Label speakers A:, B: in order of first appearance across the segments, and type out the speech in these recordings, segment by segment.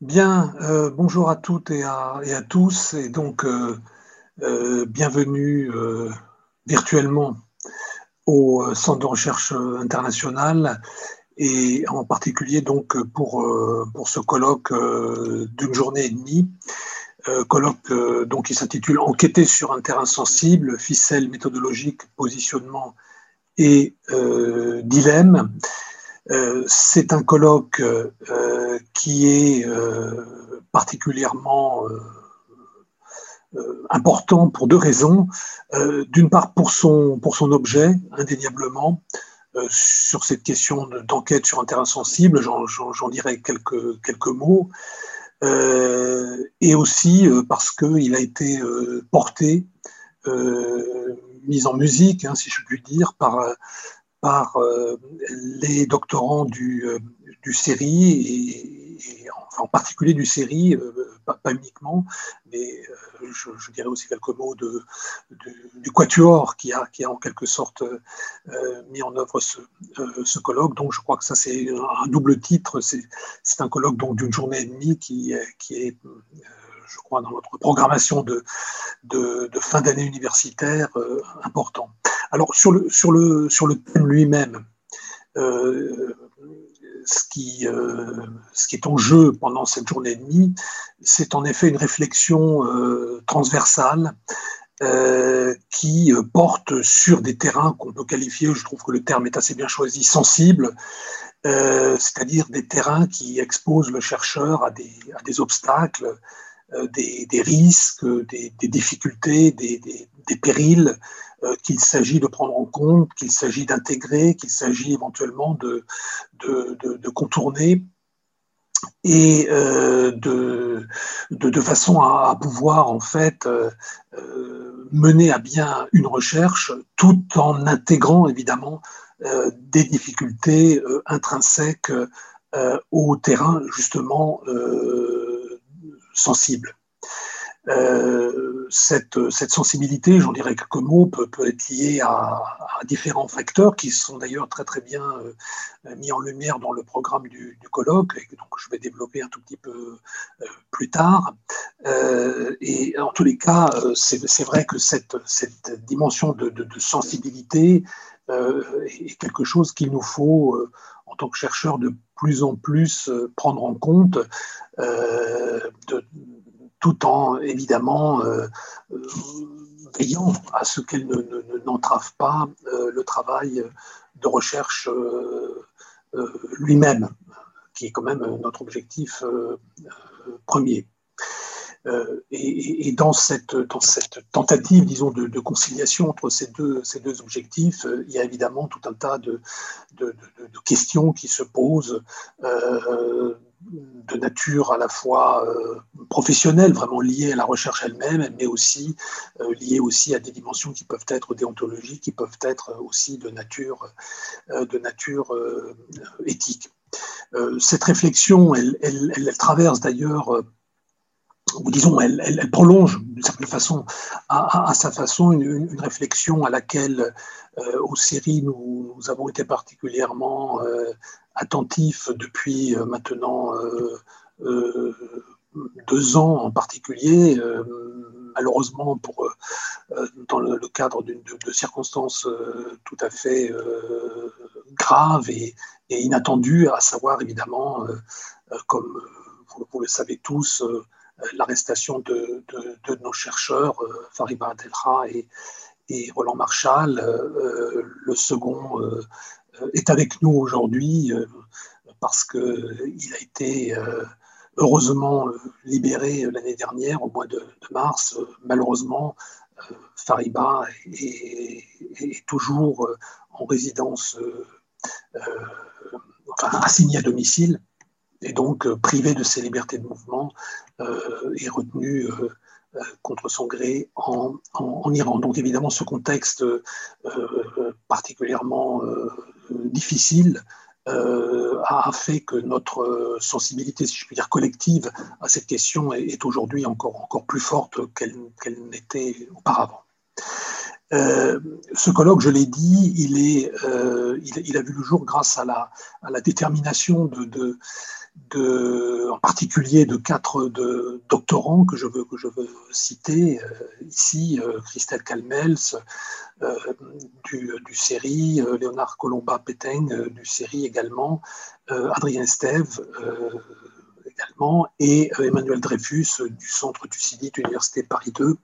A: Bien, euh, bonjour à toutes et à, tous, et donc euh, euh, bienvenue virtuellement au Centre de recherche international et en particulier donc pour, pour ce colloque d'une journée et demie, colloque donc qui s'intitule Enquêter sur un terrain sensible, ficelle méthodologique, positionnement et dilemme. Euh, c'est un colloque euh, qui est euh, particulièrement important pour deux raisons. D'une part, pour son, pour son objet, indéniablement, sur cette question d'enquête sur un terrain sensible, j'en dirai quelques, quelques mots, et aussi parce qu'il a été porté, mis en musique, hein, si je puis dire, par par euh, les doctorants du, euh, du série et, en particulier du série, euh, pas, uniquement, mais je, dirais aussi quelques mots de, du Quatuor qui a, qui a en quelque sorte mis en œuvre ce, ce, colloque. Donc je crois que ça c'est un double titre, c'est un colloque d'une journée et demie qui, qui est je crois, dans notre programmation de, de, de fin d'année universitaire important. Alors, sur le, thème lui-même, euh, ce, qui, euh, ce qui est en jeu pendant cette journée et demie, c'est en effet une réflexion euh, transversale qui porte sur des terrains qu'on peut qualifier, je trouve que le terme est assez bien choisi, sensibles, c'est-à-dire des terrains qui exposent le chercheur à des, obstacles, des, risques, des, difficultés, des, périls qu'il s'agit de prendre en compte, qu'il s'agit d'intégrer, qu'il s'agit éventuellement de, contourner et euh, de, de, façon à, pouvoir en fait euh, mener à bien une recherche tout en intégrant évidemment des difficultés intrinsèques au terrain justement sensible. Euh, cette, sensibilité, j'en dirais quelques mots, peut, être liée à, différents facteurs qui sont d'ailleurs très très bien euh, mis en lumière dans le programme du, colloque et donc je vais développer un tout petit peu euh, plus tard. et en tous les cas, c'est vrai que cette, dimension de, sensibilité est quelque chose qu'il nous faut en tant que chercheurs de plus en plus prendre en compte. Tout en évidemment euh, euh, veillant à ce qu'elle n'entrave pas euh, le travail de recherche lui-même, qui est quand même notre objectif premier. et, dans, cette, dans cette tentative, disons, de, conciliation entre ces deux, ces deux objectifs, il y a évidemment tout un tas de, de, questions qui se posent de nature à la fois euh, professionnelle, vraiment liée à la recherche elle-même, mais aussi euh, liée aussi à des dimensions qui peuvent être déontologiques, qui peuvent être aussi de nature, euh, de nature éthique. cette réflexion, elle, elle, traverse d'ailleurs ou disons, elle, prolonge d'une certaine façon, à, sa façon, une, réflexion à laquelle, aux séries, nous, avons été particulièrement attentif depuis euh, maintenant euh, euh, deux ans en particulier, malheureusement pour, dans le, cadre de, de, circonstances tout à fait graves et, inattendues, à savoir évidemment, comme vous, le savez tous, l'arrestation de, de, nos chercheurs, Fariba Adelra et, Roland Marshall, le second euh, est avec nous aujourd'hui euh, parce qu'il a été euh, heureusement libéré l'année dernière, au mois de, mars. Malheureusement, Fariba est, toujours en résidence, enfin assigné à domicile, et donc privé de ses libertés de mouvement et retenu contre son gré en, Iran. Donc évidemment, ce contexte particulièrement difficile euh, a fait que notre sensibilité, si je puis dire collective, à cette question est, aujourd'hui encore, encore plus forte qu'elle n'était auparavant. Euh, ce colloque, je l'ai dit, il, est, euh, il, a vu le jour grâce à la détermination de, en particulier de quatre de doctorants que je veux, citer ici, Christelle Calmels du, du série, Léonard Colomba-Pétain du série également, Adrien Estève également, et Emmanuel Dreyfus du Centre Thucydide, Université Paris 2,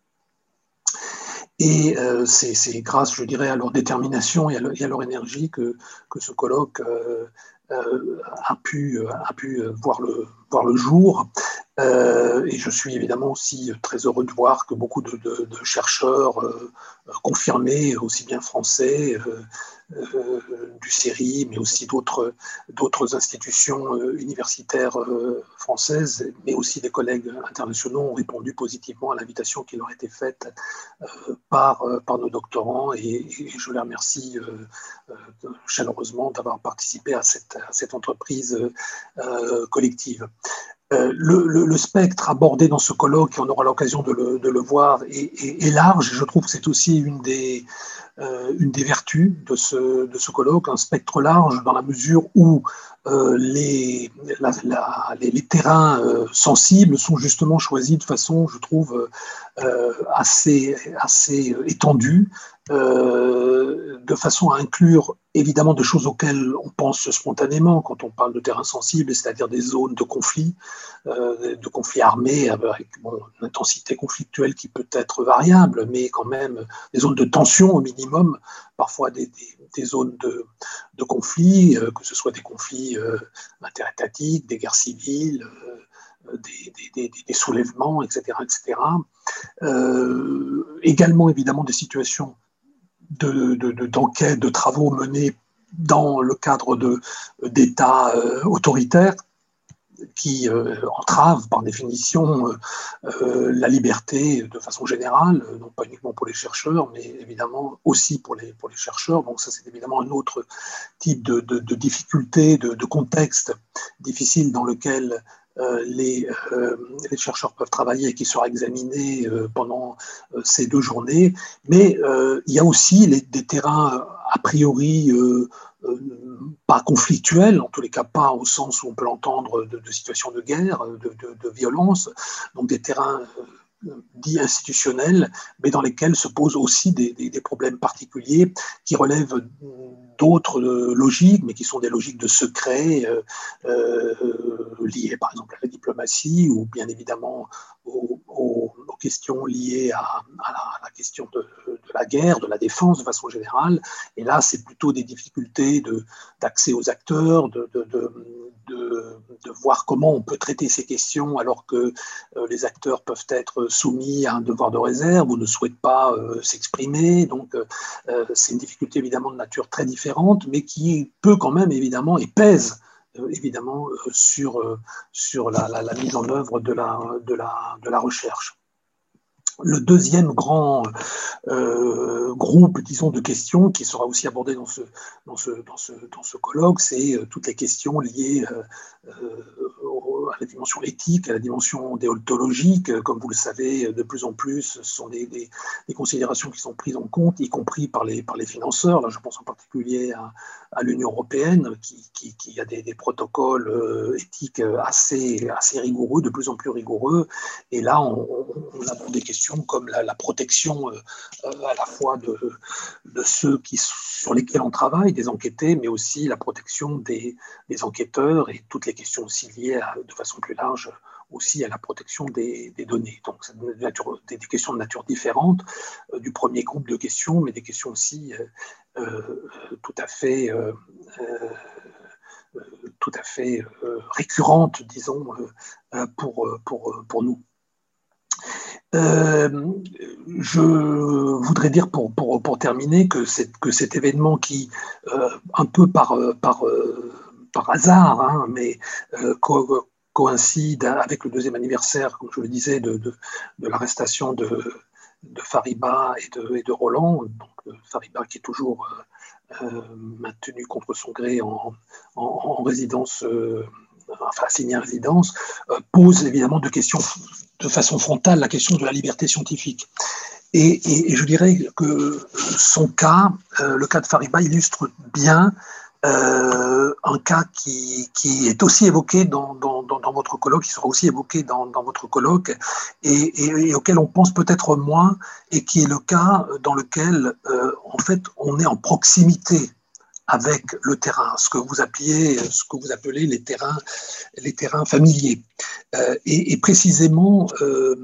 A: et euh, c'est grâce, je dirais, à leur détermination et à, leur, énergie que, ce colloque euh, euh, a, pu, a pu voir le, voir le jour. et je suis évidemment aussi très heureux de voir que beaucoup de, chercheurs confirmés, aussi bien français, euh, du CERI, mais aussi d'autres institutions euh, universitaires euh, françaises, mais aussi des collègues internationaux ont répondu positivement à l'invitation qui leur a été faite par, nos doctorants et, je les remercie chaleureusement d'avoir participé à cette entreprise collective. Le, spectre abordé dans ce colloque, et on aura l'occasion de, le, voir, est, large. Je trouve que c'est aussi une des, euh, vertus de ce colloque, un spectre large dans la mesure où euh, les, terrains euh, sensibles sont justement choisis de façon, je trouve, assez, assez étendue, de façon à inclure évidemment des choses auxquelles on pense spontanément quand on parle de terrains sensibles, c'est-à-dire des zones de conflit, de conflits armés avec une intensité conflictuelle qui peut être variable, mais quand même des zones de tension au minimum, parfois des, zones de, conflit, que ce soit des conflits euh, interétatiques, des guerres civiles, euh, des, soulèvements, etc. etc. Euh, également, évidemment, des situations d'enquête, de, de, travaux menés dans le cadre d'États autoritaires qui euh, entrave par définition euh, euh, la liberté de façon générale, non pas uniquement pour les chercheurs, mais évidemment aussi pour les, pour les chercheurs. Donc ça, c'est évidemment un autre type de, de, difficulté, de, contexte difficile dans lequel les, les, chercheurs peuvent travailler et qui sera examiné pendant ces deux journées. Mais il y a aussi des terrains a priori euh, pas conflictuel, en tous les cas pas au sens où on peut l'entendre de, situations de guerre, de, violence, donc des terrains euh, dits institutionnels, mais dans lesquels se posent aussi des, problèmes particuliers qui relèvent d'autres logiques, mais qui sont des logiques de secret euh, liées par exemple à la diplomatie ou bien évidemment questions liées à, la, question de, la guerre, de la défense de façon générale. Et là, c'est plutôt des difficultés d'accès aux acteurs, de, voir comment on peut traiter ces questions alors que euh, les acteurs peuvent être soumis à un devoir de réserve ou ne souhaitent pas euh, s'exprimer. Donc, euh, c'est une difficulté évidemment de nature très différente, mais qui peut quand même évidemment et pèse évidemment sur, la, mise en œuvre de la recherche. Le deuxième grand euh, groupe, disons, de questions qui sera aussi abordé dans ce, colloque, c'est euh, toutes les questions liées euh, à la dimension éthique, à la dimension déontologique. Comme vous le savez, de plus en plus, ce sont des, des, considérations qui sont prises en compte, y compris par les, par les financeurs. Là, je pense en particulier à, à l'Union européenne, qui, qui, a des, des protocoles éthiques assez, assez rigoureux, de plus en plus rigoureux. Et là, on, on aborde des questions comme la, protection euh, euh, à la fois de, ceux qui, sur lesquels on travaille, des enquêtés, mais aussi la protection des, enquêteurs et toutes les questions aussi liées de façon plus large aussi à la protection des, données. Donc, c'est des, des, questions de nature différente euh, du premier groupe de questions, mais des questions aussi tout à fait, tout à fait récurrentes, disons, pour, pour, pour nous. Euh, je voudrais dire pour, pour, pour terminer que, que cet événement qui, euh, un peu par, euh, par, par hasard, hein, mais coïncide avec le deuxième anniversaire, comme je le disais, de, l'arrestation de, Fariba et de, et Roland. Donc, Fariba qui est toujours maintenu contre son gré en, en, en résidence enfin signer résidence, euh, pose évidemment de façon frontale la question de la liberté scientifique. Et, je dirais que son cas, euh, le cas de Fariba, illustre bien un cas qui, qui, est aussi évoqué dans, dans, votre colloque, qui sera aussi évoqué dans, votre colloque, et, auquel on pense peut-être moins, et qui est le cas dans lequel, en fait, on est en proximité avec le terrain, ce que vous appelez les terrains, les terrains familiers. Euh, et, et, précisément, euh,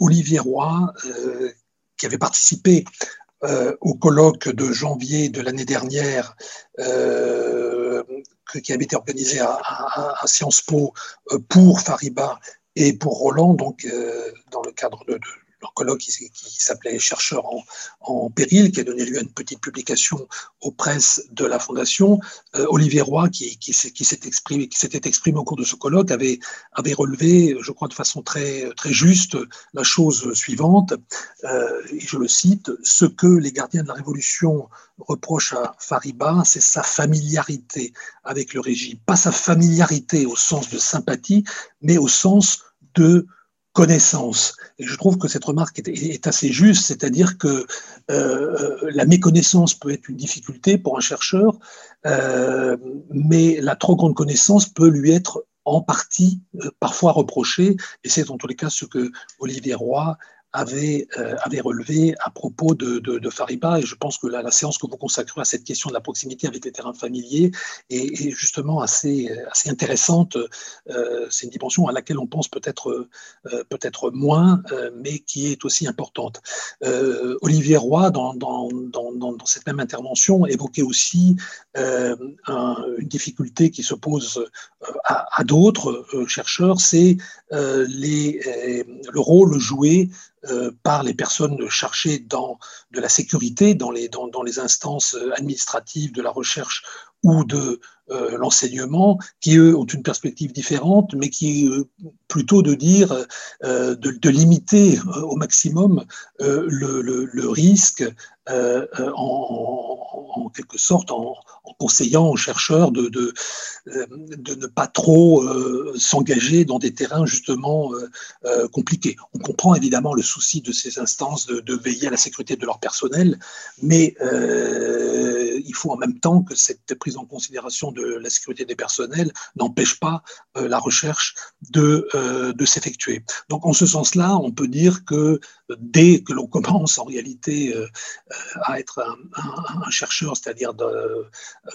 A: Olivier Roy, euh, qui avait participé euh, au colloque de janvier de l'année dernière, euh, qui avait été organisé à, à, Sciences Po pour Fariba et pour Roland, donc dans le cadre de leur colloque qui, s'appelait Chercheurs en, péril, qui a donné lieu à une petite publication aux presses de la Fondation. Euh, Olivier Roy, qui, s'était exprimé, au cours de ce colloque, avait, avait relevé, je crois de façon très, très juste, la chose suivante, euh, et je le cite, ce que les gardiens de la Révolution reprochent à Fariba, c'est sa familiarité avec le régime. Pas sa familiarité au sens de sympathie, mais au sens de connaissance. Je trouve que cette remarque est, assez juste, c'est-à-dire que euh, la méconnaissance peut être une difficulté pour un chercheur, euh, mais la trop grande connaissance peut lui être en partie euh, parfois reprochée, et c'est en tous les cas ce que Olivier Roy avait, euh, avait relevé à propos de, Fariba. Et je pense que la, séance que vous consacrez à cette question de la proximité avec les terrains familiers est, justement assez, intéressante. Euh, c'est une dimension à laquelle on pense peut-être euh, peut-être moins, mais qui est aussi importante. Olivier Roy, dans, cette même intervention, évoquait aussi une difficulté qui se pose à d'autres chercheurs, c'est le rôle joué euh, par les personnes chargées dans, de la sécurité dans les, instances administratives de la recherche ou de euh, l'enseignement, qui eux ont une perspective différente, mais qui euh, plutôt de dire, euh, de, limiter au maximum le, le, risque en, en, quelque sorte en, conseillant aux chercheurs de, de ne pas trop s'engager dans des terrains justement compliqués. On comprend évidemment le souci de ces instances de, veiller à la sécurité de leur personnel, mais il faut en même temps que cette prise en considération de la sécurité des personnels n'empêche pas euh, la recherche de, euh, s'effectuer. Donc en ce sens-là, on peut dire que dès que l'on commence en réalité euh, à être un, chercheur, c'est-à-dire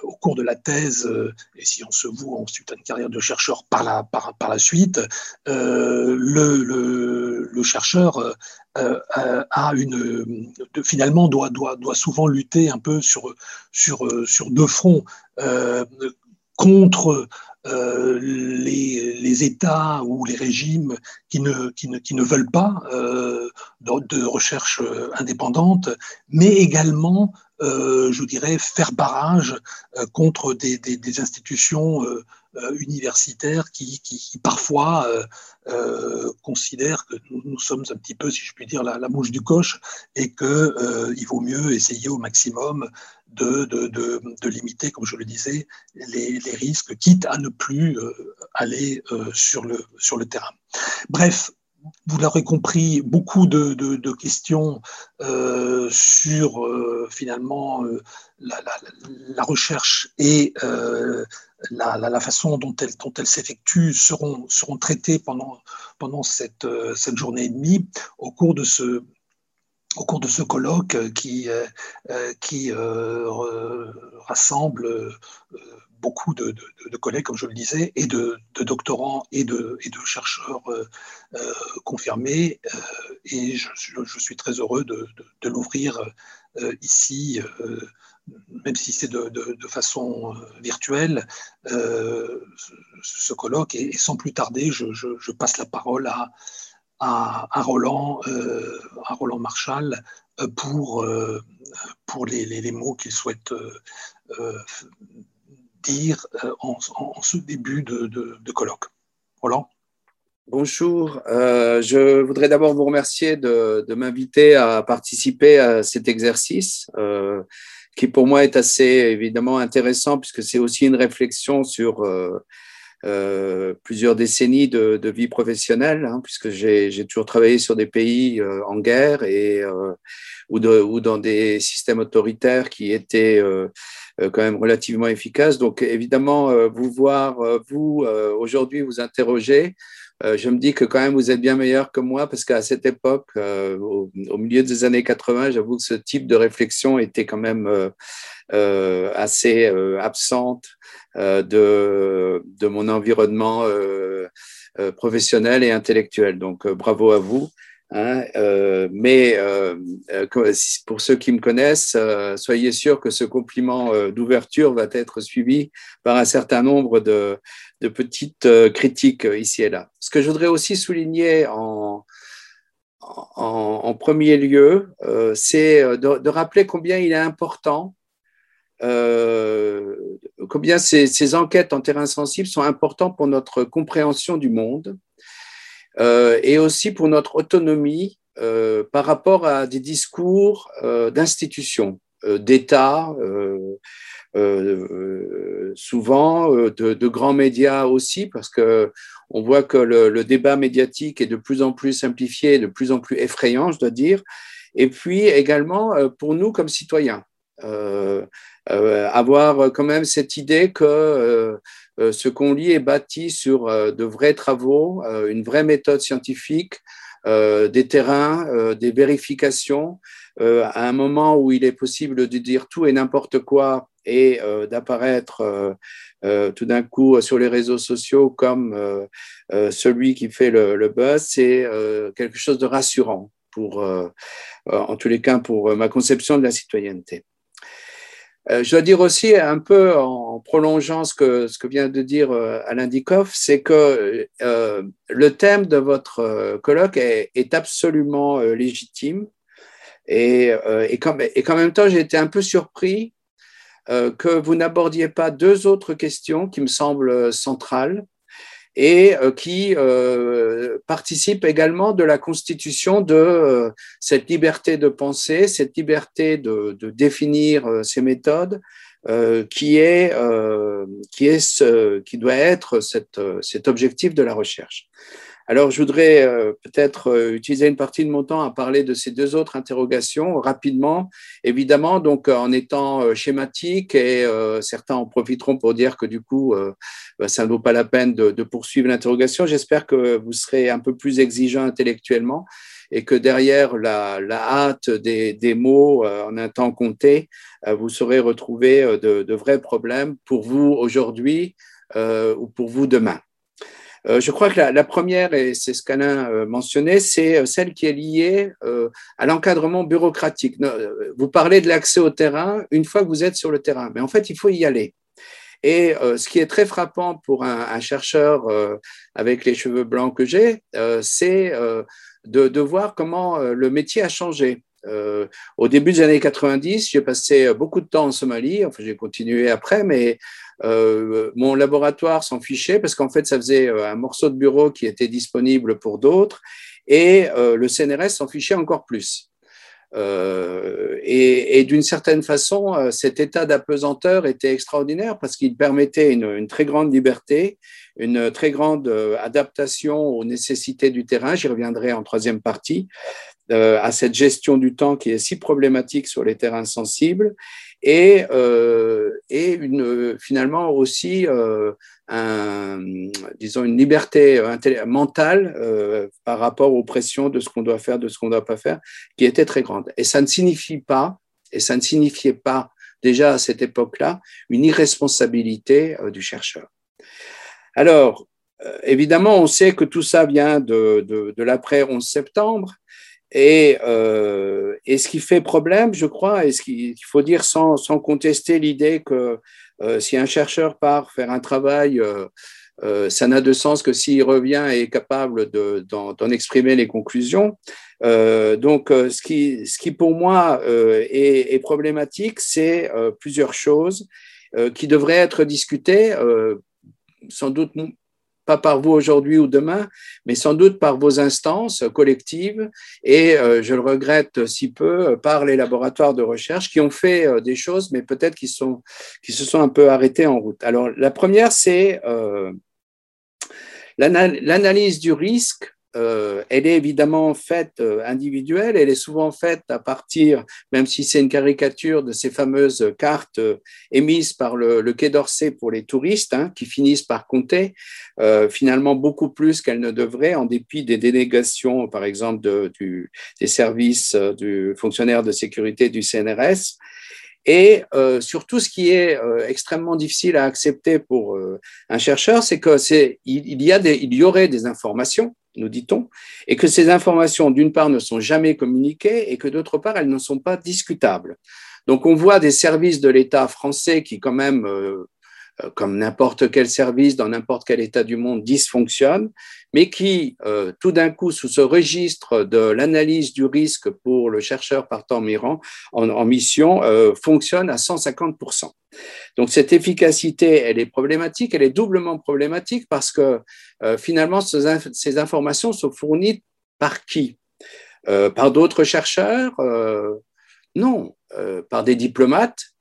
A: au cours de la thèse, et si on se voue ensuite à une carrière de chercheur par la, par, par la suite, le, le, le, chercheur euh, a une, finalement doit, doit, doit souvent lutter un peu sur, sur, sur deux fronts euh, contre euh, les, les, États ou les régimes qui ne, qui ne, qui ne veulent pas euh, de, de, recherche indépendante, mais également, euh, je dirais, faire barrage contre des, institutions euh, universitaires qui, parfois euh, euh, considèrent que nous, sommes un petit peu, si je puis dire, la, mouche du coche et qu'il euh, vaut mieux essayer au maximum de, limiter, comme je le disais, les, risques, quitte à ne plus aller sur, le, sur le terrain. Bref, vous l'aurez compris, beaucoup de, questions euh, sur euh, finalement euh, la, recherche et la, façon dont elle, dont s'effectue seront, traitées pendant, cette, journée et demie au cours de ce, colloque qui rassemble beaucoup de, collègues, comme je le disais, et de, doctorants et de, et chercheurs euh, euh, confirmés. Euh, et je, suis très heureux de, l'ouvrir ici, même si c'est de, façon virtuelle, ce colloque. Et, sans plus tarder, je, passe la parole à, Roland, à Roland Marshall pour, les mots qu'il souhaite dire euh, en, ce début de, colloque. Roland?
B: Bonjour, euh, je voudrais d'abord vous remercier de, m'inviter à participer à cet exercice euh, qui pour moi est assez évidemment intéressant puisque c'est aussi une réflexion sur euh, plusieurs décennies de, vie professionnelle, hein, puisque j'ai toujours travaillé sur des pays euh, en guerre et ou, de, ou, dans des systèmes autoritaires qui étaient quand même relativement efficace. Donc évidemment, vous voir, vous, aujourd'hui, vous interroger, je me dis que quand même vous êtes bien meilleur que moi parce qu'à cette époque, au, milieu des années 80, j'avoue que ce type de réflexion était quand même assez absente de, de, mon environnement professionnel et intellectuel. Donc bravo à vous. Hein, euh, mais euh, euh, pour ceux qui me connaissent, soyez sûrs que ce compliment d'ouverture va être suivi par un certain nombre de, petites critiques ici et là. Ce que je voudrais aussi souligner en, en, premier lieu, c'est de, rappeler combien il est important, combien ces, enquêtes en terrain sensible sont importantes pour notre compréhension du monde euh, et aussi pour notre autonomie euh, par rapport à des discours euh, d'institutions, d'État, souvent de, grands médias aussi, parce que on voit que le, débat médiatique est de plus en plus simplifié, de plus en plus effrayant, je dois dire. Et puis également pour nous comme citoyens, avoir quand même cette idée que euh, ce qu'on lit est bâti sur euh, de vrais travaux, euh, une vraie méthode scientifique, des terrains, des vérifications, à un moment où il est possible de dire tout et n'importe quoi et d'apparaître tout d'un coup sur les réseaux sociaux comme celui qui fait le, le buzz, c'est quelque chose de rassurant pour, en tous les cas, pour ma conception de la citoyenneté. Euh, je dois dire aussi, un peu en prolongeant ce que, ce que vient de dire euh, Alain Dikoff, c'est que euh, le thème de votre colloque est, est absolument légitime. Et, et, quand, et qu'en même temps, j'ai été un peu surpris que vous n'abordiez pas deux autres questions qui me semblent centrales et euh, qui euh, participe également de la constitution de euh, cette liberté de penser, cette liberté de, de définir ces méthodes, qui est, qui, est ce, qui doit être cette, cet objectif de la recherche. Alors, je voudrais euh, peut-être euh, utiliser une partie de mon temps à parler de ces deux autres interrogations rapidement, évidemment, donc en étant euh, schématique, et certains en profiteront pour dire que du coup, bah, ça ne vaut pas la peine de, de poursuivre l'interrogation. J'espère que vous serez un peu plus exigeant intellectuellement et que derrière la, la hâte des, des, mots en un temps compté, vous saurez retrouver de, de vrais problèmes pour vous aujourd'hui ou pour vous demain. Euh, je crois que la, première, et c'est ce qu'Alain euh, mentionnait, c'est euh, celle qui est liée à l'encadrement bureaucratique. Vous parlez de l'accès au terrain une fois que vous êtes sur le terrain, mais en fait, il faut y aller. Et ce qui est très frappant pour un, chercheur avec les cheveux blancs que j'ai, c'est de, de, voir comment le métier a changé. Euh, au début des années 90, j'ai passé beaucoup de temps en Somalie. Enfin, j'ai continué après, mais euh, mon laboratoire s'en fichait parce qu'en fait, ça faisait euh, un morceau de bureau qui était disponible pour d'autres et le CNRS s'en fichait encore plus. Et, d'une certaine façon, cet état d'apesanteur était extraordinaire parce qu'il permettait une, très grande liberté, une très grande adaptation aux nécessités du terrain. J'y reviendrai en troisième partie. Euh, à cette gestion du temps qui est si problématique sur les terrains sensibles et, euh, et une, finalement aussi euh, disons une liberté mentale euh, par rapport aux pressions de ce qu'on doit faire, de ce qu'on ne doit pas faire, qui était très grande. Et ça ne signifie pas, et ça ne signifiait pas déjà à cette époque-là, une irresponsabilité euh, du chercheur. Alors, évidemment, on sait que tout ça vient de, de, de l'après 11 septembre, et, euh, et, ce qui fait problème, je crois, et ce qu'il faut dire sans, sans contester l'idée que euh, si un chercheur part faire un travail, euh, ça n'a de sens que s'il revient et est capable d'en exprimer les conclusions. Donc, ce qui, ce qui pour moi est, est, problématique, c'est plusieurs choses qui devraient être discutées sans doute pas par vous aujourd'hui ou demain, mais sans doute par vos instances collectives et, euh, je le regrette si peu, par les laboratoires de recherche qui ont fait euh, des choses, mais peut-être qui, se sont un peu arrêtés en route. Alors, la première, c'est euh, l'analyse du risque euh, elle est évidemment faite euh, individuelle, elle est souvent faite à partir, même si c'est une caricature, de ces fameuses cartes euh, émises par le, Quai d'Orsay pour les touristes, hein, qui finissent par compter finalement beaucoup plus qu'elles ne devraient, en dépit des dénégations, par exemple, des services du fonctionnaire de sécurité du CNRS. Et surtout, ce qui est extrêmement difficile à accepter pour un chercheur, c'est que y aurait des informations, nous dit-on, et que ces informations, d'une part, ne sont jamais communiquées, et que d'autre part, elles ne sont pas discutables. Donc, on voit des services de l'État français qui, quand même, euh, comme n'importe quel service dans n'importe quel État du monde, dysfonctionne, mais qui, euh, tout d'un coup, sous ce registre de l'analyse du risque pour le chercheur partant en, en mission, euh, fonctionne à 150%. Donc cette efficacité, elle est problématique, elle est doublement problématique parce que finalement, ces, informations sont fournies par qui? Par d'autres chercheurs? Non, par des diplomates?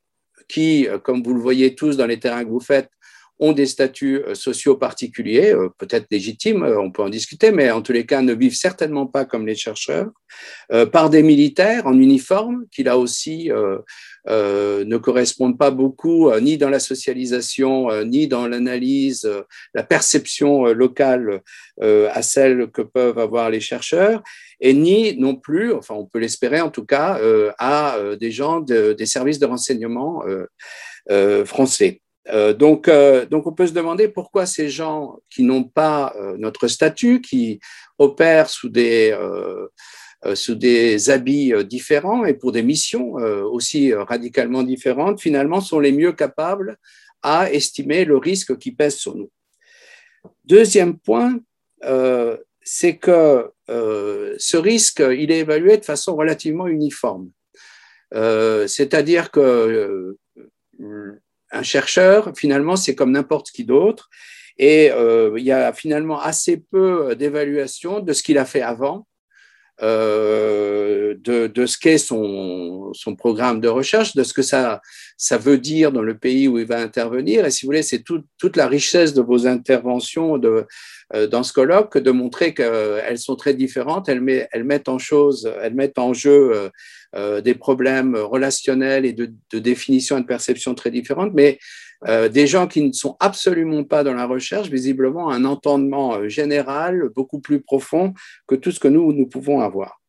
B: Qui, euh, comme vous le voyez tous dans les terrains que vous faites, ont des statuts euh, sociaux particuliers, euh, peut-être légitimes, on peut en discuter, mais en tous les cas ne vivent certainement pas comme les chercheurs, par des militaires en uniforme, qui là aussi ne correspondent pas beaucoup ni dans la socialisation, ni dans l'analyse, la perception locale à celle que peuvent avoir les chercheurs, et ni non plus, enfin on peut l'espérer en tout cas, à des gens des services de renseignement français. Euh, donc, euh, donc, on peut se demander pourquoi ces gens qui n'ont pas euh, notre statut, qui opèrent sous des, sous des habits différents et pour des missions aussi radicalement différentes, finalement sont les mieux capables à estimer le risque qui pèse sur nous. Deuxième point, c'est que ce risque, il est évalué de façon relativement uniforme. C'est-à-dire que un chercheur, finalement, c'est comme n'importe qui d'autre. Et euh, il y a finalement assez peu d'évaluation de ce qu'il a fait avant, euh, de, ce qu'est son, programme de recherche, de ce que ça, ça veut dire dans le pays où il va intervenir. Et si vous voulez, c'est toute la richesse de vos interventions de, euh, dans ce colloque de montrer qu'elles sont très différentes, elles, mettent, en chose, elles mettent en jeu euh, des problèmes relationnels et de, définition et de perception très différentes, mais euh, des gens qui ne sont absolument pas dans la recherche, visiblement un entendement euh, général beaucoup plus profond que tout ce que nous, nous pouvons avoir.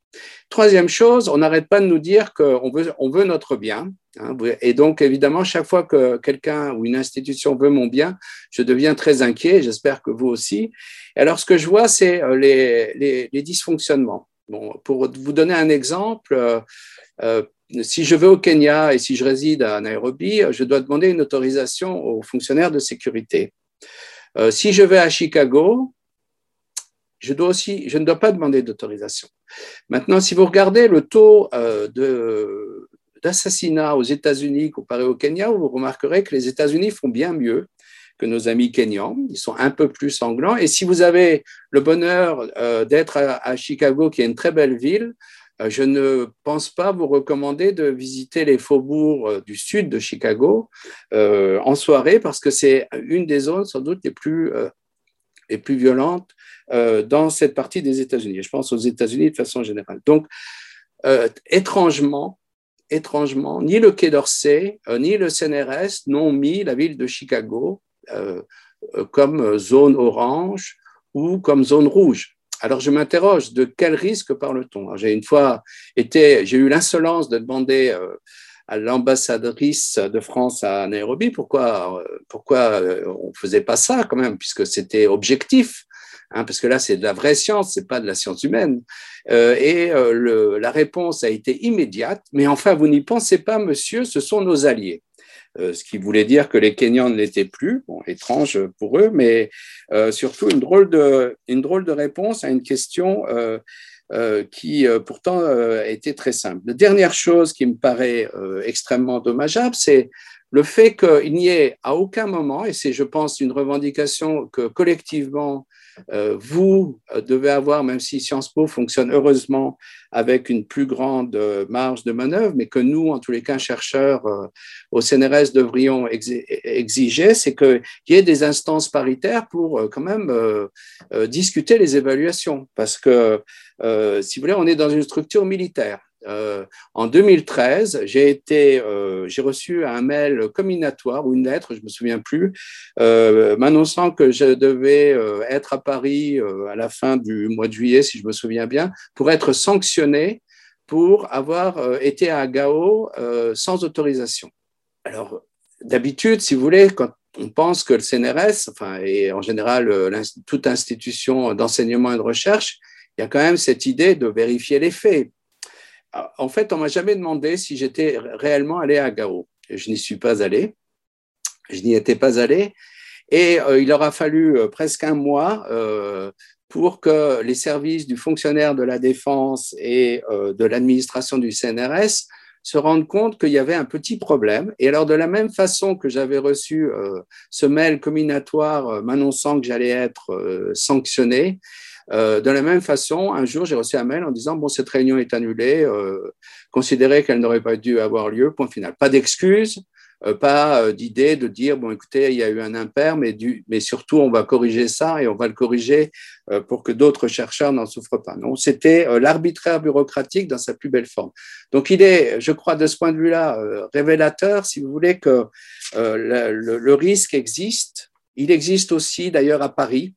B: Troisième chose, on n'arrête pas de nous dire qu'on veut, on veut notre bien. Hein, et donc, évidemment, chaque fois que quelqu'un ou une institution veut mon bien, je deviens très inquiet, j'espère que vous aussi. Et alors, ce que je vois, c'est les, les, dysfonctionnements. Bon, pour vous donner un exemple, euh, si je vais au Kenya et si je réside à Nairobi, je dois demander une autorisation aux fonctionnaires de sécurité. Euh, si je vais à Chicago, je, dois aussi, je ne dois pas demander d'autorisation. Maintenant, si vous regardez le taux euh, d'assassinat aux États-Unis comparé au Kenya, vous remarquerez que les États-Unis font bien mieux que nos amis kenyans. Ils sont un peu plus sanglants. Et si vous avez le bonheur d'être à, Chicago, qui est une très belle ville, euh, je ne pense pas vous recommander de visiter les faubourgs euh, du sud de Chicago euh, en soirée parce que c'est une des zones sans doute les plus, les plus violentes dans cette partie des États-Unis. Je pense aux États-Unis de façon générale. Donc, étrangement, étrangement, ni le Quai d'Orsay, ni le CNRS n'ont mis la ville de Chicago comme zone orange ou comme zone rouge. Alors je m'interroge, de quel risque parle-t-on? J'ai une fois été, j'ai eu l'insolence de demander euh, à l'ambassadrice de France à Nairobi pourquoi, euh, pourquoi euh, on ne faisait pas ça quand même, puisque c'était objectif. Hein, parce que là, c'est de la vraie science, c'est pas de la science humaine. et la réponse a été immédiate. Mais enfin, vous n'y pensez pas, monsieur, ce sont nos alliés. Euh, ce qui voulait dire que les Kenyans ne l'étaient plus. Bon, étrange pour eux, mais euh, surtout une drôle, de, une drôle de réponse à une question euh, qui pourtant était très simple. La dernière chose qui me paraît extrêmement dommageable, c'est le fait qu'il n'y ait à aucun moment, et c'est, je pense, une revendication que collectivement vous devez avoir, même si Sciences Po fonctionne heureusement avec une plus grande marge de manœuvre, mais que nous, en tous les cas, chercheurs au CNRS devrions exiger, c'est qu'il y ait des instances paritaires pour quand même discuter les évaluations. Parce que, si vous voulez, on est dans une structure militaire. Euh, en 2013, j'ai été, euh, j'ai reçu un mail combinatoire ou une lettre, je me souviens plus, euh, m'annonçant que je devais être à Paris à la fin du mois de juillet, si je me souviens bien, pour être sanctionné pour avoir été à Gao sans autorisation. Alors, d'habitude, si vous voulez, quand on pense que le CNRS, enfin, et en général toute institution d'enseignement et de recherche, il y a quand même cette idée de vérifier les faits en fait, on m'a jamais demandé si j'étais réellement allé à Gao. Je n'y suis pas allé. Je n'y étais pas allé. Et euh, il aura fallu euh, presque un mois euh, pour que les services du fonctionnaire de la défense et de l'administration du CNRS se rendent compte qu'il y avait un petit problème. Et alors, de la même façon que j'avais reçu ce mail combinatoire m'annonçant que j'allais être sanctionné, euh, de la même façon, un jour, j'ai reçu un mail en disant Bon, cette réunion est annulée, euh, considérez qu'elle n'aurait pas dû avoir lieu, point final. Pas d'excuse, euh, pas d'idée de dire Bon, écoutez, il y a eu un impair, mais surtout, on va corriger ça et on va le corriger pour que d'autres chercheurs n'en souffrent pas. Non, c'était l'arbitraire bureaucratique dans sa plus belle forme. Donc, il est, je crois, de ce point de vue-là, révélateur, si vous voulez, que le risque existe. Il existe aussi, d'ailleurs, à Paris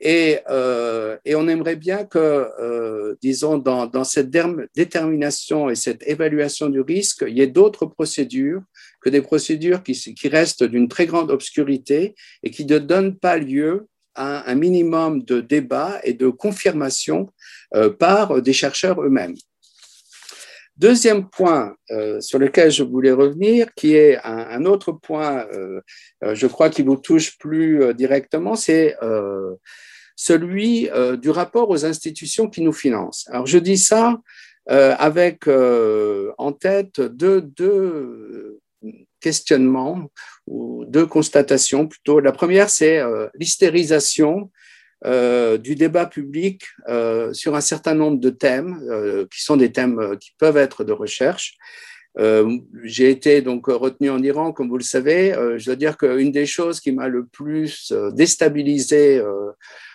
B: et, euh, et, on aimerait bien que, euh, disons, dans, dans, cette détermination et cette évaluation du risque, il y ait d'autres procédures que des procédures qui, qui restent d'une très grande obscurité et qui ne donnent pas lieu à un minimum de débat et de confirmation euh, par des chercheurs eux-mêmes. Deuxième point euh, sur lequel je voulais revenir, qui est un, autre point, euh, euh je crois, qui vous touche plus directement, c'est celui du rapport aux institutions qui nous financent. Alors je dis ça avec en tête deux, questionnements ou deux constatations plutôt. La première, c'est l'hystérisation du débat public sur un certain nombre de thèmes qui sont des thèmes qui peuvent être de recherche. j'ai été donc retenu en Iran, comme vous le savez. je dois dire qu'une des choses qui m'a le plus déstabilisé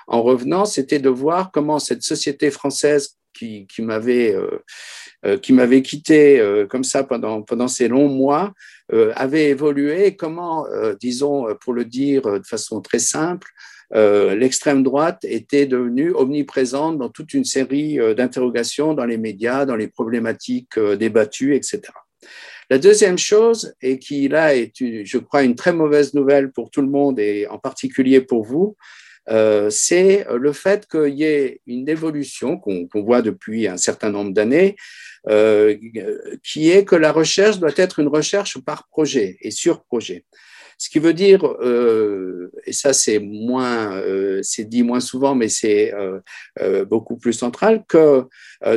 B: en revenant, c'était de voir comment cette société française qui, qui m'avait euh, euh, qui m'avait quitté euh, comme ça pendant, pendant ces longs mois avait évolué comment, disons, pour le dire de façon très simple, l'extrême droite était devenue omniprésente dans toute une série d'interrogations dans les médias, dans les problématiques débattues, etc. La deuxième chose, et qui là est, je crois, une très mauvaise nouvelle pour tout le monde et en particulier pour vous, euh, c'est le fait qu'il y ait une évolution qu'on voit depuis un certain nombre d'années, euh, qui est que la recherche doit être une recherche par projet et sur projet. Ce qui veut dire, euh, et ça c'est moins, c'est dit moins souvent, mais c'est beaucoup plus central, que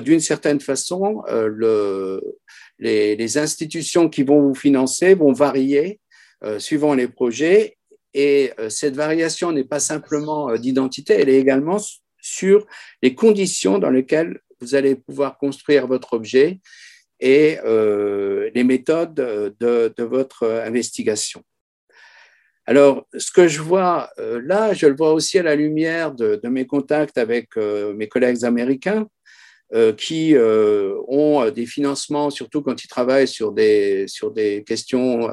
B: d'une certaine façon, le, les, institutions qui vont vous financer vont varier suivant les projets et euh, cette variation n'est pas simplement euh, d'identité, elle est également sur les conditions dans lesquelles vous allez pouvoir construire votre objet et euh, les méthodes de, votre investigation. Alors, ce que je vois là, je le vois aussi à la lumière de, mes contacts avec mes collègues américains. Euh, qui euh, ont euh, des financements, surtout quand ils travaillent sur des, sur des questions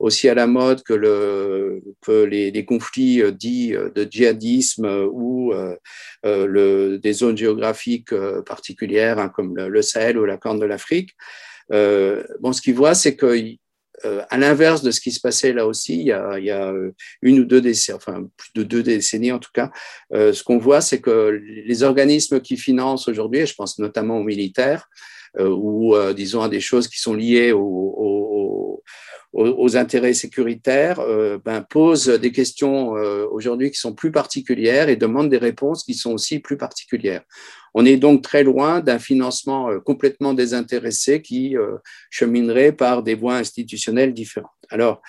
B: aussi à la mode que, le, que les, les conflits dits de djihadisme ou le, des zones géographiques particulières hein, comme le, Sahel ou la Corne de l'Afrique. bon, ce qu'ils voient, c'est euh, à l'inverse de ce qui se passait là aussi, il y a, il y a euh, une ou deux décennies, enfin plus de deux décennies en tout cas, euh, ce qu'on voit, c'est que les organismes qui financent aujourd'hui, je pense notamment aux militaires, ou disons à des choses qui sont liées aux, aux intérêts sécuritaires, ben, posent des questions aujourd'hui qui sont plus particulières et demandent des réponses qui sont aussi plus particulières. On est donc très loin d'un financement euh, complètement désintéressé qui euh, cheminerait par des voies institutionnelles différentes. Alors,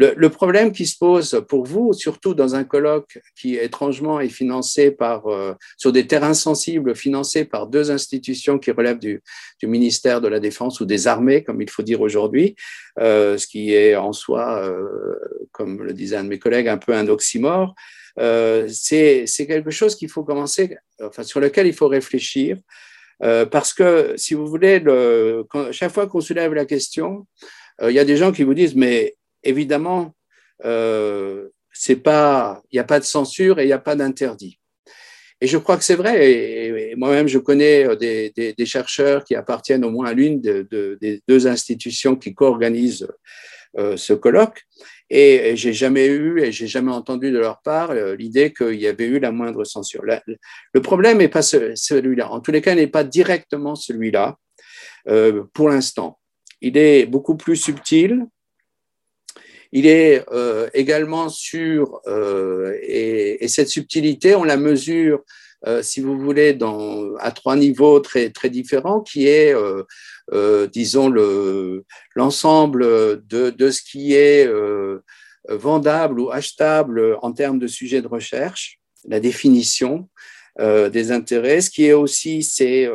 B: Le, problème qui se pose pour vous, surtout dans un colloque qui étrangement est financé par, euh, sur des terrains sensibles, financé par deux institutions qui relèvent du, ministère de la Défense ou des armées, comme il faut dire aujourd'hui, euh, ce qui est en soi, euh, comme le disait un de mes collègues, un peu un oxymore, c'est quelque chose qu'il faut commencer, enfin, sur lequel il faut réfléchir. parce que, si vous voulez, le, chaque fois qu'on soulève la question, il y a des gens qui vous disent, mais évidemment, euh, il n'y a pas de censure et il n'y a pas d'interdit. Et je crois que c'est vrai. Et, moi-même, je connais euh, des, chercheurs qui appartiennent au moins à l'une des deux institutions qui co-organisent euh, ce colloque. Et, j'ai jamais eu et j'ai jamais entendu de leur part l'idée qu'il y avait eu la moindre censure. le problème n'est pas celui-là. En tous les cas, n'est pas directement celui-là pour l'instant. Il est beaucoup plus subtil il est euh, également sur, euh, et, cette subtilité, on la mesure, euh, si vous voulez, à trois niveaux très, très différents, qui est, disons, l'ensemble de, de, ce qui est vendable ou achetable en termes de sujet de recherche, la définition, des intérêts. Ce qui est aussi, c'est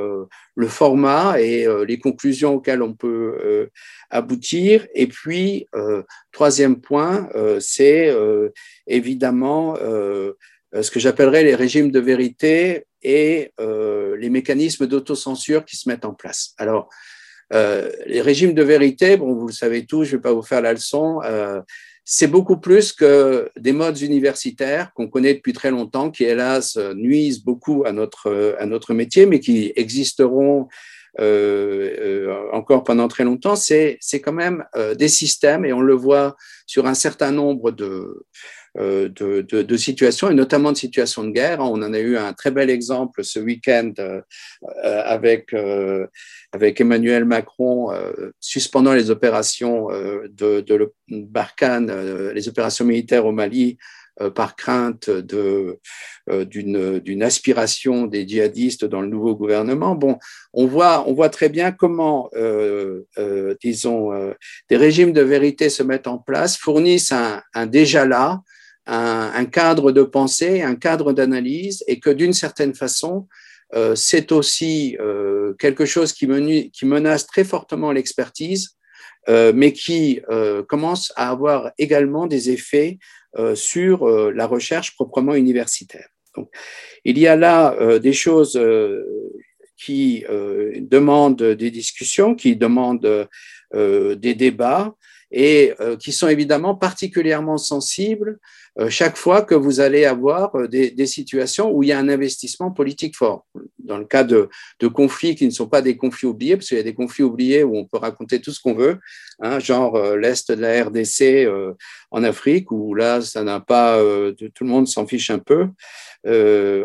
B: le format et les conclusions auxquelles on peut aboutir. Et puis, euh, troisième point, euh, c'est euh, évidemment ce que j'appellerais les régimes de vérité et les mécanismes d'autocensure qui se mettent en place. Alors, les régimes de vérité, bon, vous le savez tous, je ne vais pas vous faire la leçon, c'est beaucoup plus que des modes universitaires qu'on connaît depuis très longtemps, qui hélas nuisent beaucoup à notre, à notre métier, mais qui existeront euh, euh, encore pendant très longtemps, c'est quand même euh, des systèmes, et on le voit sur un certain nombre de, de, de, de, situations, et notamment de situations de guerre. On en a eu un très bel exemple ce week-end avec, avec Emmanuel Macron suspendant les opérations de, de Barkhane, les opérations militaires au Mali, euh, par crainte euh, d'une aspiration des djihadistes dans le nouveau gouvernement. Bon, on voit, on voit très bien comment, euh, disons, des régimes de vérité se mettent en place, fournissent un, déjà là, un, cadre de pensée, un cadre d'analyse, et que d'une certaine façon, c'est aussi quelque chose qui, menace très fortement l'expertise, mais qui commence à avoir également des effets euh, sur euh, la recherche proprement universitaire. Donc, il y a là euh, des choses qui demandent des discussions, qui demandent des débats et qui sont évidemment particulièrement sensibles euh, chaque fois que vous allez avoir euh, des, situations où il y a un investissement politique fort. Dans le cas de, conflits qui ne sont pas des conflits oubliés, parce qu'il y a des conflits oubliés où on peut raconter tout ce qu'on veut, hein, genre euh, l'Est de la RDC en Afrique, où là, ça n'a pas, tout le monde s'en fiche un peu.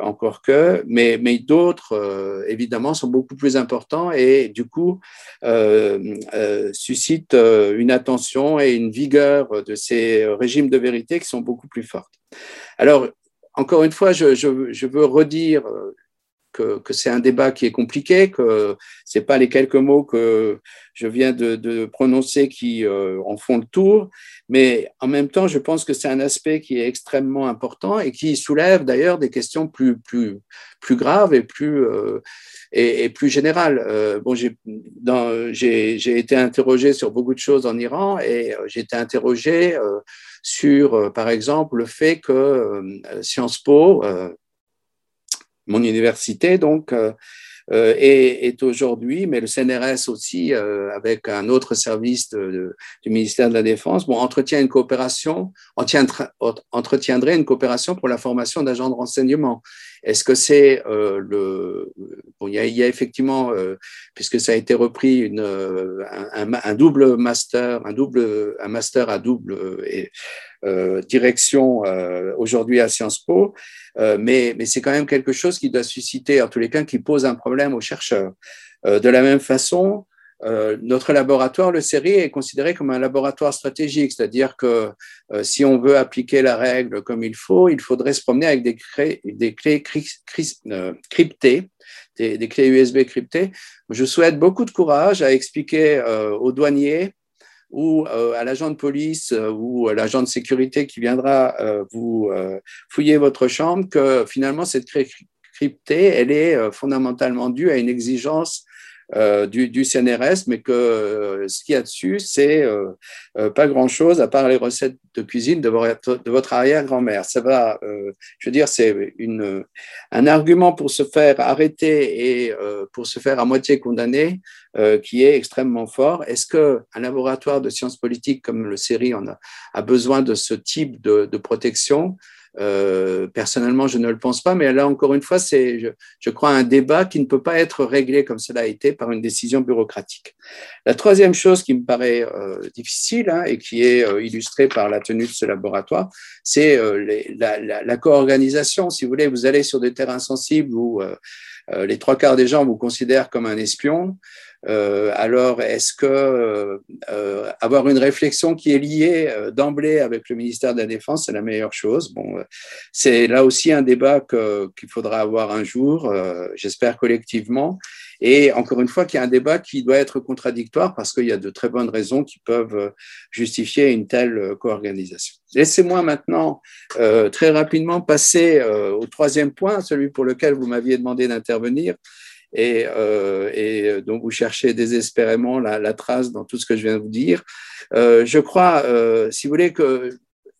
B: Encore que, mais, mais d'autres, évidemment, sont beaucoup plus importants et du coup suscitent une attention et une vigueur de ces régimes de vérité qui sont beaucoup plus forte. Alors, encore une fois, je, veux redire euh, que, c'est un débat qui est compliqué, que ce pas les quelques mots que je viens de, prononcer qui euh, en font le tour, mais en même temps, je pense que c'est un aspect qui est extrêmement important et qui soulève d'ailleurs des questions plus, plus, plus graves et plus, euh, et, plus générales. bon, j'ai été interrogé sur beaucoup de choses en Iran et j'ai été interrogé sur, euh, par exemple, le fait que euh, Sciences Po, euh, mon université, donc, est, aujourd'hui, mais le CNRS aussi, avec un autre service du ministère de la Défense, bon, entretient une coopération, entretiendrait une coopération pour la formation d'agents de renseignement. Est-ce que c'est le... Bon, il, y a, effectivement, puisque ça a été repris, une, un, un, double master, un, double, un master à double et, euh, direction euh, aujourd'hui à Sciences Po, euh, mais, mais c'est quand même quelque chose qui doit susciter, en tous les cas, qui pose un problème aux chercheurs. de la même façon, notre laboratoire, le CERI, est considéré comme un laboratoire stratégique, c'est-à-dire que si on veut appliquer la règle comme il faut, il faudrait se promener avec des, clés cryptées, des, clés USB cryptées. Je souhaite beaucoup de courage à expliquer aux douaniers ou à l'agent de police ou à l'agent de sécurité qui viendra vous fouiller votre chambre que finalement cette cryptée, elle est fondamentalement due à une exigence euh, du, CNRS, mais que euh, ce qu'il y a dessus, c'est euh, pas grand-chose à part les recettes de cuisine de, votre arrière-grand-mère. Ça va, je veux dire, c'est un argument pour se faire arrêter et pour se faire à moitié condamner qui est extrêmement fort. Est-ce qu'un laboratoire de sciences politiques comme le CERI en a, besoin de ce type de, de protection? Euh, personnellement, je ne le pense pas, mais là, encore une fois, c'est, je, crois, un débat qui ne peut pas être réglé comme cela a été par une décision bureaucratique. La troisième chose qui me paraît euh, difficile hein, et qui est euh, illustrée par la tenue de ce laboratoire, c'est la, la, la co-organisation. Si vous voulez, vous allez sur des terrains sensibles où les trois quarts des gens vous considèrent comme un espion. Euh, alors, est-ce que euh, euh, avoir une réflexion qui est liée d'emblée avec le ministère de la Défense, c'est la meilleure chose? Bon, c'est là aussi un débat qu'il faudra avoir un jour, j'espère collectivement. Et encore une fois, qu'il y a un débat qui doit être contradictoire parce qu'il y a de très bonnes raisons qui peuvent justifier une telle co-organisation. Laissez-moi maintenant très rapidement passer au troisième point, celui pour lequel vous m'aviez demandé d'intervenir, et, euh, dont vous cherchez désespérément la, la, trace dans tout ce que je viens de vous dire. Euh, je crois, euh, si vous voulez, que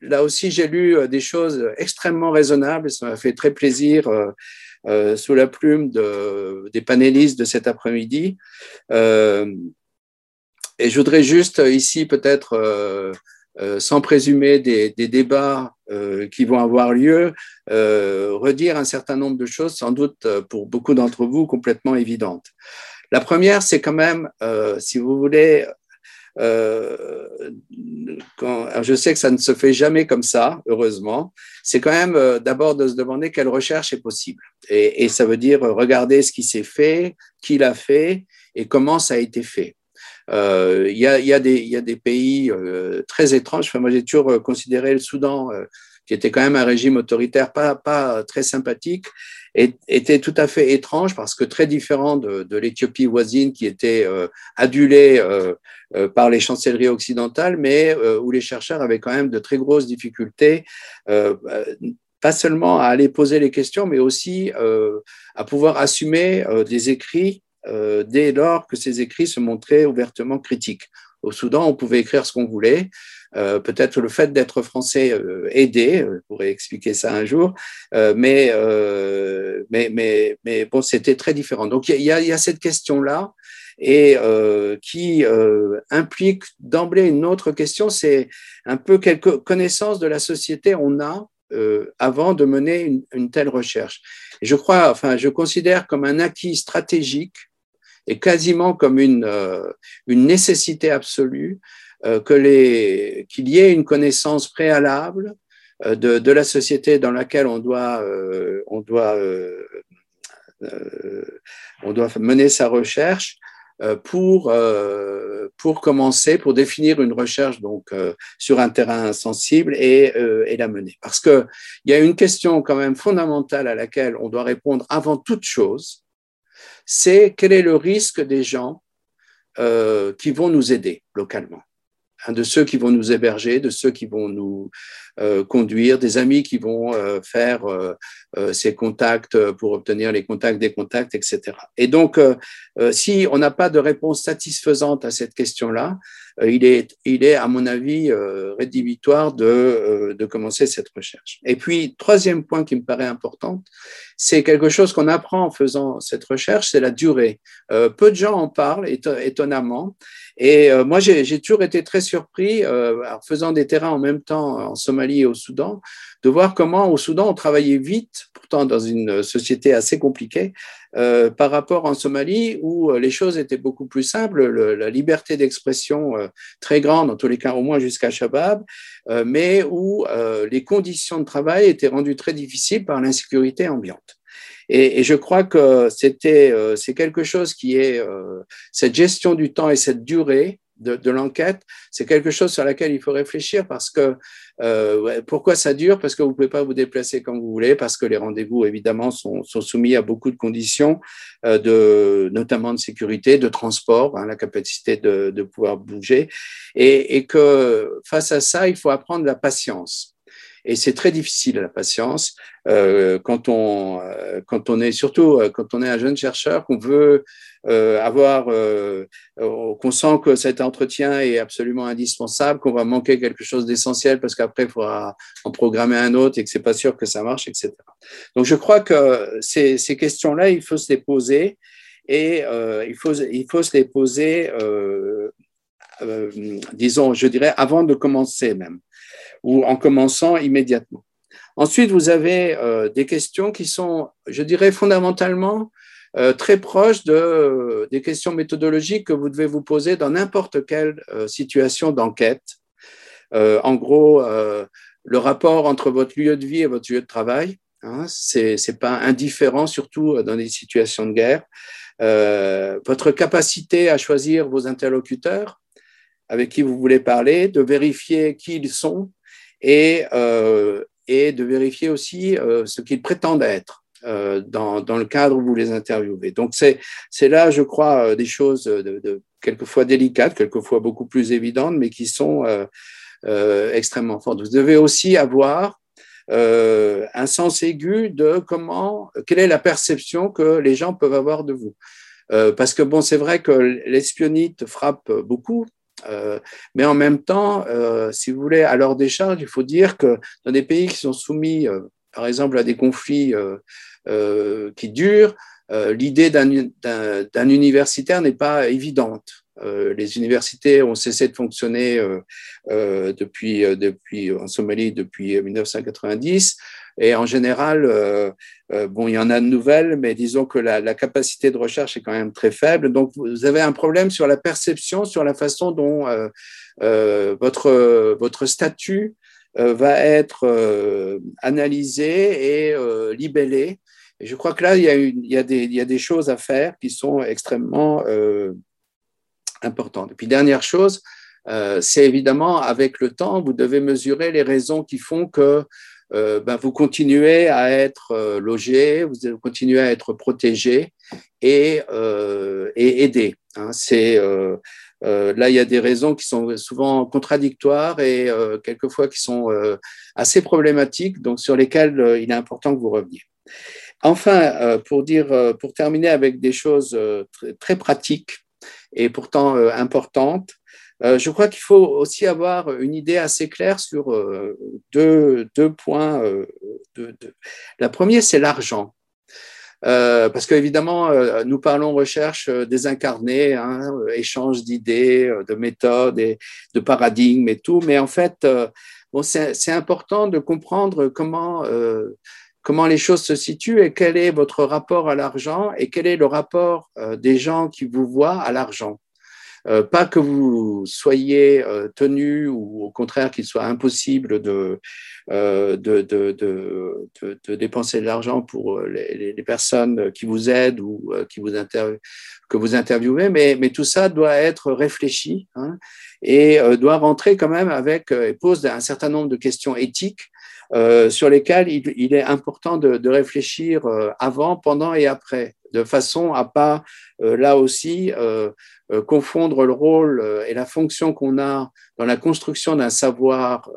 B: là aussi j'ai lu euh, des choses extrêmement raisonnables. Ça m'a fait très plaisir. Euh, euh, sous la plume de, des panélistes de cet après-midi. et je voudrais juste ici peut-être euh, sans présumer des, débats euh, qui vont avoir lieu, euh, redire un certain nombre de choses, sans doute pour beaucoup d'entre vous complètement évidentes. La première, c'est quand même, si vous voulez, quand, je sais que ça ne se fait jamais comme ça, heureusement, c'est quand même d'abord de se demander quelle recherche est possible. Et, ça veut dire regarder ce qui s'est fait, qui l'a fait et comment ça a été fait. Euh, il y, a, y, a des pays euh, très étranges. Enfin, moi, j'ai toujours euh, considéré le Soudan, qui était quand même un régime autoritaire pas, pas très sympathique, était tout à fait étrange parce que très différent de, de l'Éthiopie voisine qui était adulée par les chancelleries occidentales, mais où les chercheurs avaient quand même de très grosses difficultés pas seulement à aller poser les questions, mais aussi à pouvoir assumer des écrits euh, dès lors que ces écrits se montraient ouvertement critiques. Au Soudan, on pouvait écrire ce qu'on voulait. Euh, peut-être le fait d'être français euh, aidait, je pourrais expliquer ça un jour, mais, mais, mais, mais, bon, c'était très différent. Donc il y a, y a, cette question-là et qui implique d'emblée une autre question, c'est un peu quelle connaissance de la société on a avant de mener une, une, telle recherche. Je crois, enfin, je considère comme un acquis stratégique et quasiment comme une, euh, une nécessité absolue euh, qu'il y ait une connaissance préalable euh, de, de, la société dans laquelle on doit, on doit, on doit mener sa recherche pour, pour commencer, pour définir une recherche donc sur un terrain sensible et, et la mener. Parce qu'il y a une question quand même fondamentale à laquelle on doit répondre avant toute chose, c'est quel est le risque des gens euh, qui vont nous aider localement. De ceux qui vont nous héberger, de ceux qui vont nous euh, conduire, des amis qui vont euh, faire ces contacts pour obtenir les contacts des contacts, etc. Et donc, si on n'a pas de réponse satisfaisante à cette question-là, euh, il, est, il est, à mon avis, euh, rédhibitoire de, euh, de commencer cette recherche. Et puis, troisième point qui me paraît important, c'est quelque chose qu'on apprend en faisant cette recherche, c'est la durée. peu de gens en parlent, étonnamment. Et moi, j'ai toujours été très surpris, en faisant des terrains en même temps en Somalie et au Soudan, de voir comment au Soudan on travaillait vite, pourtant dans une société assez compliquée, euh, par rapport en Somalie où euh, les choses étaient beaucoup plus simples, la liberté d'expression euh, très grande, en tous les cas au moins jusqu'à Shabab, mais où les conditions de travail étaient rendues très difficiles par l'insécurité ambiante. Et, et, je crois que c'était c'est quelque chose qui est cette gestion du temps et cette durée de, l'enquête, c'est quelque chose sur laquelle il faut réfléchir parce que euh, pourquoi ça dure? Parce que vous ne pouvez pas vous déplacer comme vous voulez, parce que les rendez-vous, évidemment, sont, soumis à beaucoup de conditions, euh, de, notamment de sécurité, de transport, hein, la capacité de, pouvoir bouger, et, et que face à ça, il faut apprendre la patience. Et c'est très difficile la patience euh, quand on euh, quand on est surtout euh, quand on est un jeune chercheur qu'on veut avoir qu'on sent que cet entretien est absolument indispensable, qu'on va manquer quelque chose d'essentiel parce qu'après il faudra en programmer un autre et que c'est pas sûr que ça marche, etc. Donc je crois que ces, ces questions-là, il faut se les poser et il faut il faut se les poser. disons, je dirais, avant de commencer même ou en commençant immédiatement. Ensuite, vous avez euh, des questions qui sont, je dirais, fondamentalement euh, très proches de, euh, des questions méthodologiques que vous devez vous poser dans n'importe quelle situation d'enquête. en gros, le rapport entre votre lieu de vie et votre lieu de travail, hein, c'est n'est pas indifférent, surtout dans des situations de guerre. votre capacité à choisir vos interlocuteurs avec qui vous voulez parler, de vérifier qui ils sont, et, euh, et de vérifier aussi euh, ce qu'ils prétendent être. Euh, dans, dans, le cadre où vous les interviewez. Donc c'est là, je crois, des choses de, de, quelquefois délicates, quelquefois beaucoup plus évidentes, mais qui sont euh, extrêmement fortes. Vous devez aussi avoir euh, un sens aigu de comment, quelle est la perception que les gens peuvent avoir de vous. Euh, parce que bon, c'est vrai que l'espionnite frappe beaucoup, mais en même temps, euh, si vous voulez, à leur décharge, il faut dire que dans des pays qui sont soumis, euh, par exemple, à des conflits qui durent, l'idée d'un universitaire n'est pas évidente. Les universités ont cessé de fonctionner depuis, depuis, en Somalie depuis 1990. Et en général, euh, euh, bon, il y en a de nouvelles, mais disons que la, capacité de recherche est quand même très faible. Donc, vous avez un problème sur la perception, sur la façon dont euh, votre, votre statut va être analysé et libellé. Et je crois que là, il y, a il, y a des, il y a des choses à faire qui sont extrêmement Et puis, dernière chose, c'est évidemment avec le temps, vous devez mesurer les raisons qui font que euh, ben, vous continuez à être euh, logé, vous continuez à être protégé et, euh, et aidé. Hein. C'est là, il y a des raisons qui sont souvent contradictoires et quelquefois qui sont assez problématiques, donc sur lesquelles il est important que vous reveniez. Enfin, pour dire, pour terminer avec des choses très pratiques et pourtant importantes, euh, je crois qu'il faut aussi avoir une idée assez claire sur euh, deux, deux, points. Euh, de, La première, c'est l'argent. parce qu'évidemment, nous parlons recherche désincarnée, hein, échange d'idées, de méthodes, et de paradigmes et tout, mais en fait, bon, c'est important de comprendre comment, comment les choses se situent et quel est votre rapport à l'argent et quel est le rapport des gens qui vous voient à l'argent. Euh, pas que vous soyez euh, tenu ou au contraire qu'il soit impossible de, euh, de, de, de, dépenser de l'argent pour les, les, personnes qui vous aident ou qui vous que vous interviewez, mais, mais tout ça doit être réfléchi hein, et doit rentrer quand même avec, et pose un certain nombre de questions éthiques euh, sur lesquels il, il, est important de, de réfléchir avant, pendant et après, de façon à pas, euh, là aussi, euh, euh, confondre le rôle et la fonction qu'on a dans la construction d'un savoir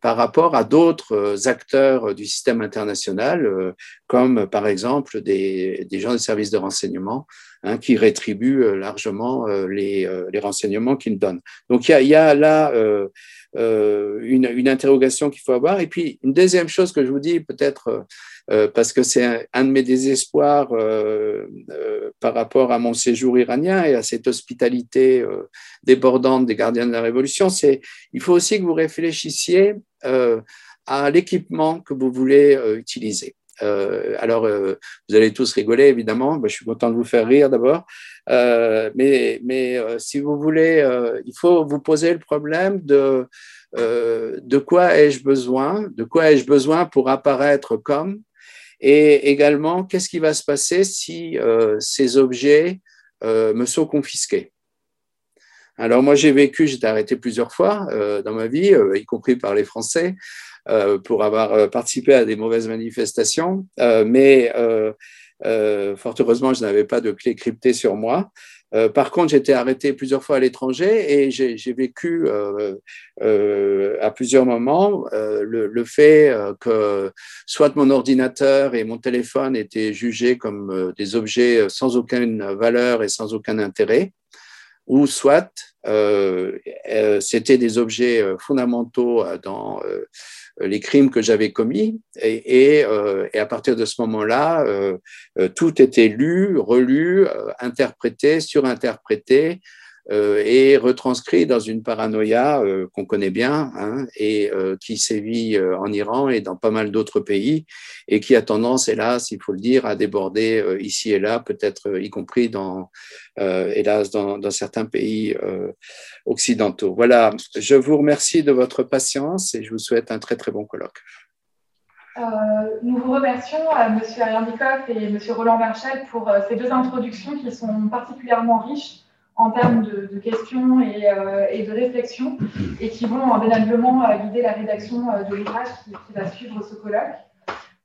B: par rapport à d'autres acteurs du système international, comme par exemple des, des, gens des services de renseignement hein, qui rétribuent largement les, les renseignements qu'ils donnent. Donc il y a, y a là euh, une, une, interrogation qu'il faut avoir. Et puis une deuxième chose que je vous dis, peut-être euh, parce que c'est un, de mes désespoirs euh, euh, par rapport à mon séjour iranien et à cette hospitalité débordante des gardiens de la Révolution, c'est il faut aussi que vous réfléchissiez à l'équipement que vous voulez utiliser. Euh, alors, euh, vous allez tous rigoler, évidemment. Je suis content de vous faire rire d'abord. Euh, mais mais si vous voulez, il faut vous poser le problème de de quoi ai-je besoin, de quoi ai-je besoin pour apparaître comme, et également, qu'est-ce qui va se passer si euh, ces objets euh, me sont confisqués? Alors moi, j'ai vécu, j'étais arrêté plusieurs fois dans ma vie, y compris par les Français, pour avoir participé à des mauvaises manifestations. mais fort heureusement, je n'avais pas de clé cryptée sur moi. Euh, par contre, été arrêté plusieurs fois à l'étranger et j'ai vécu euh, euh, à plusieurs moments le, fait que soit mon ordinateur et mon téléphone étaient jugés comme des objets sans aucune valeur et sans aucun intérêt, ou soit c'était des objets fondamentaux dans euh, les crimes que j'avais commis. Et, euh, et, à partir de ce moment-là, euh, tout était lu, relu, interprété, surinterprété. Euh, et retranscrit dans une paranoïa euh, qu'on connaît bien hein, et euh, qui sévit en Iran et dans pas mal d'autres pays et qui a tendance, hélas, il faut le dire, à déborder ici et là, peut-être y compris dans, hélas, dans, certains pays occidentaux. Voilà, je vous remercie de votre patience et je vous souhaite un très très bon colloque.
C: nous vous remercions, M. Ariane et M. Roland Marchal, pour ces deux introductions qui sont particulièrement riches en termes de, questions euh, et, de réflexions et qui vont indéniablement euh, guider la rédaction euh, de l'ouvrage qui, va suivre ce colloque.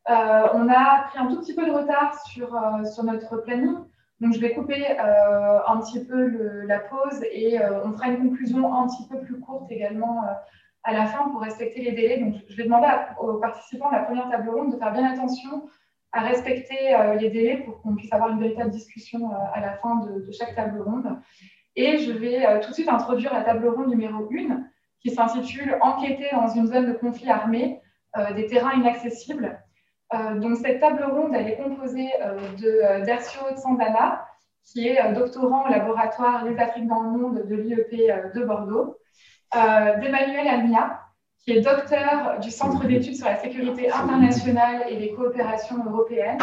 C: on a pris un tout petit peu de retard sur, sur notre planning, donc je vais couper un petit peu la pause et on fera une conclusion un petit peu plus courte également à la fin pour respecter les délais. Donc je vais demander aux participants de la première table ronde de faire bien attention à respecter euh, les délais pour qu'on puisse avoir une véritable discussion euh, à la fin de, chaque table ronde. Et je vais euh, tout de suite introduire la table ronde numéro 1 qui s'intitule Enquêter dans une zone de conflit armé, des terrains inaccessibles. donc cette table ronde, elle est composée de d'Ercio Sandana, qui est doctorant au laboratoire Les Afriques dans le monde de l'IEP de Bordeaux, d'Emmanuel Almia, qui est docteur du Centre d'études sur la sécurité internationale et les coopérations européennes,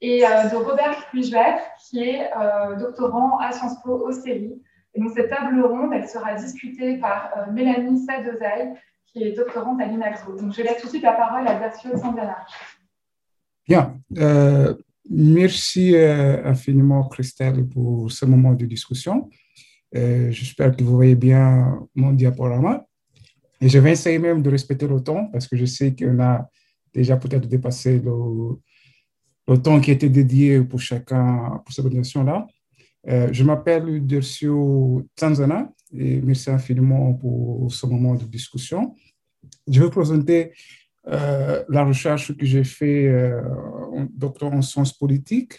C: et euh, de Robert Kluijver, qui est euh, doctorant à Sciences Po au Et donc, cette table ronde, elle sera discutée par euh, Mélanie Sadozaï, qui est doctorante à l'INAXO. Donc, je laisse tout de suite la parole à Berthiaud Sandana.
D: Bien. merci infiniment, Christelle, pour ce moment de discussion. J'espère que vous voyez bien mon diaporama. Et je vais essayer même de respecter le temps parce que je sais qu'on a déjà peut-être dépassé le, temps qui était dédié pour chacun, pour cette organisation-là. Euh, je m'appelle Dercio Tanzana et merci infiniment pour ce moment de discussion. Je vais présenter euh, la recherche que j'ai fait euh, en doctorat en sciences politiques,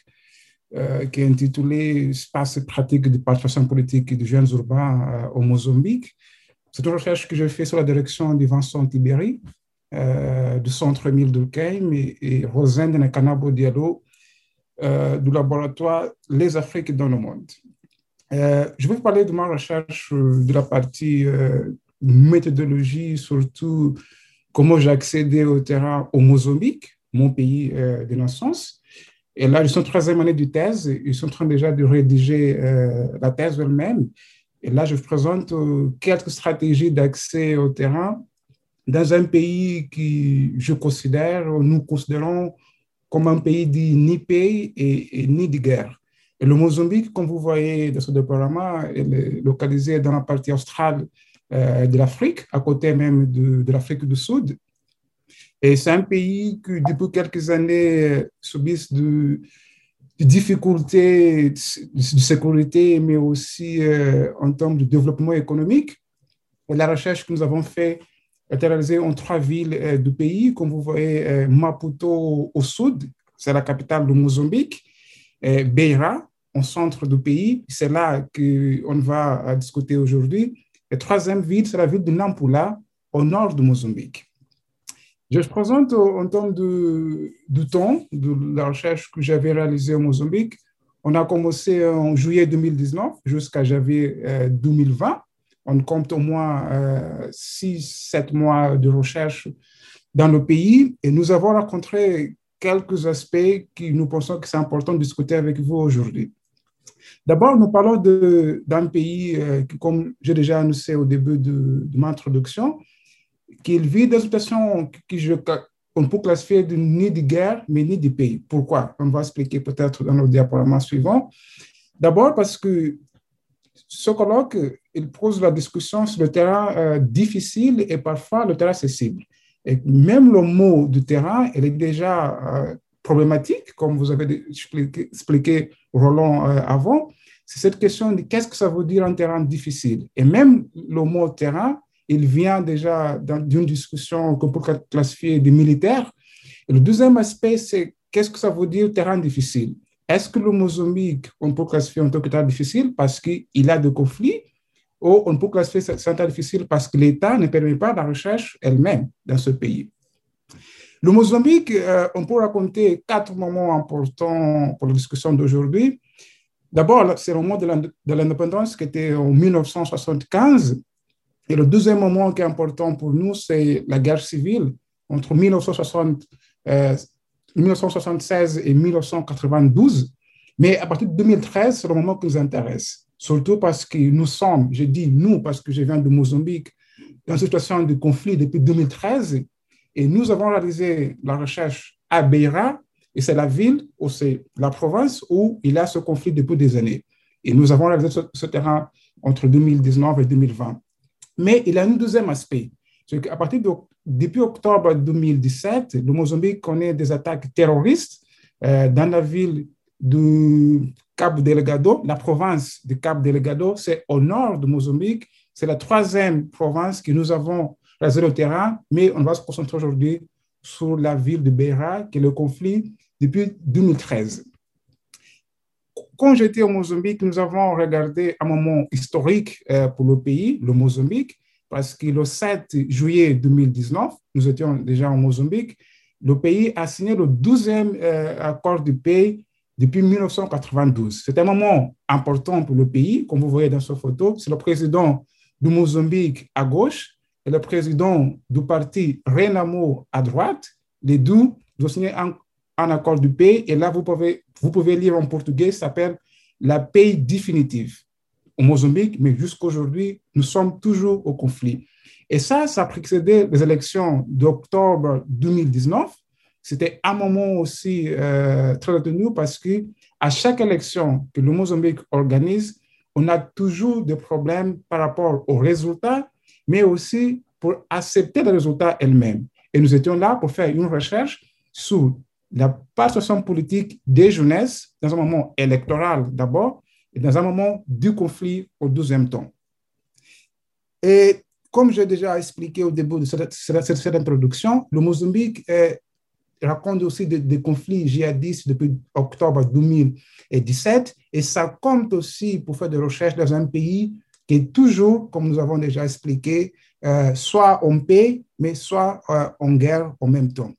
D: qui est intitulée Espace pratique de participation politique et de jeunes urbains au Mozambique. C'est une recherche que j'ai fait sur la direction de Vincent Tiberi, euh, du Centre Emile Durkheim et, et Rosine Nakanabo Diallo euh, du laboratoire Les Afriques dans le monde. Euh, je vais vous parler de ma recherche de la partie méthodologie, surtout comment j'ai accédé au terrain au mon pays de naissance. Et là, je suis en troisième année de thèse. Ils sont en train déjà de rédiger la thèse elle-même. Et là, je présente euh, quelques stratégies d'accès au terrain dans un pays qui, je considère, nous considérons comme un pays dit ni paix et, ni de guerre. Le Mozambique, comme vous voyez dans ce diaporama, est localisé dans la partie australe euh, de l'Afrique, à côté même de, de l'Afrique du Sud. Et c'est un pays qui, depuis quelques années, subit de, de difficultés de sécurité, mais aussi euh, en termes de développement économique. Et la recherche que nous avons faite est réalisée en trois villes euh, du pays. Comme vous voyez, euh, Maputo au sud, c'est la capitale du Mozambique, Beira au centre du pays, c'est là qu'on va discuter aujourd'hui. La troisième ville, c'est la ville de Nampula, au nord du Mozambique. Je présente en termes de, temps de la recherche que j'avais réalisée au Mozambique. On a commencé en juillet 2019 jusqu'à janvier 2020. Euh, On compte au moins 6-7 euh, mois de recherche dans le pays et nous avons rencontré quelques aspects qui nous pensons que c'est important de discuter avec vous aujourd'hui. D'abord, nous parlons d'un pays euh, qui, comme j'ai déjà annoncé au début de, de mon introduction, qu'il vit des situations qu'on peut classifier ni de guerre, mais ni de pays. Pourquoi? On va expliquer peut-être dans nos diaporamas suivants. D'abord parce que ce colloque, il pose la discussion sur le terrain difficile et parfois le terrain accessible. Et même le mot du terrain, il est déjà problématique, comme vous avez expliqué, Roland avant. C'est cette question de qu'est-ce que ça veut dire un terrain difficile? Et même le mot terrain, il vient déjà d'une discussion qu'on peut classifier des militaires. Et le deuxième aspect, c'est qu'est-ce que ça veut dire terrain difficile? Est-ce que le Mozambique, on peut classifier en tant que terrain difficile parce qu'il a des conflits ou on peut classifier ce terrain difficile parce que l'État ne permet pas la recherche elle-même dans ce pays? Le Mozambique, euh, on peut raconter quatre moments importants pour la discussion d'aujourd'hui. D'abord, c'est le moment de l'indépendance qui était en 1975 et le deuxième moment qui est important pour nous, c'est la guerre civile entre 1960, 1976 euh, et 1992. Mais à partir de 2013, c'est le moment qui nous intéresse. Surtout parce que nous sommes, je dis nous parce que je viens de Mozambique, dans une situation de conflit depuis 2013. Et nous avons réalisé la recherche à Beira, et c'est la ville ou c'est la province où il y a ce conflit depuis des années. Et nous avons réalisé ce terrain entre 2019 et 2020. Mais il y a un deuxième aspect. C'est qu'à partir de, depuis octobre 2017, le Mozambique connaît des attaques terroristes euh, dans la ville du Cap Delgado. La province du Cap Delgado, c'est au nord de Mozambique. C'est la troisième province que nous avons rasé le terrain, mais on va se concentrer aujourd'hui sur la ville de Beira, qui est le conflit depuis 2013 quand j'étais au Mozambique, nous avons regardé un moment historique euh, pour le pays, le Mozambique, parce que le 7 juillet 2019, nous étions déjà au Mozambique, le pays a signé le 12e euh, accord de paix depuis 1992. C'est un moment important pour le pays, comme vous voyez dans cette photo. C'est le président du Mozambique à gauche et le président du parti Renamo à droite. Les deux ont signé un un accord de paix. Et là, vous pouvez, vous pouvez lire en portugais, ça s'appelle la paix définitive au Mozambique, mais jusqu'aujourd'hui, nous sommes toujours au conflit. Et ça, ça a précédé les élections d'octobre 2019. C'était un moment aussi euh, très retenu parce que à chaque élection que le Mozambique organise, on a toujours des problèmes par rapport aux résultats, mais aussi pour accepter les résultats elles-mêmes. Et nous étions là pour faire une recherche sur la participation politique des jeunesses dans un moment électoral d'abord et dans un moment du conflit au deuxième temps. Et comme j'ai déjà expliqué au début de cette, introduction, le Mozambique raconte aussi des, conflits djihadistes depuis octobre 2017 et ça compte aussi pour faire des recherches dans un pays qui est toujours, comme nous avons déjà expliqué, euh, soit en paix, mais soit euh, en guerre en même temps.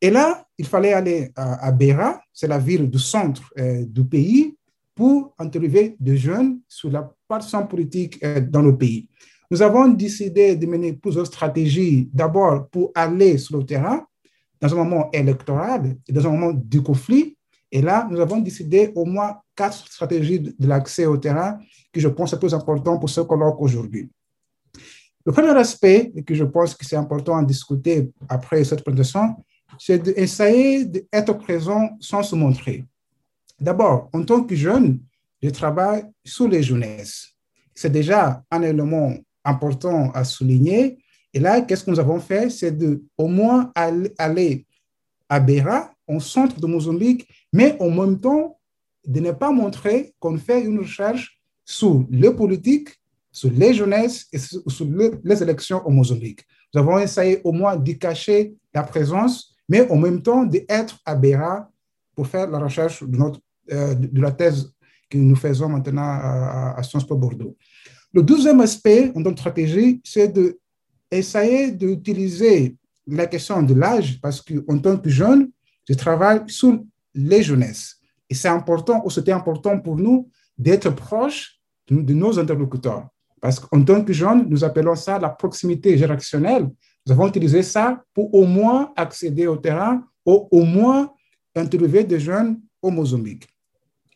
D: Et là, il fallait aller à, à Beira, c'est la ville du centre euh, du pays, pour interviewer des jeunes sur la participation politique euh, dans le pays. Nous avons décidé de mener plusieurs stratégies, d'abord pour aller sur le terrain, dans un moment électoral et dans un moment du conflit. Et là, nous avons décidé au moins quatre stratégies de, l'accès au terrain que je pense sont plus important pour ce colloque aujourd'hui. Le premier aspect, que je pense que c'est important à discuter après cette présentation, c'est d'essayer d'être présent sans se montrer. D'abord, en tant que jeune, je travaille sur les jeunesses. C'est déjà un élément important à souligner. Et là, qu'est-ce que nous avons fait? C'est de au moins aller à Beira, au centre de Mozambique, mais en même temps, de ne pas montrer qu'on fait une recherche sur les politiques, sur les jeunesses et sur les élections au Mozambique. Nous avons essayé au moins de cacher la présence mais en même temps d'être à Béra pour faire la recherche de, notre, euh, de la thèse que nous faisons maintenant à, Sciences Po Bordeaux. Le deuxième aspect en notre stratégie, c'est d'essayer d'utiliser la question de l'âge, parce qu'en tant que jeune, je travaille sur les jeunesses. Et c'est important, ou c'était important pour nous, d'être proche de, de nos interlocuteurs. Parce qu'en tant que jeune, nous appelons ça la proximité générationnelle. Nous avons utilisé ça pour au moins accéder au terrain ou au moins interviewer des jeunes au.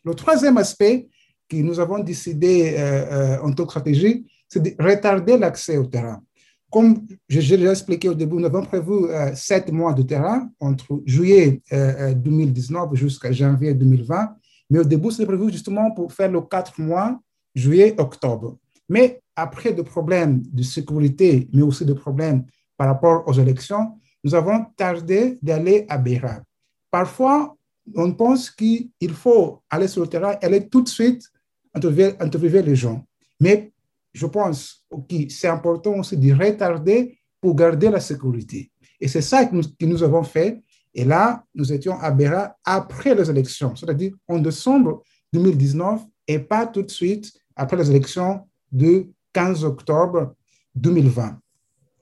D: Le troisième aspect que nous avons décidé euh, euh, en tant que stratégie, c'est de retarder l'accès au terrain. Comme j'ai déjà expliqué au début, nous avons prévu euh, sept mois de terrain entre juillet 2019 jusqu'à janvier 2020. Mais au début, c'était prévu justement pour faire les quatre mois juillet, octobre. Mais après des problèmes de sécurité, mais aussi des problèmes par rapport aux élections, nous avons tardé d'aller à Beira. Parfois, on pense qu'il faut aller sur le terrain, aller tout de suite interviewer, les gens. Mais je pense que c'est important aussi de retarder pour garder la sécurité. Et c'est ça que nous, avons fait. Et là, nous étions à Beira après les élections, c'est-à-dire en décembre 2019 et pas tout de suite après les élections de 15 octobre 2020.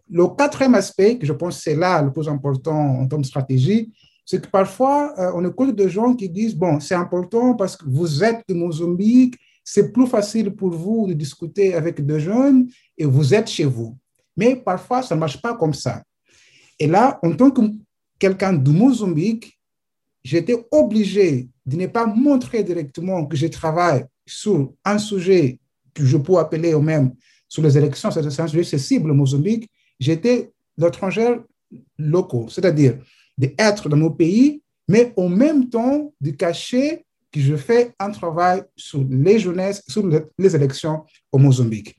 D: Le quatrième aspect, que je pense c'est là le plus important en termes de stratégie, c'est que parfois, euh, on écoute des gens qui disent, bon, c'est important parce que vous êtes de Mozambique, c'est plus facile pour vous de discuter avec des jeunes et vous êtes chez vous. Mais parfois, ça ne marche pas comme ça. Et là, en tant que quelqu'un de Mozambique, j'étais obligé de ne pas montrer directement que je travaille sur un sujet que je peux appeler au même sur les élections, c'est un sujet sensible au Mozambique. J'étais l'étranger locaux, c'est-à-dire d'être dans mon pays, mais en même temps de cacher que je fais un travail sur les jeunesses, sur les élections au Mozambique.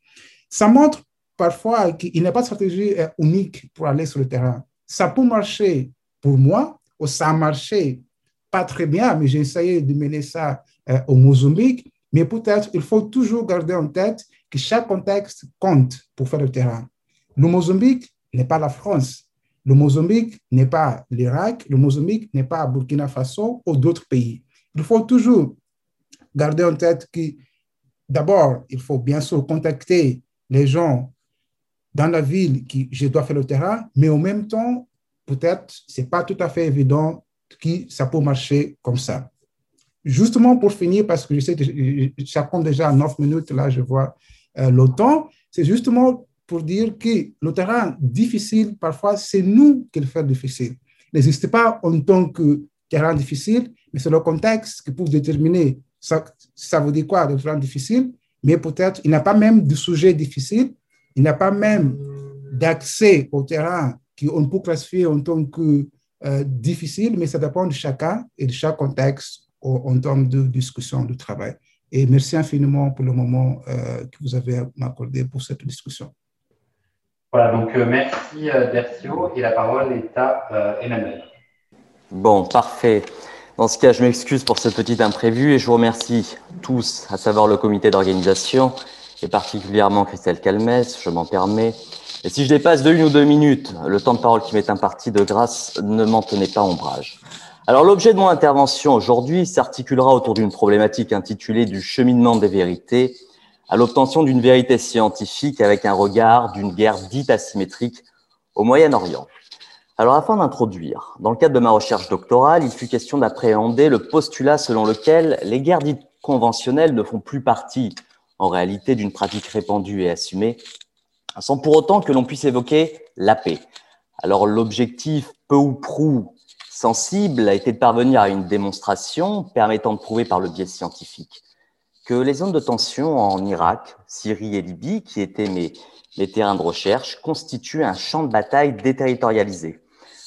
D: Ça montre parfois qu'il n'y a pas de stratégie unique pour aller sur le terrain. Ça peut marcher pour moi, ou ça a marché pas très bien, mais j'ai essayé de mener ça euh, au Mozambique. Mais peut-être il faut toujours garder en tête que chaque contexte compte pour faire le terrain. Le Mozambique n'est pas la France. Le Mozambique n'est pas l'Irak. Le Mozambique n'est pas Burkina Faso ou d'autres pays. Il faut toujours garder en tête que d'abord, il faut bien sûr contacter les gens dans la ville qui je dois faire le terrain, mais en même temps, peut-être, ce n'est pas tout à fait évident que ça peut marcher comme ça. Justement, pour finir, parce que je sais que ça compte déjà 9 minutes, là, je vois euh, c'est justement pour dire que le terrain difficile, parfois, c'est nous qui le faisons difficile. N'existe pas en tant que terrain difficile, mais c'est le contexte qui peut déterminer ça, ça veut dire quoi, le terrain difficile, mais peut-être il n'y a pas même de sujet difficile, il n'y a pas même d'accès au terrain qu'on peut classifier en tant que euh, difficile, mais ça dépend de chacun et de chaque contexte en, termes de discussion, de travail. Et merci infiniment pour le moment euh, que vous avez accordé pour cette discussion.
E: Voilà, donc euh, merci Dercio et la parole est à Emmanuel.
F: Bon, parfait. Dans ce cas, je m'excuse pour ce petit imprévu et je vous remercie tous, à savoir le comité d'organisation et particulièrement Christelle Calmès, je m'en permets. Et si je dépasse de une ou deux minutes le temps de parole qui m'est imparti de grâce, ne m'en tenez pas ombrage. Alors l'objet de mon intervention aujourd'hui s'articulera autour d'une problématique intitulée du cheminement des vérités à l'obtention d'une vérité scientifique avec un regard d'une guerre dite asymétrique au Moyen-Orient. Alors afin d'introduire, dans le cadre de ma recherche doctorale, il fut question d'appréhender le postulat selon lequel les guerres dites conventionnelles ne font plus partie en réalité d'une pratique répandue et assumée, sans pour autant que l'on puisse évoquer la paix. Alors l'objectif peu ou prou sensible a été de parvenir à une démonstration permettant de prouver par le biais scientifique que les zones de tension en Irak, Syrie et Libye, qui étaient mes, terrains de recherche, constituent un champ de bataille déterritorialisé.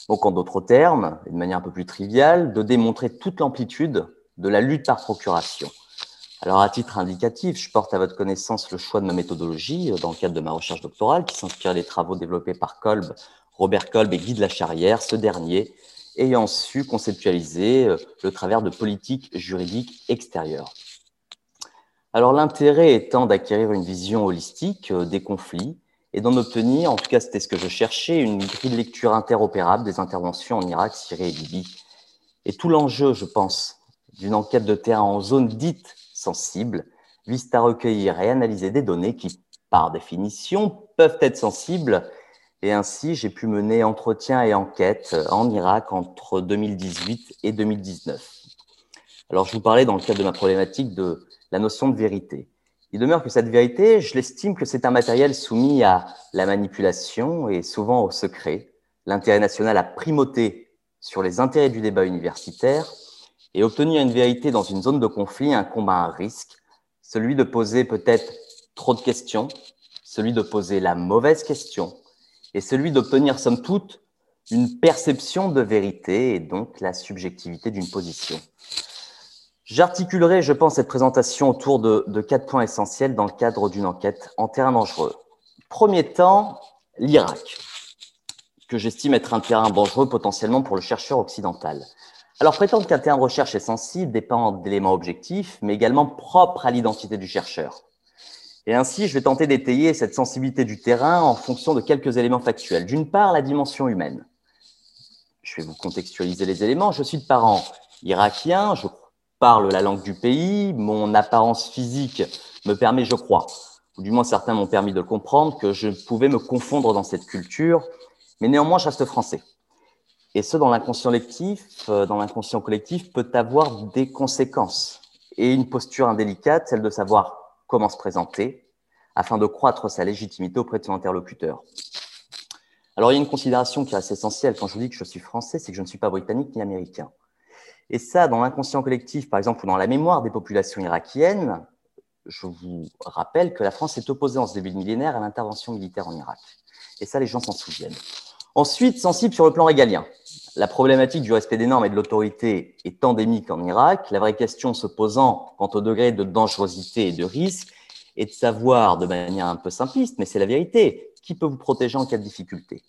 F: Donc en d'autres termes, et de manière un peu plus triviale, de démontrer toute l'amplitude de la lutte par procuration. Alors, à titre indicatif, je porte à votre connaissance le choix de ma méthodologie euh, dans le cadre de ma recherche doctorale qui s'inspire des travaux développés par Kolb, Robert Kolb et Guy de la Charrière, ce dernier ayant su conceptualiser euh, le travers de politiques juridiques extérieures. Alors, l'intérêt étant d'acquérir une vision holistique euh, des conflits et d'en obtenir, en tout cas c'était ce que je cherchais, une grille de lecture interopérable des interventions en Irak, Syrie et Libye. Et tout l'enjeu, je pense, d'une enquête de terrain en zone dite sensibles visent à recueillir et analyser des données qui, par définition, peuvent être sensibles. Et ainsi, j'ai pu mener entretien et enquête en Irak entre 2018 et 2019. Alors, je vous parlais dans le cadre de ma problématique de la notion de vérité. Il demeure que cette vérité, je l'estime que c'est un matériel soumis à la manipulation et souvent au secret. L'intérêt national a primauté sur les intérêts du débat universitaire et obtenir une vérité dans une zone de conflit incombe à un risque, celui de poser peut-être trop de questions, celui de poser la mauvaise question, et celui d'obtenir, somme toute, une perception de vérité et donc la subjectivité d'une position. J'articulerai, je pense, cette présentation autour de, quatre points essentiels dans le cadre d'une enquête en terrain dangereux. Premier temps, l'Irak, que j'estime être un terrain dangereux potentiellement pour le chercheur occidental. Alors, prétendre qu'un terrain de recherche est sensible dépend d'éléments objectifs, mais également propres à l'identité du chercheur. Et ainsi, je vais tenter d'étayer cette sensibilité du terrain en fonction de quelques éléments factuels. D'une part, la dimension humaine. Je vais vous contextualiser les éléments. Je suis de parents irakiens, je parle la langue du pays, mon apparence physique me permet, je crois, ou du moins certains m'ont permis de le comprendre, que je pouvais me confondre dans cette culture, mais néanmoins, je reste français. Et ce, dans l'inconscient collectif, euh, dans l'inconscient collectif, peut avoir des conséquences. Et une posture indélicate, celle de savoir comment se présenter, afin de croître sa légitimité auprès de son interlocuteur. Alors, il y a une considération qui est assez essentielle quand je vous dis que je suis français, c'est que je ne suis pas britannique ni américain. Et ça, dans l'inconscient collectif, par exemple, ou dans la mémoire des populations irakiennes, je vous rappelle que la France est opposée en ce début de millénaire à l'intervention militaire en Irak. Et ça, les gens s'en souviennent. Ensuite, sensible sur le plan régalien. La problématique du respect des normes et de l'autorité est endémique en Irak. La vraie question se posant quant au degré de dangerosité et de risque est de savoir de manière un peu simpliste, mais c'est la vérité, qui peut vous protéger en cas de difficulté.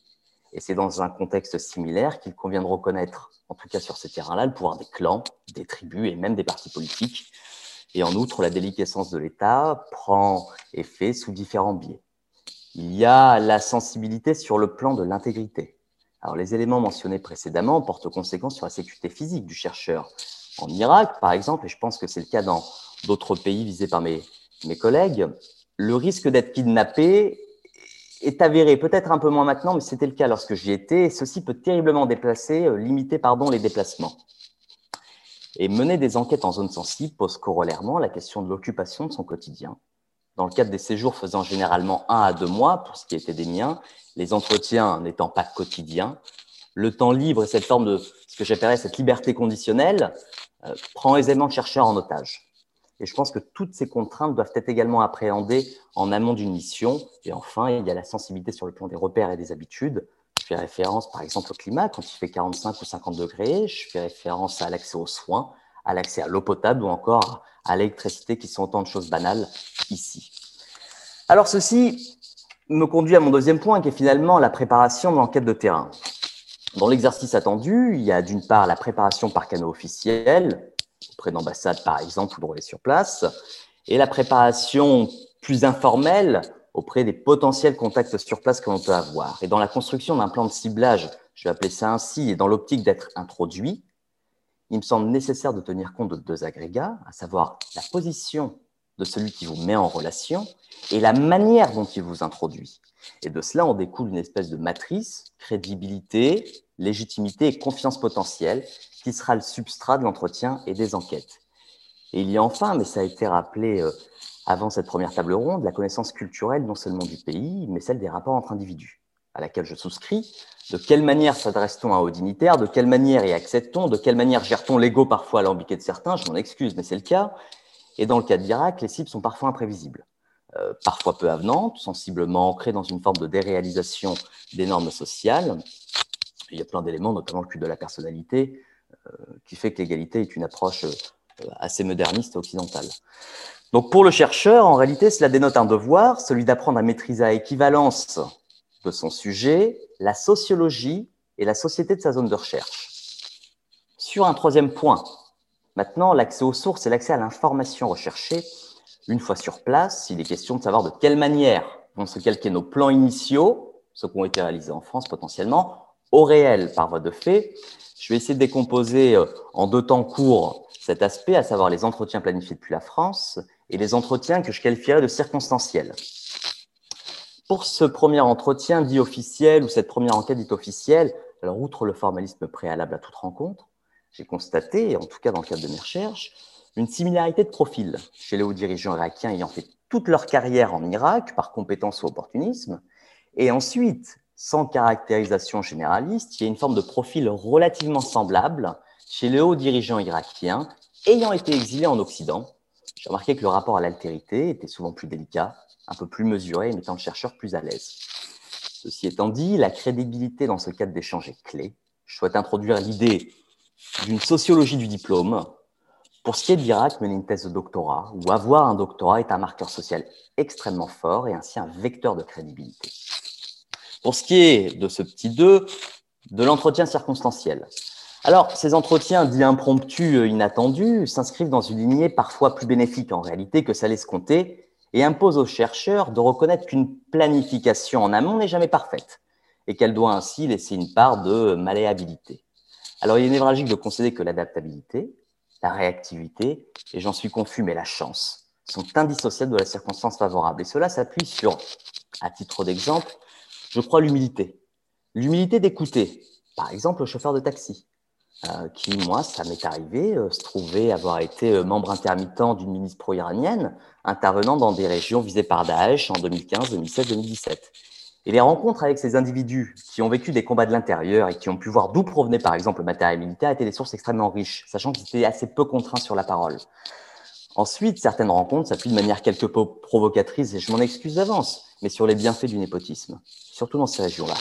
F: Et c'est dans un contexte similaire qu'il convient de reconnaître, en tout cas sur ce terrain-là, le pouvoir des clans, des tribus et même des partis politiques. Et en outre, la déliquescence de l'État prend effet sous différents biais. Il y a la sensibilité sur le plan de l'intégrité. Alors, les éléments mentionnés précédemment portent conséquence sur la sécurité physique du chercheur. En Irak, par exemple, et je pense que c'est le cas dans d'autres pays visés par mes, mes collègues, le risque d'être kidnappé est avéré, peut-être un peu moins maintenant, mais c'était le cas lorsque j'y étais, et ceci peut terriblement déplacer, euh, limiter pardon, les déplacements. Et mener des enquêtes en zone sensible pose corollairement la question de l'occupation de son quotidien, dans le cadre des séjours faisant généralement un à deux mois, pour ce qui était des miens, les entretiens n'étant pas quotidiens, le temps libre et cette forme de ce que j'appellerais cette liberté conditionnelle euh, prend aisément le chercheur en otage. Et je pense que toutes ces contraintes doivent être également appréhendées en amont d'une mission. Et enfin, il y a la sensibilité sur le plan des repères et des habitudes. Je fais référence, par exemple, au climat, quand il fait 45 ou 50 degrés. Je fais référence à l'accès aux soins, à l'accès à l'eau potable ou encore à l'électricité, qui sont autant de choses banales ici. Alors ceci me conduit à mon deuxième point, qui est finalement la préparation de l'enquête de terrain. Dans l'exercice attendu, il y a d'une part la préparation par canaux officiels, auprès d'ambassades par exemple, ou de relais sur place, et la préparation plus informelle auprès des potentiels contacts sur place que l'on peut avoir. Et dans la construction d'un plan de ciblage, je vais appeler ça ainsi, et dans l'optique d'être introduit, il me semble nécessaire de tenir compte de deux agrégats, à savoir la position de celui qui vous met en relation et la manière dont il vous introduit. Et de cela, on découle une espèce de matrice, crédibilité, légitimité et confiance potentielle, qui sera le substrat de l'entretien et des enquêtes. Et il y a enfin, mais ça a été rappelé euh, avant cette première table ronde, la connaissance culturelle non seulement du pays, mais celle des rapports entre individus, à laquelle je souscris. De quelle manière s'adresse-t-on à haut dignitaire? De quelle manière y accède-t-on? De quelle manière gère-t-on l'ego parfois à l'ambiqué de certains? Je m'en excuse, mais c'est le cas. Et dans le cas de l'Irak, les cibles sont parfois imprévisibles, euh, parfois peu avenantes, sensiblement ancrées dans une forme de déréalisation des normes sociales. Il y a plein d'éléments, notamment le culte de la personnalité, qui fait que l'égalité est une approche euh, assez moderniste occidentale. Donc pour le chercheur, en réalité, cela dénote un devoir, celui d'apprendre à maîtriser à équivalence de son sujet la sociologie et la société de sa zone de recherche. Sur un troisième point, Maintenant, l'accès aux sources et l'accès à l'information recherchée, une fois sur place, il est question de savoir de quelle manière vont se calquer nos plans initiaux, ceux qui ont été réalisés en France potentiellement, au réel par voie de fait. Je vais essayer de décomposer euh, en deux temps courts cet aspect, à savoir les entretiens planifiés depuis la France et les entretiens que je qualifierais de circonstanciels. Pour ce premier entretien dit officiel ou cette première enquête dite officielle, alors outre le formalisme préalable à toute rencontre, j'ai constaté, en tout cas dans le cadre de mes recherches, une similarité de profil chez les hauts dirigeants irakiens ayant fait toute leur carrière en Irak par compétence ou opportunisme, et ensuite, sans caractérisation généraliste, il y a une forme de profil relativement semblable chez les hauts dirigeants irakiens ayant été exilés en Occident. J'ai remarqué que le rapport à l'altérité était souvent plus délicat, un peu plus mesuré, mettant le chercheur plus à l'aise. Ceci étant dit, la crédibilité dans ce cadre d'échange est clé. Je souhaite introduire l'idée d'une sociologie du diplôme Pour ce qui est de l'Irak, mener une thèse de doctorat ou avoir un doctorat est un marqueur social extrêmement fort et ainsi un vecteur de crédibilité. Pour ce qui est de ce petit 2, de l'entretien circonstanciel. Alors, ces entretiens dits impromptus, euh, inattendus, s'inscrivent dans une lignée parfois plus bénéfique en réalité que ça laisse compter et imposent aux chercheurs de reconnaître qu'une planification en amont n'est jamais parfaite et qu'elle doit ainsi laisser une part de malléabilité. Alors, il est névralgique de concéder que l'adaptabilité, la réactivité, et j'en suis confus, mais la chance, sont indissociables de la circonstance favorable. Et cela s'appuie sur, à titre d'exemple, je crois l'humilité. L'humilité d'écouter, par exemple, le chauffeur de taxi, euh, qui, moi, ça m'est arrivé, euh, se trouvait avoir été euh, membre intermittent d'une milice pro-iranienne, intervenant dans des régions visées par Daesh en 2015, 2016, 2017. Et les rencontres avec ces individus qui ont vécu des combats de l'intérieur et qui ont pu voir d'où provenait par exemple le matériel militaire étaient des sources extrêmement riches, sachant qu'ils étaient assez peu contraints sur la parole. Ensuite, certaines rencontres s'appuient de manière quelque peu provocatrice, et je m'en excuse d'avance, mais sur les bienfaits du népotisme, surtout dans ces régions-là.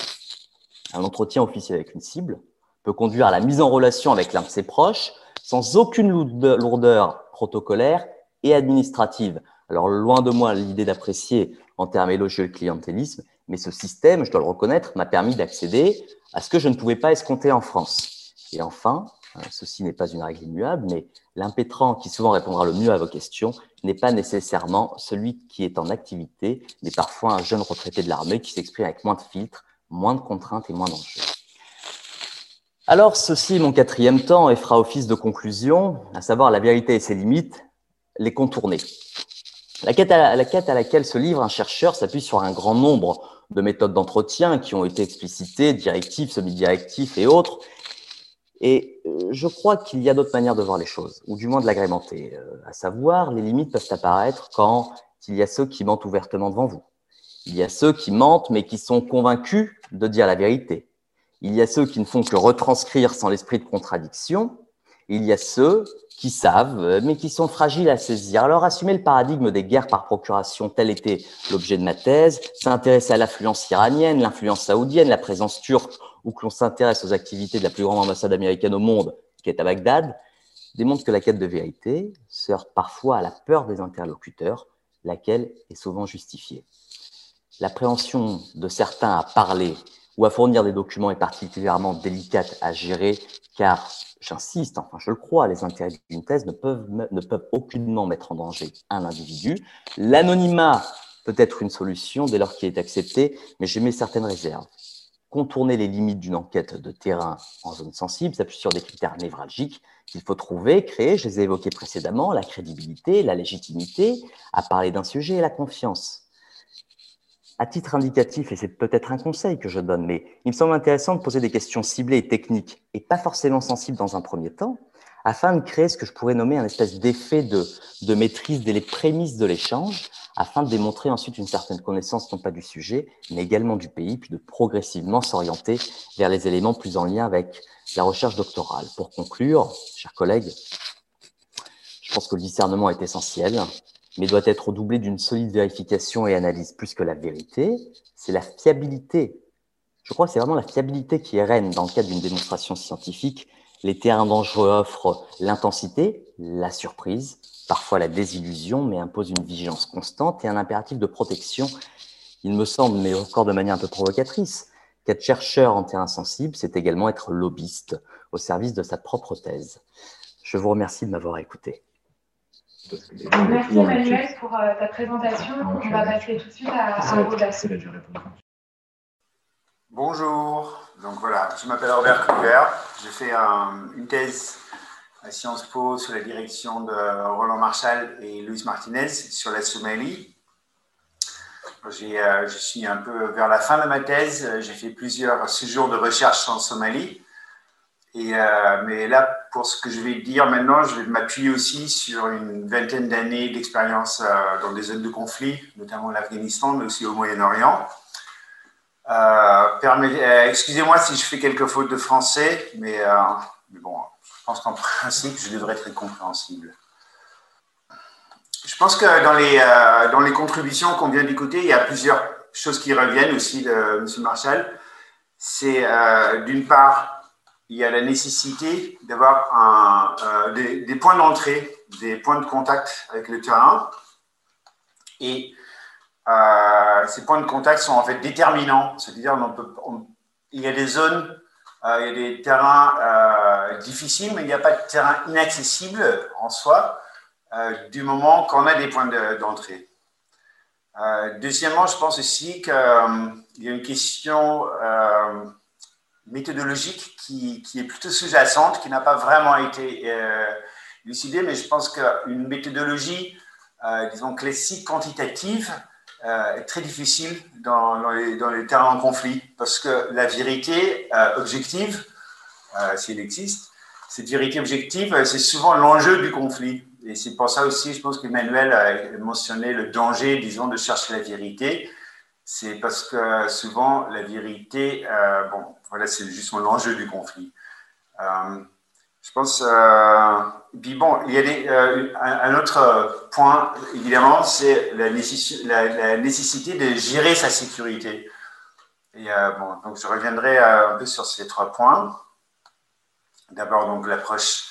F: Un entretien officiel avec une cible peut conduire à la mise en relation avec l'un de ses proches sans aucune lourdeur protocolaire et administrative. Alors, loin de moi l'idée d'apprécier en termes élogieux le clientélisme, mais ce système, je dois le reconnaître, m'a permis d'accéder à ce que je ne pouvais pas escompter en France. Et enfin, ceci n'est pas une règle immuable, mais l'impétrant qui souvent répondra le mieux à vos questions n'est pas nécessairement celui qui est en activité, mais parfois un jeune retraité de l'armée qui s'exprime avec moins de filtres, moins de contraintes et moins d'enjeux. Alors, ceci est mon quatrième temps et fera office de conclusion, à savoir la vérité et ses limites, les contourner. La quête, à, la quête à laquelle se livre un chercheur s'appuie sur un grand nombre de méthodes d'entretien qui ont été explicitées, directives, semi-directives et autres. Et euh, je crois qu'il y a d'autres manières de voir les choses, ou du moins de l'agrémenter. Euh, à savoir, les limites peuvent apparaître quand il y a ceux qui mentent ouvertement devant vous. Il y a ceux qui mentent mais qui sont convaincus de dire la vérité. Il y a ceux qui ne font que retranscrire sans l'esprit de contradiction. Il y a ceux qui savent, euh, mais qui sont fragiles à saisir. Alors, assumer le paradigme des guerres par procuration, tel était l'objet de ma thèse, s'intéresser à l'influence iranienne, l'influence saoudienne, la présence turque, ou que l'on s'intéresse aux activités de la plus grande ambassade américaine au monde, qui est à Bagdad, démontre que la quête de vérité se parfois à la peur des interlocuteurs, laquelle est souvent justifiée. L'appréhension de certains à parler ou à fournir des documents est particulièrement délicate à gérer, car j'insiste, enfin je le crois, les intérêts d'une thèse ne peuvent, ne peuvent aucunement mettre en danger un individu. L'anonymat peut être une solution dès lors qu'il est accepté, mais j'émets certaines réserves. Contourner les limites d'une enquête de terrain en zone sensible s'appuie sur des critères névralgiques qu'il faut trouver, créer, je les ai évoqués précédemment, la crédibilité, la légitimité, à parler d'un sujet et la confiance. À titre indicatif, et c'est peut-être un conseil que je donne, mais il me semble intéressant de poser des questions ciblées et techniques, et pas forcément sensibles dans un premier temps, afin de créer ce que je pourrais nommer un espèce d'effet de, de maîtrise des prémices de l'échange, afin de démontrer ensuite une certaine connaissance non pas du sujet, mais également du pays, puis de progressivement s'orienter vers les éléments plus en lien avec la recherche doctorale. Pour conclure, chers collègues, je pense que le discernement est essentiel mais doit être doublé d'une solide vérification et analyse plus que la vérité, c'est la fiabilité. Je crois que c'est vraiment la fiabilité qui est reine dans le cadre d'une démonstration scientifique. Les terrains dangereux offrent l'intensité, la surprise, parfois la désillusion, mais imposent une vigilance constante et un impératif de protection. Il me semble, mais encore de manière un peu provocatrice, qu'être chercheur en terrain sensible, c'est également être lobbyiste au service de sa propre thèse. Je vous remercie de m'avoir écouté.
C: Merci Emmanuel pour euh, ta présentation. On va passer tout de suite à, Robert.
G: Bonjour, donc voilà, je m'appelle Robert Kruger. J'ai fait une thèse à Sciences Po sous la direction de Roland Marshall et Luis Martinez sur la Somalie. Euh, je suis un peu vers la fin de ma thèse. J'ai fait plusieurs séjours de recherche en Somalie. Euh, mais là, pour ce que je vais dire maintenant, je vais m'appuyer aussi sur une vingtaine d'années d'expérience euh, dans des zones de conflit, notamment l'Afghanistan, mais aussi au Moyen-Orient. Euh, excusez-moi si je fais quelques fautes de français, mais, mais bon, je pense qu'en principe, je devrais être compréhensible. Je pense que dans les, contributions qu'on vient d'écouter, il y a plusieurs choses qui reviennent aussi de M. Marshall. C'est d'une part il y a la nécessité d'avoir euh, des, des, points d'entrée des points de contact avec le terrain. Et euh, ces points de contact sont en fait déterminants, c'est-à-dire il y a des zones, euh, il y a des terrains euh, difficiles, mais il n'y a pas de terrain inaccessible en soi du moment qu'on a des points d'entrée. deuxièmement, je pense aussi qu'il y a une question méthodologique qui, qui, est plutôt sous-jacente, qui n'a pas vraiment été lucidée, mais je pense qu'une méthodologie, disons, classique quantitative, est très difficile dans, les, terrains en conflit parce que la vérité euh, objective, euh, s'il existe, cette vérité objective, c'est souvent l'enjeu du conflit. Et c'est pour ça aussi, je pense qu'Emmanuel a mentionné le danger, disons, de chercher la vérité. C'est parce que souvent, la vérité, bon, voilà, c'est justement l'enjeu du conflit. Je pense puis bon, il y a euh, un, autre point, évidemment, c'est la, nécessité de gérer sa sécurité. Et euh, bon, donc je reviendrai euh, un peu sur ces trois points. D'abord, donc l'approche,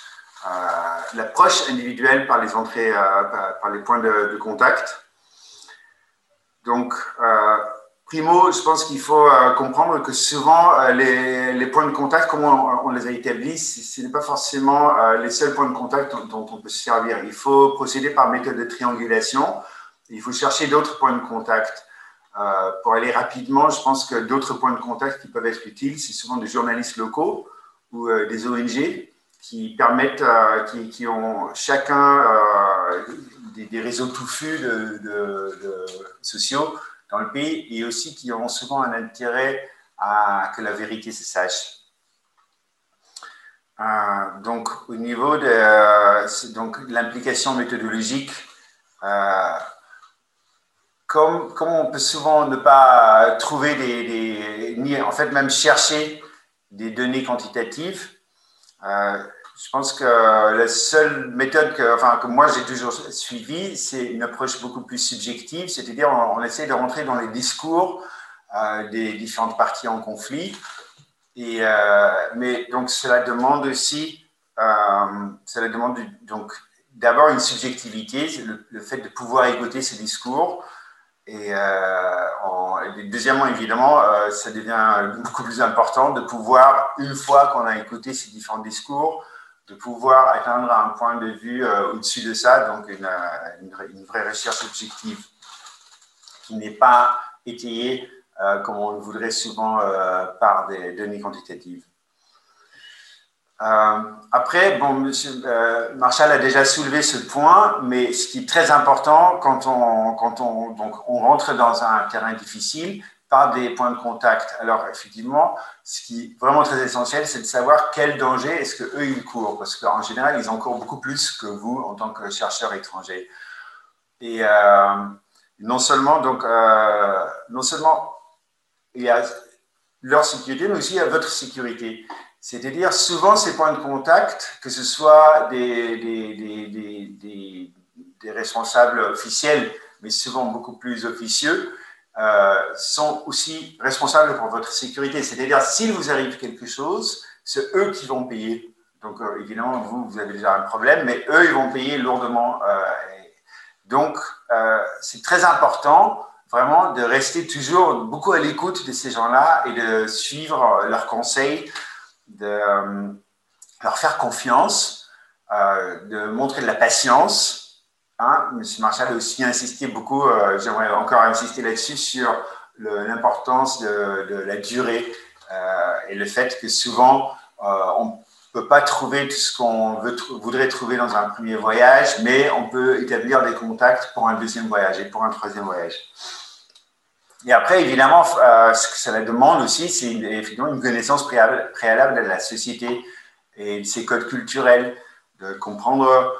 G: l'approche individuelle par les entrées, par, les points de, de contact. Donc, Primo, je pense qu'il faut euh, comprendre que souvent, euh, les, points de contact, comment on, les a établis, ce n'est pas forcément euh, les seuls points de contact dont, on peut se servir. Il faut procéder par méthode de triangulation. Il faut chercher d'autres points de contact. pour aller rapidement, je pense que d'autres points de contact qui peuvent être utiles, c'est souvent des journalistes locaux ou des ONG qui permettent, qui, ont chacun des, réseaux touffus de sociaux dans le pays et aussi qui ont souvent un intérêt à que la vérité se sache. Euh, donc, au niveau de donc, l'implication méthodologique, euh, comme, comme, on peut souvent ne pas trouver des, ni en fait même chercher des données quantitatives, euh, je pense que la seule méthode que, enfin, que moi j'ai toujours suivie, c'est une approche beaucoup plus subjective, c'est-à-dire on, essaie de rentrer dans les discours euh, des différentes parties en conflit. Et, euh, mais donc cela demande aussi, euh, cela demande donc d'abord une subjectivité, le, fait de pouvoir écouter ces discours. Et deuxièmement, évidemment, ça devient beaucoup plus important de pouvoir, une fois qu'on a écouté ces différents discours, de pouvoir atteindre un point de vue euh, au-dessus de ça, donc une, euh, une, vraie recherche objective qui n'est pas étayée euh, comme on le voudrait souvent par des données quantitatives. après, bon, Monsieur Marshall a déjà soulevé ce point, mais ce qui est très important quand on, quand on, donc, on rentre dans un terrain difficile, par des points de contact. Alors, effectivement, ce qui est vraiment très essentiel, c'est de savoir quel danger est-ce qu'eux, ils courent. Parce qu'en général, ils en courent beaucoup plus que vous en tant que chercheur étranger. Et euh, non seulement, donc, euh, non seulement il y a leur sécurité, mais aussi il y a votre sécurité. C'est-à-dire, souvent, ces points de contact, que ce soit des, responsables officiels, mais souvent beaucoup plus officieux, euh, sont aussi responsables pour votre sécurité. C'est-à-dire, s'il vous arrive quelque chose, c'est eux qui vont payer. Donc, euh, évidemment, vous, vous avez déjà un problème, mais eux, ils vont payer lourdement. Euh, donc, c'est très important, vraiment, de rester toujours beaucoup à l'écoute de ces gens-là et de suivre leurs conseils, de leur faire confiance, de montrer de la patience Hein, M. Marshall a aussi insisté beaucoup, euh, j'aimerais encore insister là-dessus, sur l'importance de, la durée euh, et le fait que souvent, euh, on ne peut pas trouver tout ce qu'on voudrait trouver dans un premier voyage, mais on peut établir des contacts pour un deuxième voyage et pour un troisième voyage. Et après, évidemment, ce que cela demande aussi, c'est effectivement une connaissance préalable, préalable de la société et ses codes culturels, de comprendre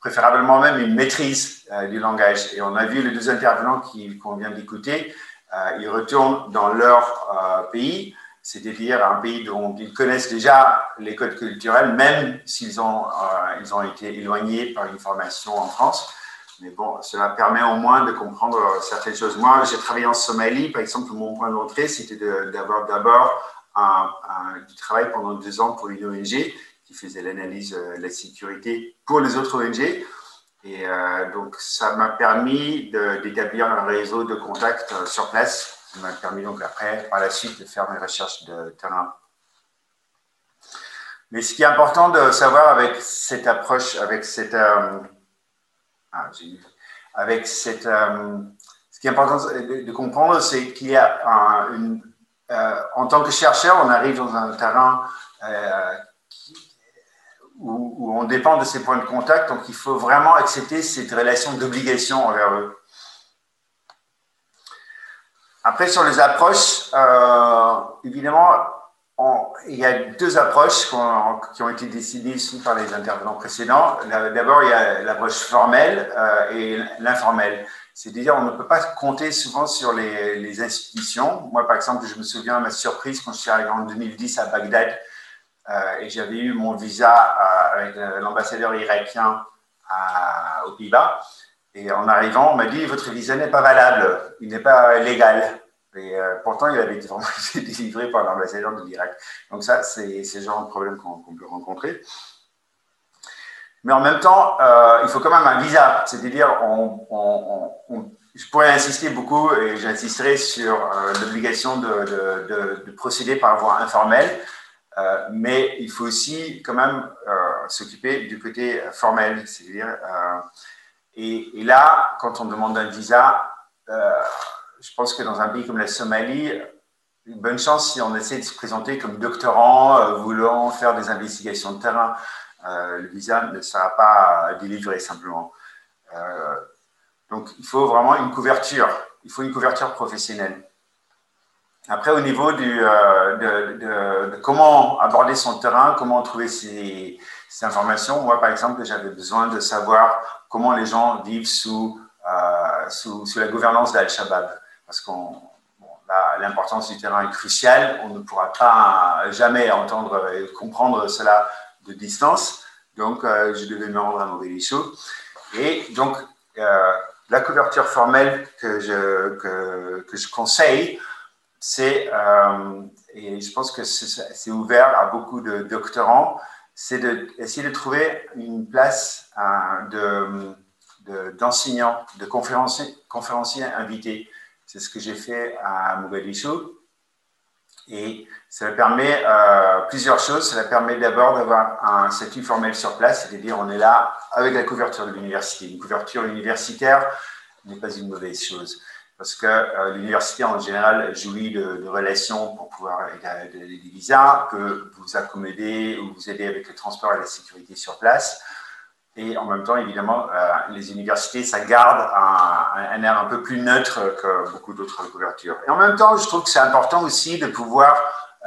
G: préférablement même une maîtrise euh, du langage. Et on a vu les deux intervenants qu'on vient d'écouter, ils retournent dans leur pays, c'est-à-dire un pays dont ils connaissent déjà les codes culturels, même s'ils ont, ils ont été éloignés par une formation en France. Mais bon, cela permet au moins de comprendre certaines choses. Moi, j'ai travaillé en Somalie, par exemple, mon point d'entrée, c'était d'avoir d'abord un, du travail pendant deux ans pour une ONG faisait l'analyse de la sécurité pour les autres ONG. Et donc, ça m'a permis d'établir un réseau de contacts sur place. Ça m'a permis donc après, par la suite, de faire mes recherches de terrain. Mais ce qui est important de savoir avec cette approche, avec cette, ah, avec cette, ce qui est important de, comprendre, c'est qu'il y a une, euh, en tant que chercheur, on arrive dans un terrain euh, où, on dépend de ces points de contact, donc il faut vraiment accepter cette relation d'obligation envers eux. Après, sur les approches, euh, évidemment, il y a deux approches qui ont été décidées ici par les intervenants précédents. D'abord, il y a l'approche formelle et l'informelle. C'est-à-dire, on ne peut pas compter souvent sur les, institutions. Moi, par exemple, je me souviens de ma surprise quand je suis arrivé en 2010 à Bagdad euh, et j'avais eu mon visa euh, avec l'ambassadeur irakien aux Pays-Bas. Et en arrivant, on m'a dit Votre visa n'est pas valable, il n'est pas légal. Et euh, pourtant, il avait été délivré par l'ambassadeur de l'Irak. Donc, ça, c'est le genre de problème qu'on peut rencontrer. Mais en même temps, euh, il faut quand même un visa. C'est-à-dire, je pourrais insister beaucoup et j'insisterai sur euh, l'obligation de, procéder par voie informelle. Euh, mais il faut aussi quand même s'occuper du côté formel. C'est-à-dire, et, là, quand on demande un visa, je pense que dans un pays comme la Somalie, une bonne chance si on essaie de se présenter comme doctorant voulant faire des investigations de terrain. Euh, le visa ne sera pas délivré simplement. Euh, donc, il faut vraiment une couverture. Il faut une couverture professionnelle. Après, au niveau du, euh, de, comment aborder son terrain, comment trouver ces, informations, moi, par exemple, j'avais besoin de savoir comment les gens vivent sous, sous, la gouvernance d'Al-Shabaab. Parce que l'importance du terrain est cruciale. On ne pourra pas jamais entendre et comprendre cela de distance. Donc, euh, je devais me rendre à Mogadiscio. Et donc, euh, la couverture formelle que je, que, que je conseille, c'est, euh, et je pense que c'est ouvert à beaucoup de doctorants, c'est d'essayer de, de, trouver une place d'enseignants, de, de, conférenciers, conférenciers invités. C'est ce que j'ai fait à Mogadiscio. Et ça permet euh, plusieurs choses. Ça permet d'abord d'avoir un statut formel sur place, c'est-à-dire on est là avec la couverture de l'université. Une couverture universitaire n'est pas une mauvaise chose parce que euh, l'université en général jouit de, relations pour pouvoir des visas, peut vous accommoder ou vous aider avec le transport et la sécurité sur place. Et en même temps, évidemment, euh, les universités, ça garde un, air un peu plus neutre que beaucoup d'autres couvertures. Et en même temps, je trouve que c'est important aussi de pouvoir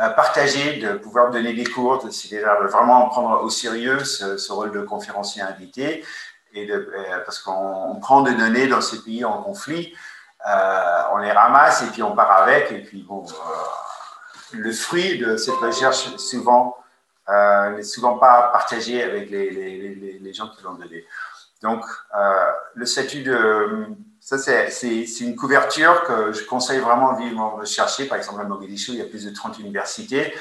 G: euh, partager, de pouvoir donner des cours, c'est-à-dire de vraiment prendre au sérieux ce, rôle de conférencier invité, et parce qu'on prend des données dans ces pays en conflit, on les ramasse et puis on part avec, et puis bon, le fruit de cette recherche souvent euh, n'est souvent pas partagé avec les, les, les, gens qui l'ont donné. Donc, euh, le statut de. Ça, c'est une couverture que je conseille vraiment vivement de chercher. Par exemple, à Mogadiscio, il y a plus de 30 universités.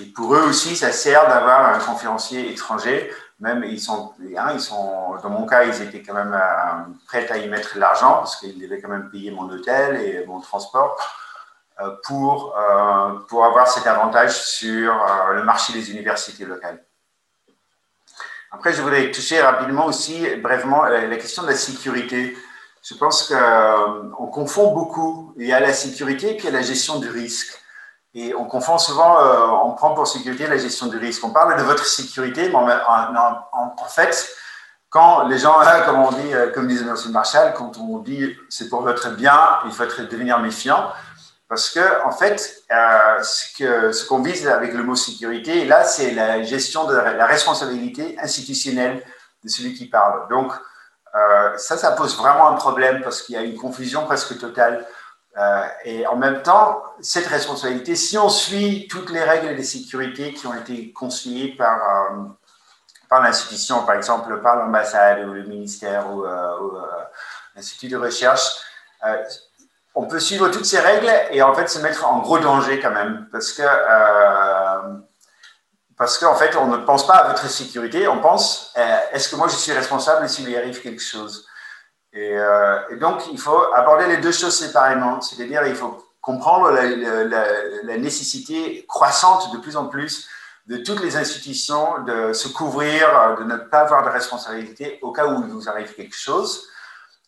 G: Et pour eux aussi, ça sert d'avoir un conférencier étranger. Même ils sont, hein, ils sont, dans mon cas, ils étaient quand même euh, prêts à y mettre l'argent parce qu'ils devaient quand même payer mon hôtel et mon transport. Euh, pour, euh, pour avoir cet avantage sur le marché des universités locales. Après, je voudrais toucher rapidement aussi, brièvement, la question de la sécurité. Je pense qu'on confond beaucoup. Il y a la sécurité et puis il y a la gestion du risque. Et on confond souvent, on prend pour sécurité la gestion du risque. On parle de votre sécurité, mais en, fait, quand les gens, comme on dit, comme disait M. Marshall, quand on dit c'est pour votre bien, il faut devenir méfiant. Parce que, en fait, euh, ce qu'on vise avec le mot sécurité, là, c'est la gestion de la responsabilité institutionnelle de celui qui parle. Donc, euh, ça, ça pose vraiment un problème parce qu'il y a une confusion presque totale. Euh, et en même temps, cette responsabilité, si on suit toutes les règles de sécurité qui ont été conseillées par, par l'institution, par exemple par l'ambassade ou le ministère ou, ou l'Institut de recherche, on peut suivre toutes ces règles et en fait se mettre en gros danger quand même. Parce que, euh, parce qu'en fait, on ne pense pas à votre sécurité, on pense est-ce que moi je suis responsable s'il lui arrive quelque chose? Et, et, donc, il faut aborder les deux choses séparément, c'est-à-dire il faut comprendre la, nécessité croissante de plus en plus de toutes les institutions de se couvrir, de ne pas avoir de responsabilité au cas où il vous arrive quelque chose.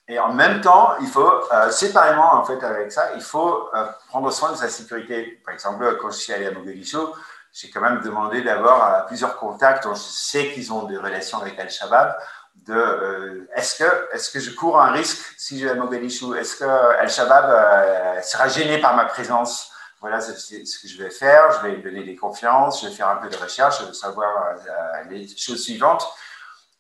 G: Et en même temps, il faut euh, séparément, en fait, avec ça, il faut euh, prendre soin de sa sécurité. Par exemple, quand je suis allé à Mogadiscio, j'ai quand même demandé à plusieurs contacts dont je sais qu'ils ont des relations avec Al-Shabaab de euh, est-ce que, est que je cours un risque si je vais à Mogadiscio Est-ce que Al-Shabaab euh, sera gêné par ma présence? Voilà ce, ce que je vais faire. Je vais donner des confiances, je vais faire un peu de recherche, je vais savoir euh, les choses suivantes.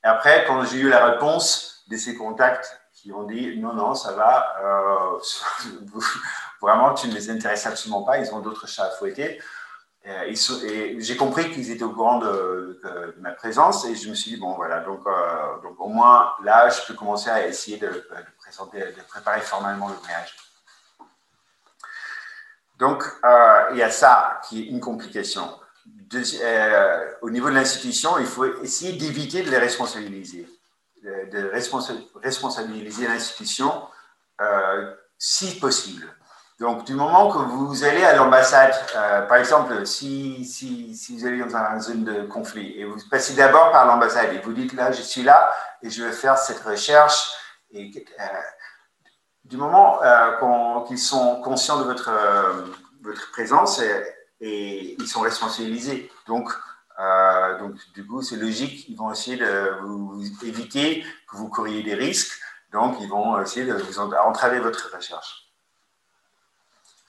G: Et après, quand j'ai eu la réponse de ces contacts qui ont dit non, non, ça va, vraiment, tu ne les intéresses absolument pas, ils ont d'autres chats à fouetter. Euh, j'ai compris qu'ils étaient au courant de, ma présence et je me suis dit, bon voilà, donc, euh, au moins là, je peux commencer à essayer de, présenter, de préparer formellement le voyage. Donc, euh, il y a ça qui est une complication. au niveau de l'institution, il faut essayer d'éviter de les responsabiliser, de, responsabiliser l'institution si possible. Donc, du moment que vous allez à l'ambassade, euh, par exemple, si, si, si, vous allez dans une zone de conflit et vous passez d'abord par l'ambassade et vous dites là, je suis là et je vais faire cette recherche, et, euh, du moment euh, qu'ils sont conscients de votre, votre présence et, ils sont responsabilisés. Donc, donc du coup, c'est logique, ils vont essayer de vous éviter que vous couriez des risques, donc ils vont essayer de vous entraver votre recherche.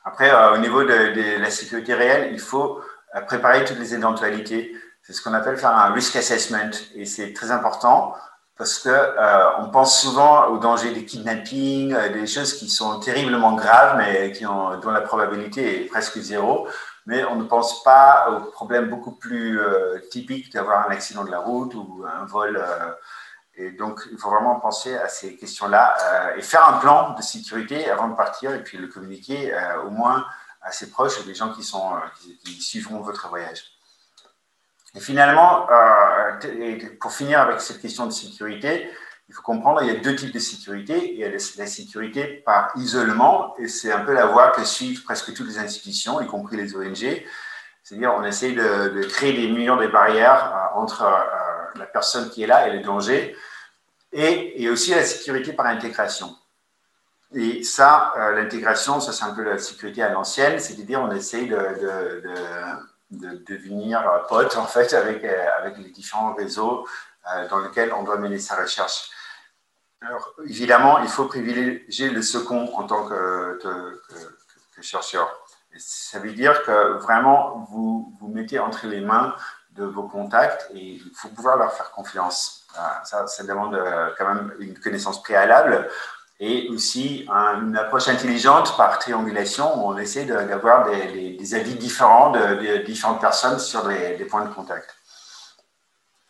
G: Après, euh, au niveau de, la sécurité réelle, il faut euh, préparer toutes les éventualités. C'est ce qu'on appelle faire un risk assessment et c'est très important parce que euh, on pense souvent au danger des kidnappings, des choses qui sont terriblement graves mais qui ont, dont la probabilité est presque zéro. Mais on ne pense pas aux problèmes beaucoup plus typiques d'avoir un accident de la route ou un vol et donc, il faut vraiment penser à ces questions-là euh, et faire un plan de sécurité avant de partir et puis le communiquer euh, au moins à ses proches et des gens qui, sont, euh, qui, suivront votre voyage. Et finalement, pour finir avec cette question de sécurité, il faut comprendre qu'il y a deux types de sécurité. Il y a la sécurité par isolement, et c'est un peu la voie que suivent presque toutes les institutions, y compris les ONG. C'est-à-dire, on essaye de, de, créer des murs, des barrières entre la personne qui est là et le danger, et, aussi la sécurité par intégration. Et ça, euh, l'intégration, ça c'est un peu la sécurité à l'ancienne, c'est-à-dire on essaye de, de, devenir pote en fait avec, euh, avec les différents réseaux euh, dans lesquels on doit mener sa recherche. Alors, évidemment, il faut privilégier le second en tant que, que, chercheur. ça veut dire que vraiment, vous vous mettez entre les mains de vos contacts et il faut pouvoir leur faire confiance. Ça, ça demande euh, quand même une connaissance préalable et aussi une approche intelligente par triangulation où on essaie d'avoir des, avis différents de, différentes personnes sur des, points de contact.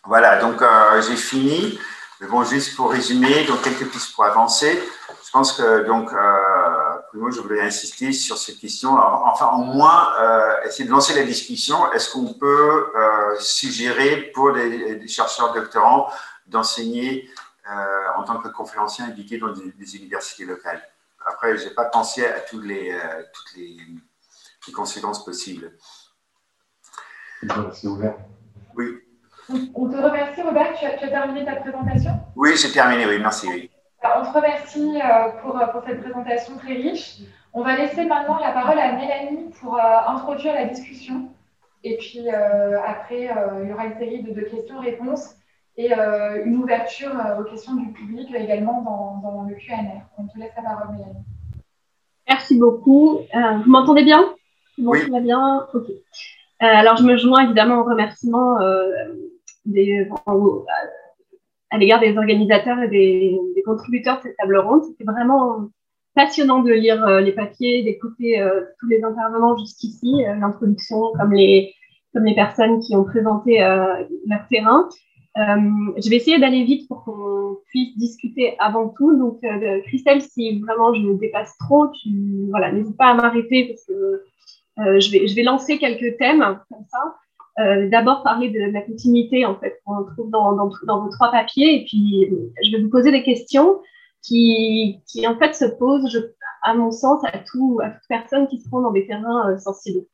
G: Voilà, donc euh, j'ai fini. Mais bon, juste pour résumer, donc quelques pistes pour avancer. Je pense que donc euh, moi, je voulais insister sur cette question. enfin, au moins, euh, essayer de lancer la discussion. Est-ce qu'on peut euh, suggérer pour des, chercheurs doctorants d'enseigner euh, en tant que conférencier invité dans des, universités locales? Après, je n'ai pas pensé à toutes les, toutes les, conséquences possibles.
E: C'est ouvert.
G: Oui.
C: On te remercie, Robert. Tu as, tu as terminé ta présentation?
G: Oui, j'ai terminé, oui, merci. Oui.
C: On te remercie euh, pour, pour, cette présentation très riche. On va laisser maintenant la parole à Mélanie pour euh, introduire la discussion. Et puis euh, après, il y aura une série de, questions-réponses et une ouverture aux questions du public également dans, dans le QNR. On te laisse la parole, Mélanie.
H: Merci beaucoup. vous m'entendez bien? Bon, oui. va bien? Ok. alors, je me joins évidemment au remerciement des, à l'égard des organisateurs et des, contributeurs de cette table ronde. C'était vraiment passionnant de lire euh, les papiers, d'écouter euh, tous les intervenants jusqu'ici, euh, l'introduction, comme les, comme les personnes qui ont présenté leur terrain. je vais essayer d'aller vite pour qu'on puisse discuter avant tout. Donc, Christelle, si vraiment je me dépasse trop, tu, voilà, n'hésite pas à m'arrêter parce que je, vais, je vais lancer quelques thèmes comme ça. D'abord parler de la continuité en fait qu'on trouve dans, vos trois papiers et puis je vais vous poser des questions qui, qui en fait se posent, à mon sens, à, tout, à toute personne qui se rend dans des terrains sensibles.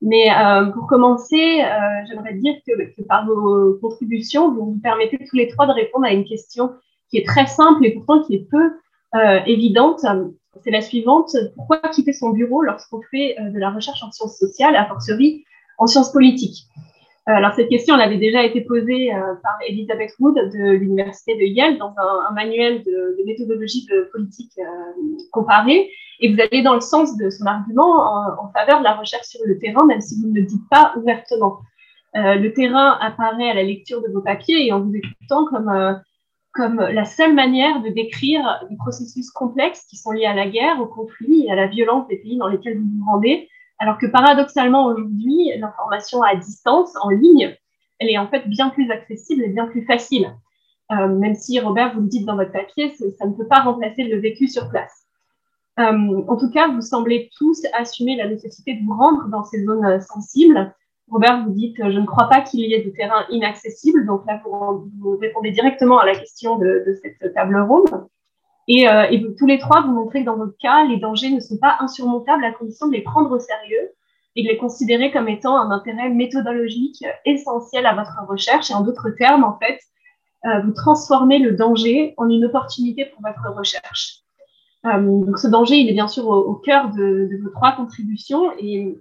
H: Mais euh, pour commencer, euh, j'aimerais dire que, que, par vos contributions, vous vous permettez tous les trois de répondre à une question qui est très simple et pourtant qui est peu euh, évidente. C'est la suivante. Pourquoi quitter son bureau lorsqu'on fait euh, de la recherche en sciences sociales, a fortiori en sciences politiques? euh, alors cette question, avait déjà été posée euh, par Elizabeth Wood de l'université de Yale dans un, manuel de, méthodologie de politique euh, comparée, et vous allez dans le sens de son argument en, faveur de la recherche sur le terrain, même si vous ne le dites pas ouvertement. Euh, le terrain apparaît à la lecture de vos papiers et en vous écoutant comme comme la seule manière de décrire des processus complexes qui sont liés à la guerre, au conflit et à la violence des pays dans lesquels vous vous rendez, alors que paradoxalement, aujourd'hui, l'information à distance, en ligne, elle est en fait bien plus accessible et bien plus facile. Euh, même si, Robert, vous le dites dans votre papier, ça ne peut pas remplacer le vécu sur place. Euh, en tout cas, vous semblez tous assumer la nécessité de vous rendre dans ces zones euh, sensibles. Robert, vous dites, je ne crois pas qu'il y ait des terrains inaccessibles. Donc là, vous, répondez directement à la question de, de cette table ronde. Et, euh, et tous les trois, vous montrez que dans votre cas, les dangers ne sont pas insurmontables à condition de les prendre au sérieux et de les considérer comme étant un intérêt méthodologique essentiel à votre recherche. Et en d'autres termes, en fait, euh, vous transformez le danger en une opportunité pour votre recherche. Euh, donc ce danger, il est bien sûr au, cœur de, vos trois contributions. Et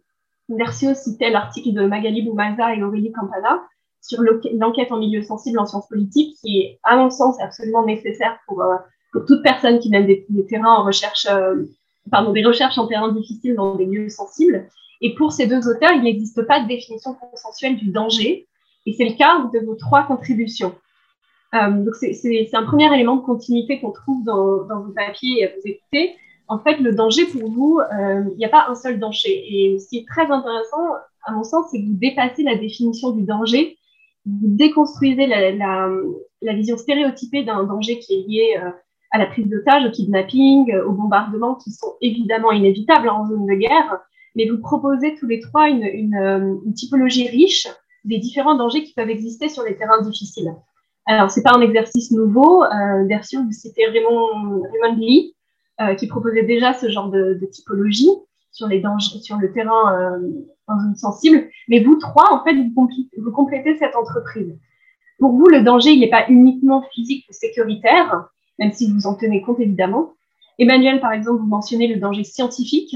H: Versio citait l'article de Magali Boumaza et Aurélie Campana sur l'enquête en milieu sensible en sciences politiques, qui est, à mon sens, absolument nécessaire pour pour toute personne qui mène des, terrains en recherche, euh, pardon, des recherches en terrain difficile dans des lieux sensibles. Et pour ces deux auteurs, il n'existe pas de définition consensuelle du danger. Et c'est le cas de vos trois contributions. Euh, donc c'est un premier élément de continuité qu'on trouve dans, vos papiers et à vous écouter. En fait, le danger pour vous, euh, il n'y a pas un seul danger. Et ce qui est très intéressant, à mon sens, c'est que vous dépassez la définition du danger, vous déconstruisez la, vision stéréotypée d'un danger qui est lié à la prise d'otage, au kidnapping, au bombardement, qui sont évidemment inévitables en zone de guerre, mais vous proposez tous les trois une, une, typologie riche des différents dangers qui peuvent exister sur les terrains difficiles. Alors, c'est pas un exercice nouveau. Euh, Version, vous citez Raymond, Raymond Lee, euh, qui proposait déjà ce genre de, typologie sur les dangers, sur le terrain euh, en zone sensible. Mais vous trois, en fait, vous complétez cette entreprise. Pour vous, le danger, il n'est pas uniquement physique ou sécuritaire, même si vous en tenez compte évidemment. Emmanuel, par exemple, vous mentionnez le danger scientifique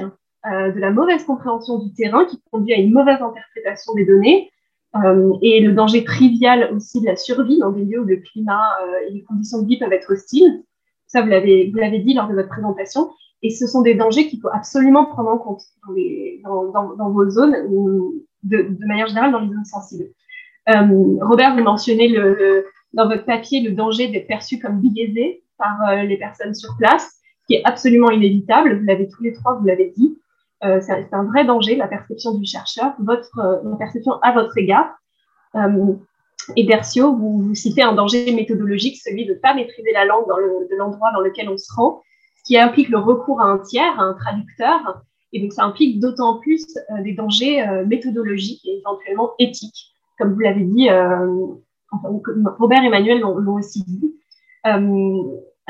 H: euh, de la mauvaise compréhension du terrain qui conduit à une mauvaise interprétation des données euh, et le danger trivial aussi de la survie dans des lieux où le climat euh, et les conditions de vie peuvent être hostiles. Ça, vous l'avez, dit lors de votre présentation. Et ce sont des dangers qu'il faut absolument prendre en compte dans, vos zones, de, de, manière générale dans les zones sensibles. Robert, vous mentionnez dans votre papier le danger d'être perçu comme biaisé par euh, les personnes sur place, ce qui est absolument inévitable. Vous l'avez tous les trois, vous l'avez dit. Euh, c'est un vrai danger, la perception du chercheur, votre euh, perception à votre égard. Euh, et Dercio, vous, citez un danger méthodologique, celui de ne pas maîtriser la langue de l'endroit dans lequel on se rend, ce qui implique le recours à un tiers, à un traducteur. Et donc, ça implique d'autant plus euh, des dangers euh, méthodologiques et éventuellement éthiques. Comme vous l'avez dit, Robert et Emmanuel l'ont aussi dit.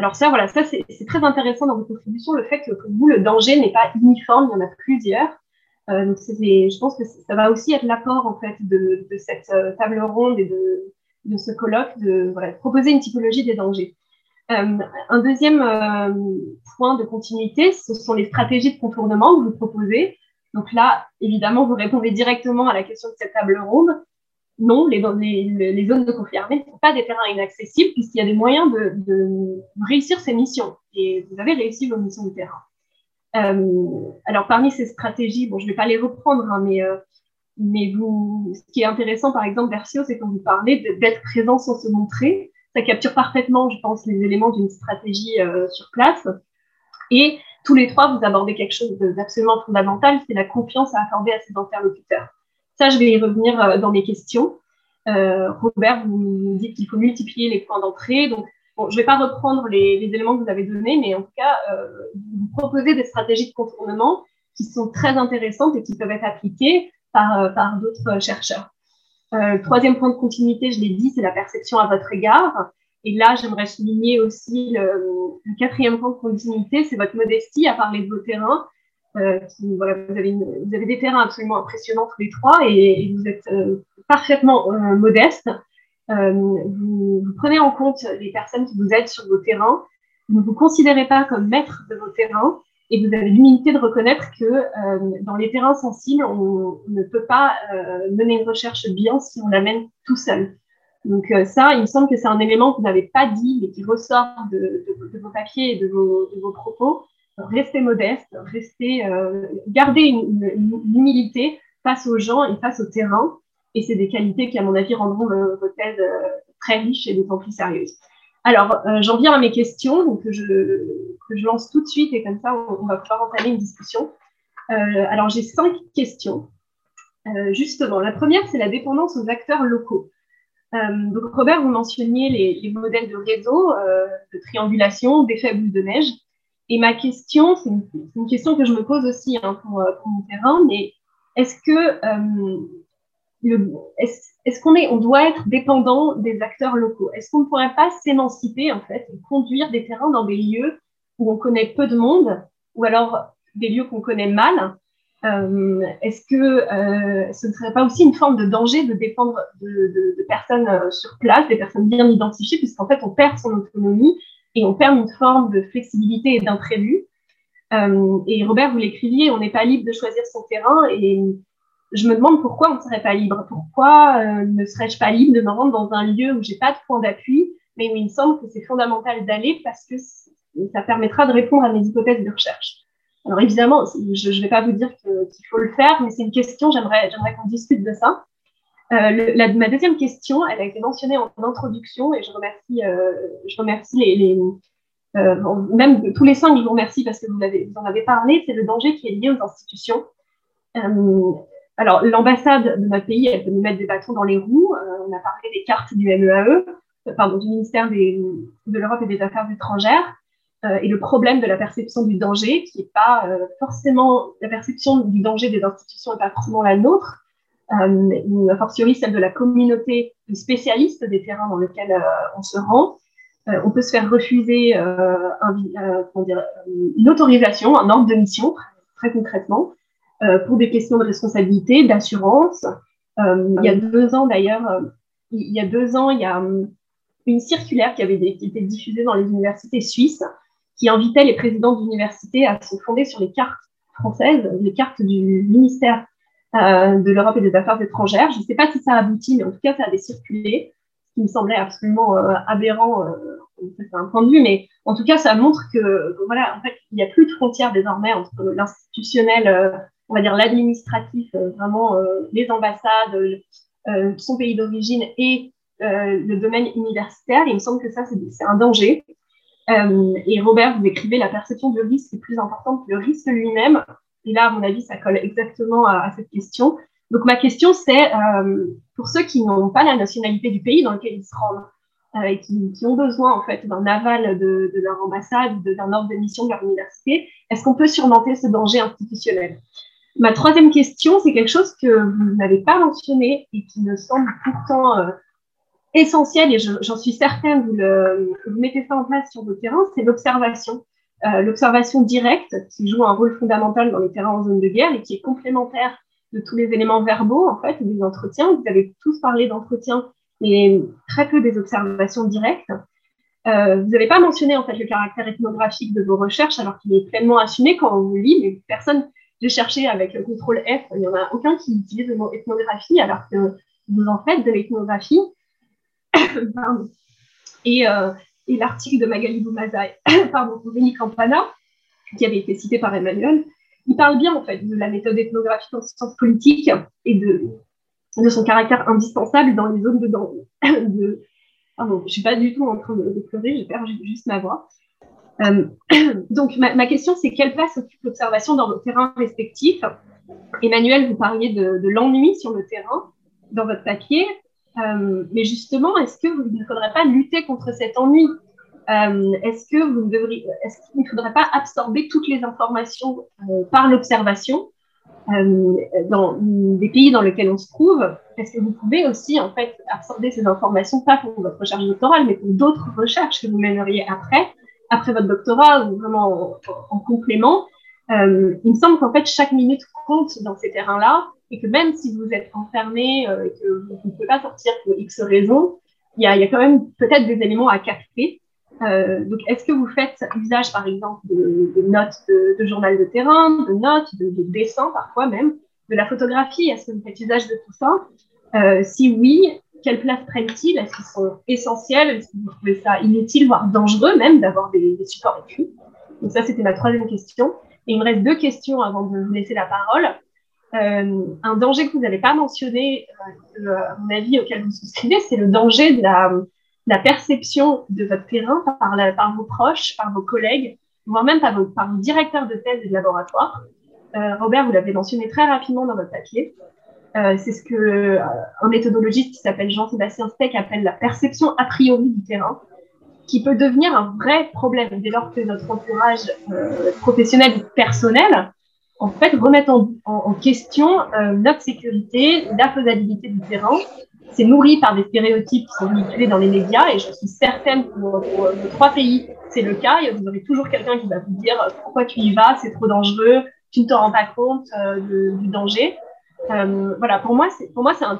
H: Alors ça, voilà, ça c'est très intéressant dans vos contributions, le fait que pour vous, le danger n'est pas uniforme, il y en a plusieurs. Euh, donc je pense que ça va aussi être l'apport en fait de, cette euh, table ronde et de, ce colloque de proposer une typologie des dangers. Euh, un deuxième euh, point de continuité, ce sont les stratégies de contournement que vous proposez. Donc là, évidemment, vous répondez directement à la question de cette table ronde non, les, zones de conflit armé ne sont pas des terrains inaccessibles puisqu'il y a des moyens de, de, réussir ces missions. Et vous avez réussi vos missions de terrain. Euh, alors, parmi ces stratégies, bon, je ne vais pas les reprendre, hein, mais, euh, mais vous, ce qui est intéressant, par exemple, Versio, c'est quand vous parlez d'être présent sans se montrer. Ça capture parfaitement, je pense, les éléments d'une stratégie euh, sur place. Et tous les trois, vous abordez quelque chose d'absolument fondamental, c'est la confiance à accorder à ses interlocuteurs. Ça, je vais y revenir euh, dans mes questions. Euh, Robert, vous nous dites qu'il faut multiplier les points d'entrée. Donc, je ne vais pas reprendre les, éléments que vous avez donnés, mais en tout cas, euh, vous proposez des stratégies de contournement qui sont très intéressantes et qui peuvent être appliquées par, d'autres chercheurs. troisième point de continuité, je l'ai dit, c'est la perception à votre égard. Et là, j'aimerais souligner aussi le, quatrième point de continuité, c'est votre modestie à parler de vos terrains. Euh, voilà, vous, avez des terrains absolument impressionnants tous les trois et, vous êtes euh, parfaitement euh, modeste. Vous, vous, prenez en compte les personnes qui vous aident sur vos terrains. Vous ne vous considérez pas comme maître de vos terrains et vous avez l'humilité de reconnaître que dans les terrains sensibles, on, ne peut pas mener une recherche bien si on la mène tout seul. Donc euh, ça, il me semble que c'est un élément que vous n'avez pas dit, mais qui ressort de, vos papiers et de vos, propos. Restez modeste, restez, euh, gardez une, humilité face aux gens et face au terrain. Et c'est des qualités qui, à mon avis, rendront vos thèses euh, très riches et d'autant plus sérieuses. Alors, j'en viens à mes questions, que je, lance tout de suite et comme ça, on, va pouvoir entamer une discussion. alors, j'ai cinq questions. justement, la première, c'est la dépendance aux acteurs locaux. Euh, donc Robert, vous mentionniez les, modèles de réseau, euh, de triangulation, d'effet boule de neige. Et ma question, c'est une, question que je me pose aussi hein, pour, euh, pour, mon terrain, mais est-ce que est-ce qu'on est, on doit être dépendant des acteurs locaux? Est-ce qu'on ne pourrait pas s'émanciper en fait et conduire des terrains dans des lieux où on connaît peu de monde ou alors des lieux qu'on connaît mal? Euh, est-ce que euh, ce ne serait pas aussi une forme de danger de dépendre de, personnes euh, sur place, des personnes bien identifiées, puisqu'en fait, on perd son autonomie et on perd une forme de flexibilité et d'imprévu. et Robert, vous l'écriviez, on n'est pas libre de choisir son terrain et je me demande pourquoi on ne serait pas libre. Pourquoi ne serais-je pas libre de me rendre dans un lieu où j'ai pas de point d'appui, mais où il me semble que c'est fondamental d'aller parce que ça permettra de répondre à mes hypothèses de recherche. Alors évidemment, je ne vais pas vous dire qu'il faut le faire, mais c'est une question, j'aimerais qu'on discute de ça. Euh, ma deuxième question, elle a été mentionnée en introduction et je remercie, euh, je remercie les, euh, même tous les cinq, je vous remercie parce que vous, en avez parlé, c'est le danger qui est lié aux institutions. Alors l'ambassade de notre pays, elle peut nous mettre des bâtons dans les roues. On a parlé des cartes du MEAE, e, pardon, du ministère de l'Europe et des Affaires étrangères. Et le problème de la perception du danger, qui n'est pas forcément la perception du danger des institutions n'est pas forcément la nôtre, a fortiori celle de la communauté de spécialistes des terrains dans lesquels on se rend. on peut se faire refuser une autorisation, un ordre de mission, très concrètement, pour des questions de responsabilité, d'assurance. il y a deux ans d'ailleurs, il y a deux ans, il y a hum, une circulaire qui avait été diffusée dans les universités suisses qui invitait les présidents d'université à se fonder sur les cartes françaises, les cartes du ministère euh, de l'Europe et des Affaires étrangères. Je ne sais pas si ça a abouti, mais en tout cas, ça avait circulé, ce qui me semblait absolument euh, aberrant, euh, c'est un point de vue, mais en tout cas, ça montre que, voilà, en fait, il n'y a plus de frontières désormais entre l'institutionnel, on va dire l'administratif, vraiment les ambassades, son pays d'origine et le domaine universitaire. il me semble que ça, c'est un danger. Et Robert, vous écrivez la perception du risque est plus importante que le risque lui-même. Et là, à mon avis, ça colle exactement à, cette question. Donc ma question, c'est euh, pour ceux qui n'ont pas la nationalité du pays dans lequel ils se rendent euh, et qui, ont besoin en fait d'un aval de, leur ambassade, d'un ordre de mission de leur université, est-ce qu'on peut surmonter ce danger institutionnel? Ma troisième question, c'est quelque chose que vous n'avez pas mentionné et qui me semble pourtant euh, essentiel, et j'en suis certaine, vous, le, mettez ça en place sur vos terrains, c'est l'observation. Euh, l'observation directe qui joue un rôle fondamental dans les terrains en zone de guerre et qui est complémentaire de tous les éléments verbaux, en fait, des entretiens. Vous avez tous parlé d'entretiens, mais très peu des observations directes. Euh, vous n'avez pas mentionné en fait le caractère ethnographique de vos recherches, alors qu'il est pleinement assumé quand on vous lit, personne, j'ai cherché avec le contrôle F, il n'y en a aucun qui utilise le mot ethnographie, alors que vous en faites de l'ethnographie. et, euh, et l'article de Magali Boumazai, pardon, Rémi Campana, qui avait été cité par Emmanuel, il parle bien en fait de la méthode ethnographique en sciences politiques et de, de son caractère indispensable dans les zones de danger. De, pardon, je ne suis pas du tout en train de, pleurer, je perds juste ma voix. Euh, donc ma, question c'est quelle place occupe l'observation dans vos terrains respectifs Emmanuel, vous parliez de, de l'ennui sur le terrain dans votre papier. Euh, mais justement, est-ce qu'il ne faudrait pas lutter contre cet ennui? Euh, Est-ce que est qu'il ne faudrait pas absorber toutes les informations euh, par l'observation euh, dans les pays dans lesquels on se trouve, parce que vous pouvez aussi en fait absorber ces informations, pas pour votre recherche doctorale, mais pour d'autres recherches que vous mèneriez après, après votre doctorat ou vraiment en, complément. Il me semble qu'en fait chaque minute compte dans ces terrains-là et que même si vous êtes enfermé et que vous ne pouvez pas sortir pour X raisons, il y a quand même peut-être des éléments à capter euh, donc, est-ce que vous faites usage, par exemple, de, notes de, journal de terrain, de notes, de, dessins parfois même, de la photographie? Est-ce que vous faites usage de tout ça? Euh, Si oui, quelle place prennent-ils? Est-ce qu'ils sont essentiels? Est-ce que vous trouvez ça inutile, voire dangereux même, d'avoir des, supports écrits? Donc ça, c'était ma troisième question. Et il me reste deux questions avant de vous laisser la parole. Euh, un danger que vous n'avez pas mentionné, à mon avis, auquel vous souscrivez, c'est le danger de la la perception de votre terrain par, vos proches, par vos collègues, voire même par vos, directeurs de thèse et de laboratoire. Euh, Robert, vous l'avez mentionné très rapidement dans votre papier. Euh, c'est ce que euh, méthodologiste qui s'appelle Jean-Sébastien Steck appelle la perception a priori du terrain, qui peut devenir un vrai problème dès lors que notre entourage professionnel ou personnel en fait remet en, en question notre sécurité, la faisabilité du terrain c'est nourri par des stéréotypes qui sont véhiculés dans les médias et je suis certaine que pour, nos trois pays, c'est le cas. Et vous aurez toujours quelqu'un qui va vous dire euh, pourquoi tu y vas, c'est trop dangereux, tu ne te rends pas compte euh, du danger. Euh, voilà, pour moi, c'est pour moi c'est un,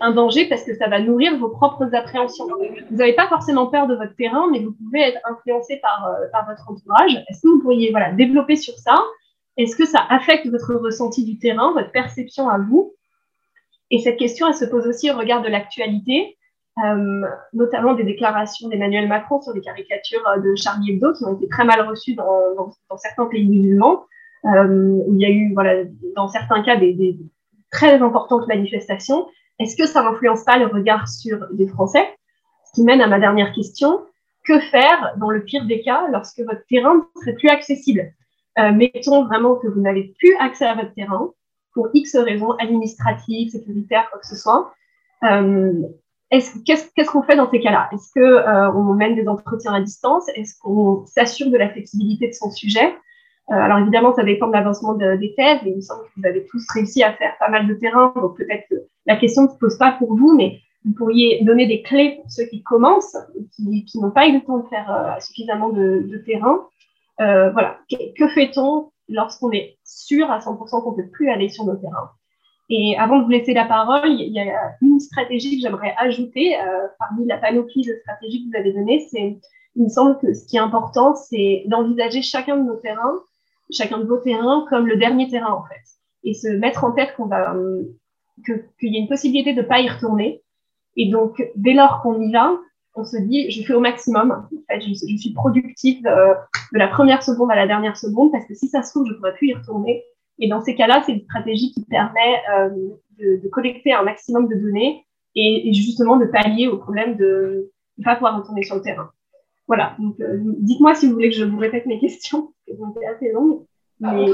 H: un, danger parce que ça va nourrir vos propres appréhensions. Vous n'avez pas forcément peur de votre terrain, mais vous pouvez être influencé par, par votre entourage. Est-ce que vous pourriez voilà développer sur ça? Est-ce que ça affecte votre ressenti du terrain, votre perception à vous? Et cette question, elle se pose aussi au regard de l'actualité, euh, notamment des déclarations d'Emmanuel Macron sur les caricatures euh, de Charlie Hebdo qui ont été très mal reçues dans, dans, dans certains pays musulmans, euh, où il y a eu, voilà, dans certains cas, des, des très importantes manifestations. Est-ce que ça n'influence pas le regard sur les Français? Ce qui mène à ma dernière question. Que faire dans le pire des cas lorsque votre terrain ne serait plus accessible? Euh, Mettons vraiment que vous n'avez plus accès à votre terrain, pour X raisons administratives, sécuritaires, quoi que ce soit. Euh, Qu'est-ce qu'on fait dans ces cas-là? Est-ce qu'on euh, on mène des entretiens à distance? Est-ce qu'on s'assure de la flexibilité de son sujet? Euh, Alors évidemment, ça dépend de l'avancement des thèses, et il me semble que vous avez tous réussi à faire pas mal de terrain, donc peut-être que la question ne se pose pas pour vous, mais vous pourriez donner des clés pour ceux qui commencent, qui, n'ont pas eu le temps de faire euh, suffisamment de, terrain. Voilà, que, que fait-on lorsqu'on est sûr à 100% qu'on ne peut plus aller sur nos terrains. Et avant de vous laisser la parole, il y a une stratégie que j'aimerais ajouter euh, parmi la panoplie de stratégies que vous avez données. C'est, il me semble que ce qui est important, c'est d'envisager chacun de nos terrains, chacun de vos terrains comme le dernier terrain en fait, et se mettre en tête qu'on va que, qu'il y a une possibilité de pas y retourner. Et donc, dès lors qu'on y va, on se dit, je fais au maximum. En fait, je, suis productive euh, de la première seconde à la dernière seconde parce que si ça se trouve, je ne pourrais plus y retourner. Et dans ces cas-là, c'est une stratégie qui permet euh, de, collecter un maximum de données et, justement de pallier au problème de ne pas pouvoir retourner sur le terrain. Voilà. Donc, euh, dites-moi si vous voulez que je vous répète mes questions, qu'elles assez longues.
C: Ah, mais...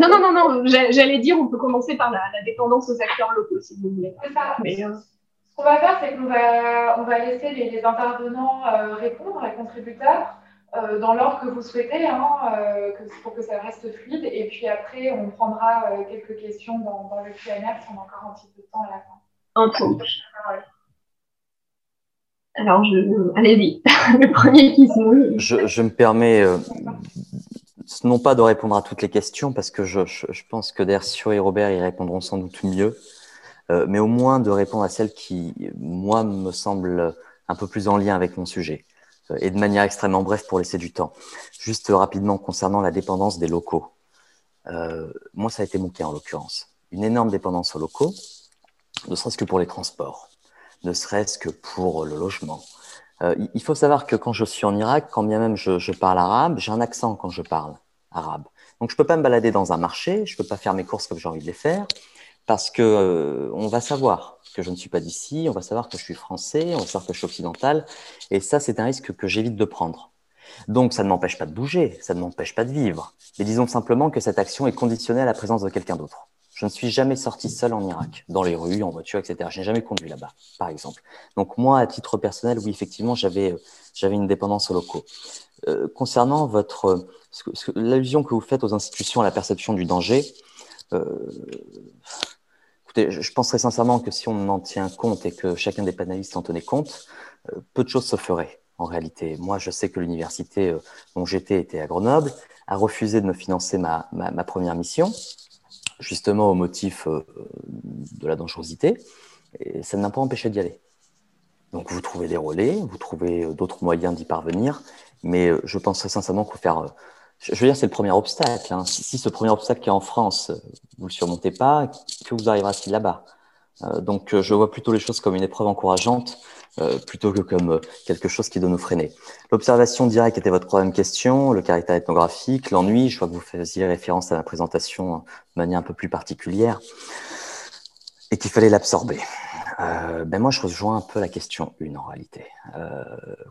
H: Non, non, non, non, j'allais dire, on peut commencer par la, dépendance aux acteurs locaux, si vous voulez.
C: Mais, ce qu'on va faire, c'est qu'on va, on va laisser les, intervenants euh, répondre, les contributeurs, euh, dans l'ordre que vous souhaitez, hein, euh, pour que ça reste fluide. Et puis après, on prendra quelques questions dans, le QMR si on a encore un petit peu de temps à la fin.
H: Entendu. Alors, je... allez-y. le premier qui se
F: je, je me permets non pas de répondre à toutes les questions, parce que je, je pense que Dercio et Robert y répondront sans doute mieux. Euh, mais au moins de répondre à celles qui, moi, me semblent un peu plus en lien avec mon sujet, euh, et de manière extrêmement brève pour laisser du temps. Juste rapidement concernant la dépendance des locaux. Euh, moi, ça a été mon cas en l'occurrence. Une énorme dépendance aux locaux, ne serait-ce que pour les transports, ne serait-ce que pour le logement. Il faut savoir que quand je suis en Irak, quand bien même je parle arabe, j'ai un accent quand je parle arabe. Donc je ne peux pas me balader dans un marché, je ne peux pas faire mes courses comme j'ai envie de les faire parce que euh, on va savoir que je ne suis pas d'ici, on va savoir que je suis français, on va savoir que je suis occidental, et ça c'est un risque que j'évite de prendre. Donc ça ne m'empêche pas de bouger, ça ne m'empêche pas de vivre, mais disons simplement que cette action est conditionnée à la présence de quelqu'un d'autre. Je ne suis jamais sorti seul en Irak, dans les rues, en voiture, etc. Je n'ai jamais conduit là-bas, par exemple. Donc moi, à titre personnel, oui, effectivement, j'avais j'avais une dépendance aux locaux. Euh, concernant votre l'allusion que vous faites aux institutions à la perception du danger, euh, écoutez, je, penserais sincèrement que si on en tient compte et que chacun des panélistes en tenait compte, euh, peu de choses se feraient en réalité. Moi, je sais que l'université euh, dont j'étais était à Grenoble, a refusé de me financer ma, première mission, justement au motif euh, de la dangerosité, et ça ne m'a pas empêché d'y aller. Donc vous trouvez des relais, vous trouvez d'autres moyens d'y parvenir, mais je penserais sincèrement qu'il faire je veux dire, c'est le premier obstacle. Hein. Si, ce premier obstacle qui est en France, vous ne le surmontez pas, que vous arrivera-t-il là-bas euh, Donc, euh, je vois plutôt les choses comme une épreuve encourageante euh, plutôt que comme quelque chose qui doit nous freiner. L'observation directe était votre troisième question, le caractère ethnographique, l'ennui. Je vois que vous faisiez référence à ma présentation de manière un peu plus particulière et qu'il fallait l'absorber. ben moi, je rejoins un peu la question 1 en réalité.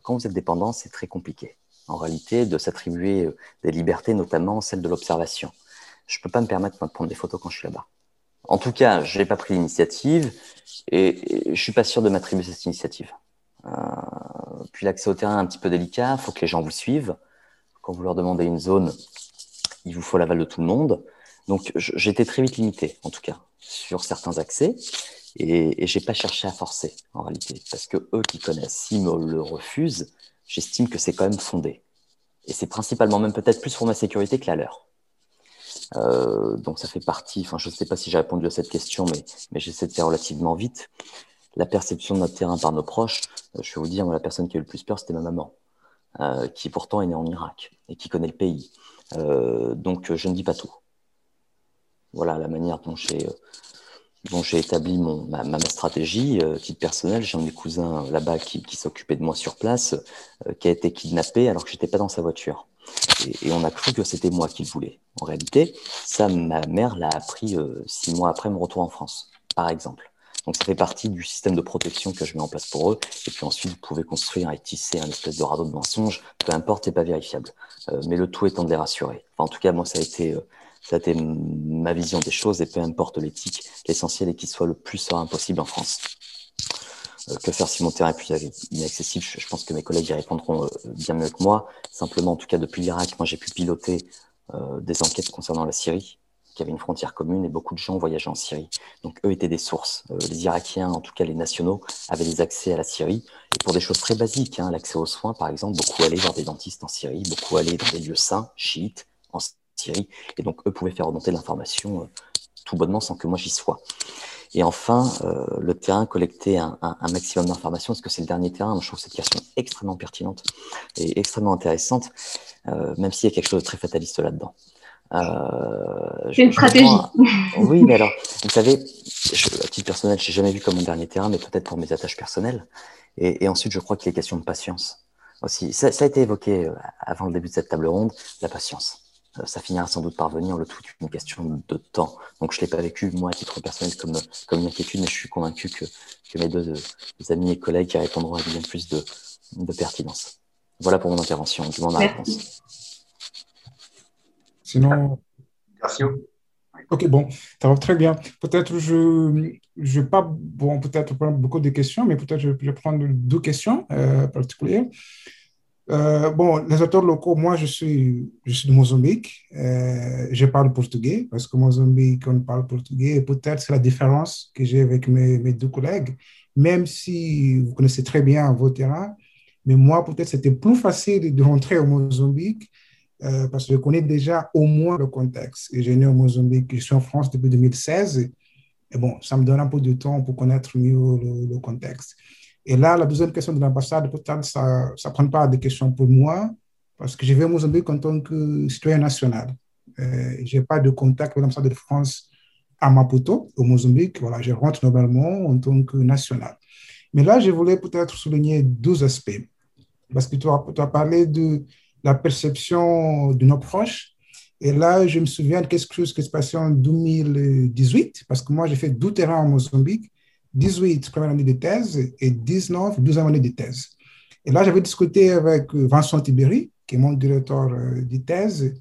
F: quand vous êtes dépendant, c'est très compliqué en réalité, de s'attribuer euh, des libertés, notamment celle de l'observation. Je ne peux pas me permettre de prendre des photos quand je suis là-bas. En tout cas, je n'ai pas pris l'initiative et, je ne suis pas sûr de m'attribuer cette initiative. Euh, puis l'accès au terrain est un petit peu délicat, il faut que les gens vous suivent. Quand vous leur demandez une zone, il vous faut l'aval de tout le monde. Donc j'étais très vite limité, en tout cas, sur certains accès. Et, et je n'ai pas cherché à forcer, en réalité, parce que eux qui connaissent, s'ils me le refusent, j'estime que c'est quand même fondé. Et c'est principalement même peut-être plus pour ma sécurité que la leur. Euh, donc ça fait partie, enfin je ne sais pas si j'ai répondu à cette question, mais, mais j'essaie de faire relativement vite. La perception de notre terrain par nos proches, euh, je vais vous dire, la personne qui a eu le plus peur, c'était ma maman, euh, qui pourtant est née en Irak et qui connaît le pays. donc je ne dis pas tout. Voilà la manière dont j'ai dont j'ai établi mon, ma, ma, stratégie, euh, titre personnel. J'ai un de mes cousins là-bas qui, s'occupait de moi sur place, euh, qui a été kidnappé alors que j'étais pas dans sa voiture. Et, on a cru que c'était moi qui le voulais. En réalité, ça, ma mère l'a appris euh, six mois après mon retour en France, par exemple. Donc ça fait partie du système de protection que je mets en place pour eux. Et puis ensuite, vous pouvez construire et tisser un espèce de radeau de mensonge, peu importe, c'est pas vérifiable. Euh, mais le tout étant de les rassurer. En tout cas, moi, ça a été c'était ma vision des choses et peu importe l'éthique, l'essentiel est qu'il soit le plus serein possible en France. Euh, que faire si mon terrain est plus inaccessible? Je pense que mes collègues y répondront euh, bien mieux que moi. Simplement, en tout cas, depuis l'Irak, moi j'ai pu piloter euh, des enquêtes concernant la Syrie, qui avait une frontière commune et beaucoup de gens voyageaient en Syrie. Donc eux étaient des sources. les Irakiens, en tout cas les nationaux, avaient des accès à la Syrie. Et pour des choses très basiques, hein, l'accès aux soins par exemple, beaucoup allaient voir des dentistes en Syrie, beaucoup allaient dans des lieux saints, chiites, en Syrie. Et donc, eux pouvaient faire remonter l'information euh, tout bonnement sans que moi j'y sois. Et enfin, euh, le terrain, collecter un, maximum d'informations, parce que c'est le dernier terrain. je trouve cette question extrêmement pertinente et extrêmement intéressante, euh, même s'il y a quelque chose de très fataliste là-dedans.
H: c'est une stratégie.
F: Oui, mais alors, vous savez, à titre personnel, je n'ai jamais vu comme mon dernier terrain, mais peut-être pour mes attaches personnelles. Et, ensuite, je crois qu'il est question de patience aussi. Ça, ça, a été évoqué avant le début de cette table ronde, la patience. Ça finira sans doute par venir. Le tout est une question de temps. Donc, je ne l'ai pas vécu, moi, à titre personnel, comme, comme une inquiétude, mais je suis convaincu que, que mes deux, amis et collègues y répondront avec bien plus de, de pertinence. Voilà pour mon intervention, du ma réponse.
D: Sinon. Merci. Ok, bon, ça va très bien. Peut-être je ne vais pas bon, peut-être prendre beaucoup de questions, mais peut-être je vais prendre deux questions euh, particulières. Euh, bon, les auteurs locaux, moi, je suis, je suis de Mozambique. Euh, je parle portugais parce que Mozambique, on parle portugais. Et peut-être c'est la différence que j'ai avec mes, deux collègues. Même si vous connaissez très bien vos terrains, mais moi, peut-être c'était plus facile de rentrer au Mozambique euh, parce que je connais déjà au moins le contexte. Et j'ai né au Mozambique, je suis en France depuis 2016. Et bon, ça me donne un peu de temps pour connaître mieux le contexte. Et là, la deuxième question de l'ambassade, peut-être ça ne prend pas des questions pour moi, parce que je vais au Mozambique en tant que citoyen national. Euh, je n'ai pas de contact avec l'ambassade de France à Maputo, au Mozambique. Voilà, je rentre normalement en tant que national. Mais là, je voulais peut-être souligner deux aspects. Parce que tu as, tu as parlé de la perception de nos proches. Et là, je me souviens de quelque chose qui s'est passé en 2018, parce que moi, j'ai fait 12 terrains en Mozambique 18 première année de thèse et 19 deuxième année de thèse. Et là, j'avais discuté avec Vincent Tiberi, qui est mon directeur euh, de thèse,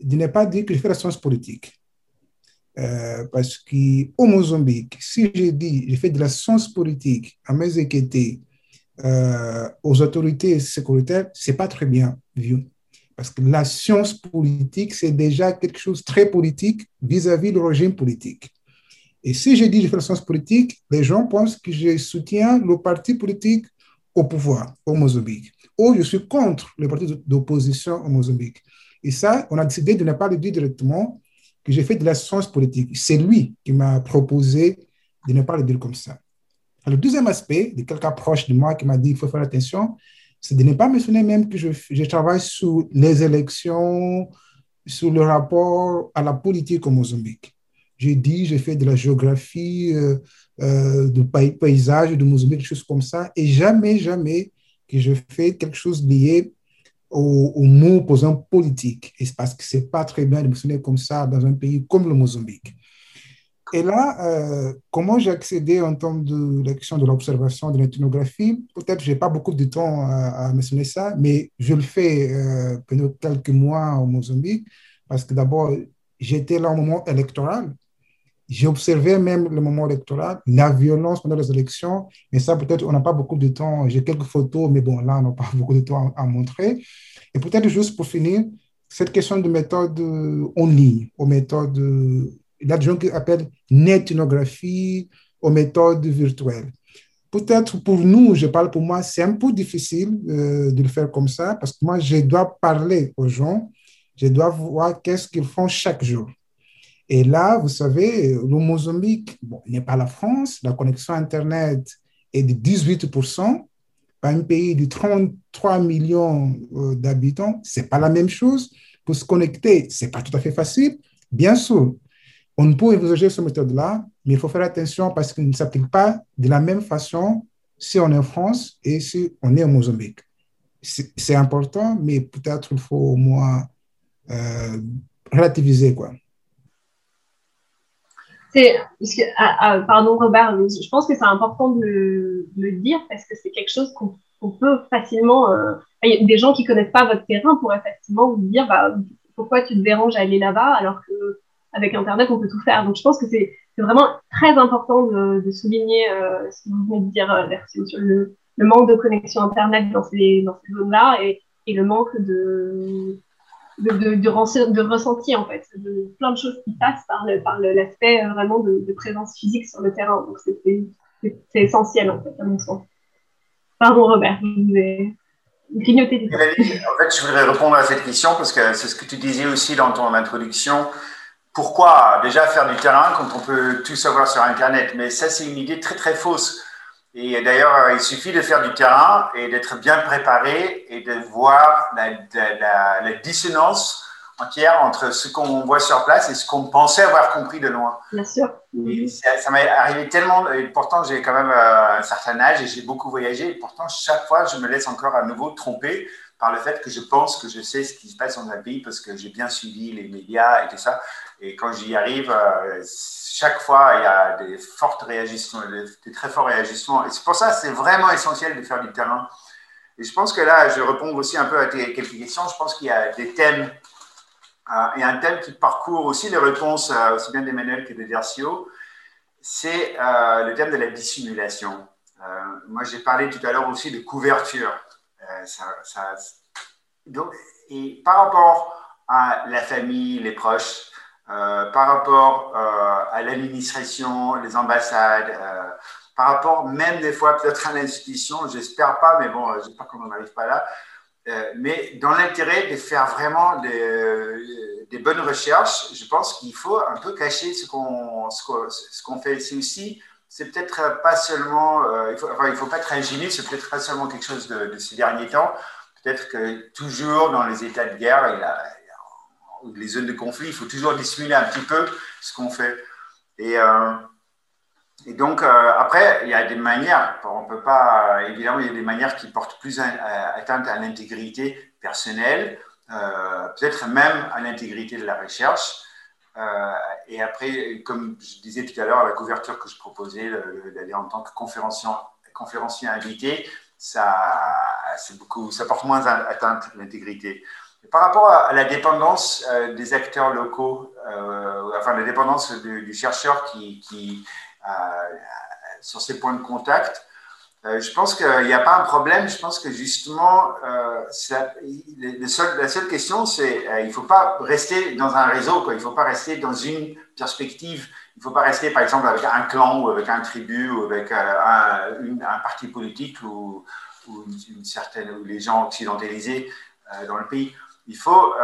D: de ne pas dire que je fais la science politique. Euh, parce qu'au Mozambique, si j'ai dit, j'ai fait de la science politique à mes équité euh, aux autorités sécuritaires, c'est pas très bien vu. Parce que la science politique, c'est déjà quelque chose de très politique vis-à-vis du régime politique. Et si je dis science politique, les gens pensent que je soutiens le parti politique au pouvoir au Mozambique, ou je suis contre le parti d'opposition au Mozambique. Et ça, on a décidé de ne pas le dire directement, que j'ai fait de la science politique. C'est lui qui m'a proposé de ne pas le dire comme ça. Le deuxième aspect, de quelqu'un proche de moi qui m'a dit qu'il faut faire attention, c'est de ne pas mentionner même que je, travaille sur les élections, sur le rapport à la politique au Mozambique. J'ai dit, j'ai fait de la géographie, euh, euh, du paysage de Mozambique, des choses comme ça, et jamais, jamais que je fais quelque chose lié au, au mot, exemple, politique. Et parce que c'est pas très bien de mentionner comme ça dans un pays comme le Mozambique. Et là, euh, comment j'ai accédé en termes de la question de l'observation, de l'ethnographie? Peut-être je n'ai pas beaucoup de temps à, mentionner ça, mais je le fais euh, pendant quelques mois au Mozambique, parce que d'abord, j'étais là au moment électoral. J'ai observé même le moment électoral, la violence pendant les élections, mais ça, peut-être, on n'a pas beaucoup de temps. J'ai quelques photos, mais bon, là, on n'a pas beaucoup de temps à, montrer. Et peut-être juste pour finir, cette question de méthode en ligne, aux méthodes il y a des gens qui appellent netinographie aux méthodes virtuelles. Peut-être pour nous, je parle pour moi, c'est un peu difficile euh, de le faire comme ça parce que moi, je dois parler aux gens, je dois voir qu'est-ce qu'ils font chaque jour. Et là, vous savez, le Mozambique bon, n'est pas la France, la connexion Internet est de 18%, pas un pays de 33 millions euh, d'habitants, c'est pas la même chose. Pour se connecter, c'est pas tout à fait facile. Bien sûr, on peut envisager cette méthode-là, mais il faut faire attention parce qu'il ne s'applique pas de la même façon si on est en France et si on est au Mozambique. C'est important, mais peut-être il faut au moins euh, relativiser. Quoi.
H: Ah, ah, pardon Robert, je pense que c'est important de le, dire parce que c'est quelque chose qu'on peut facilement. Euh, des gens qui connaissent pas votre terrain pourraient facilement vous dire bah, pourquoi tu te déranges à aller là-bas alors que avec Internet, on peut tout faire. Donc, je pense que c'est vraiment très important de, souligner euh, ce que vous venez de dire, euh, sur le, manque de connexion Internet dans ces, dans ces zones-là et, et, le manque de, de, de, de, ressenti, en fait, de plein de choses qui passent par l'aspect par euh, vraiment de, présence physique sur le terrain. Donc, c'est essentiel, en fait, à mon sens. Pardon, Robert, je vous ai grignoté
G: En fait, je voudrais répondre à cette question parce que c'est ce que tu disais aussi dans ton introduction pourquoi déjà faire du terrain quand on peut tout savoir sur Internet? Mais ça, c'est une idée très, très fausse. Et d'ailleurs, il suffit de faire du terrain et d'être bien préparé et de voir la, dissonance entière entre ce qu'on voit sur place et ce qu'on pensait avoir compris de loin.
H: Bien sûr.
G: ça, m'est arrivé tellement, et pourtant j'ai quand même euh, un certain âge et j'ai beaucoup voyagé, et pourtant chaque fois je me laisse encore à nouveau tromper par le fait que je pense que je sais ce qui se passe dans un pays parce que j'ai bien suivi les médias et tout ça. Et quand j'y arrive, euh, chaque fois, il y a des fortes réagissements, des très forts réagissements. Et c'est pour ça c'est vraiment essentiel de faire du terrain. Et je pense que là, je réponds aussi un peu à quelques questions. Je pense qu'il y a des thèmes, euh, et un thème qui parcourt aussi les réponses, euh, aussi bien d'Emmanuel que de Dercio, c'est le thème de la dissimulation. moi, j'ai parlé tout à l'heure aussi de couverture. Donc, et par rapport à la famille, les proches, euh, par rapport euh, à l'administration, les ambassades, euh, par rapport même des fois peut-être à l'institution, j'espère pas, mais bon, j'espère qu'on n'en arrive pas là, mais dans l'intérêt de faire vraiment des, des bonnes recherches, je pense qu'il faut un peu cacher ce qu'on ce qu'on fait. C'est aussi, c'est peut-être pas seulement, il faut, enfin, il faut pas être ingénieux, c'est peut-être pas seulement quelque chose de, de ces derniers temps. Peut-être que toujours dans les états de guerre, il a, les zones de conflit, il faut toujours dissimuler un petit peu ce qu'on fait. Et, euh, donc, euh, après, il y a des manières, on peut pas, évidemment, il y a des manières qui portent plus atteinte à l'intégrité personnelle, euh, peut-être même à l'intégrité de la recherche. et après, comme je disais tout à l'heure, la couverture que je proposais, d'aller en tant que conférencier, conférencier invité, ça, beaucoup, ça porte moins atteinte à l'intégrité. Par rapport à, la dépendance des acteurs locaux, enfin la dépendance du, chercheur qui, qui sur ces points de contact, euh, je pense qu'il n'y a pas un problème. Je pense que justement, euh, la seule question, c'est qu'il euh, il ne faut pas rester dans un réseau, quoi. il ne faut pas rester dans une perspective. Il ne faut pas rester, par exemple, avec un clan ou avec un tribu ou avec un, parti politique ou, une, certaine, ou les gens occidentalisés dans le pays. Il faut,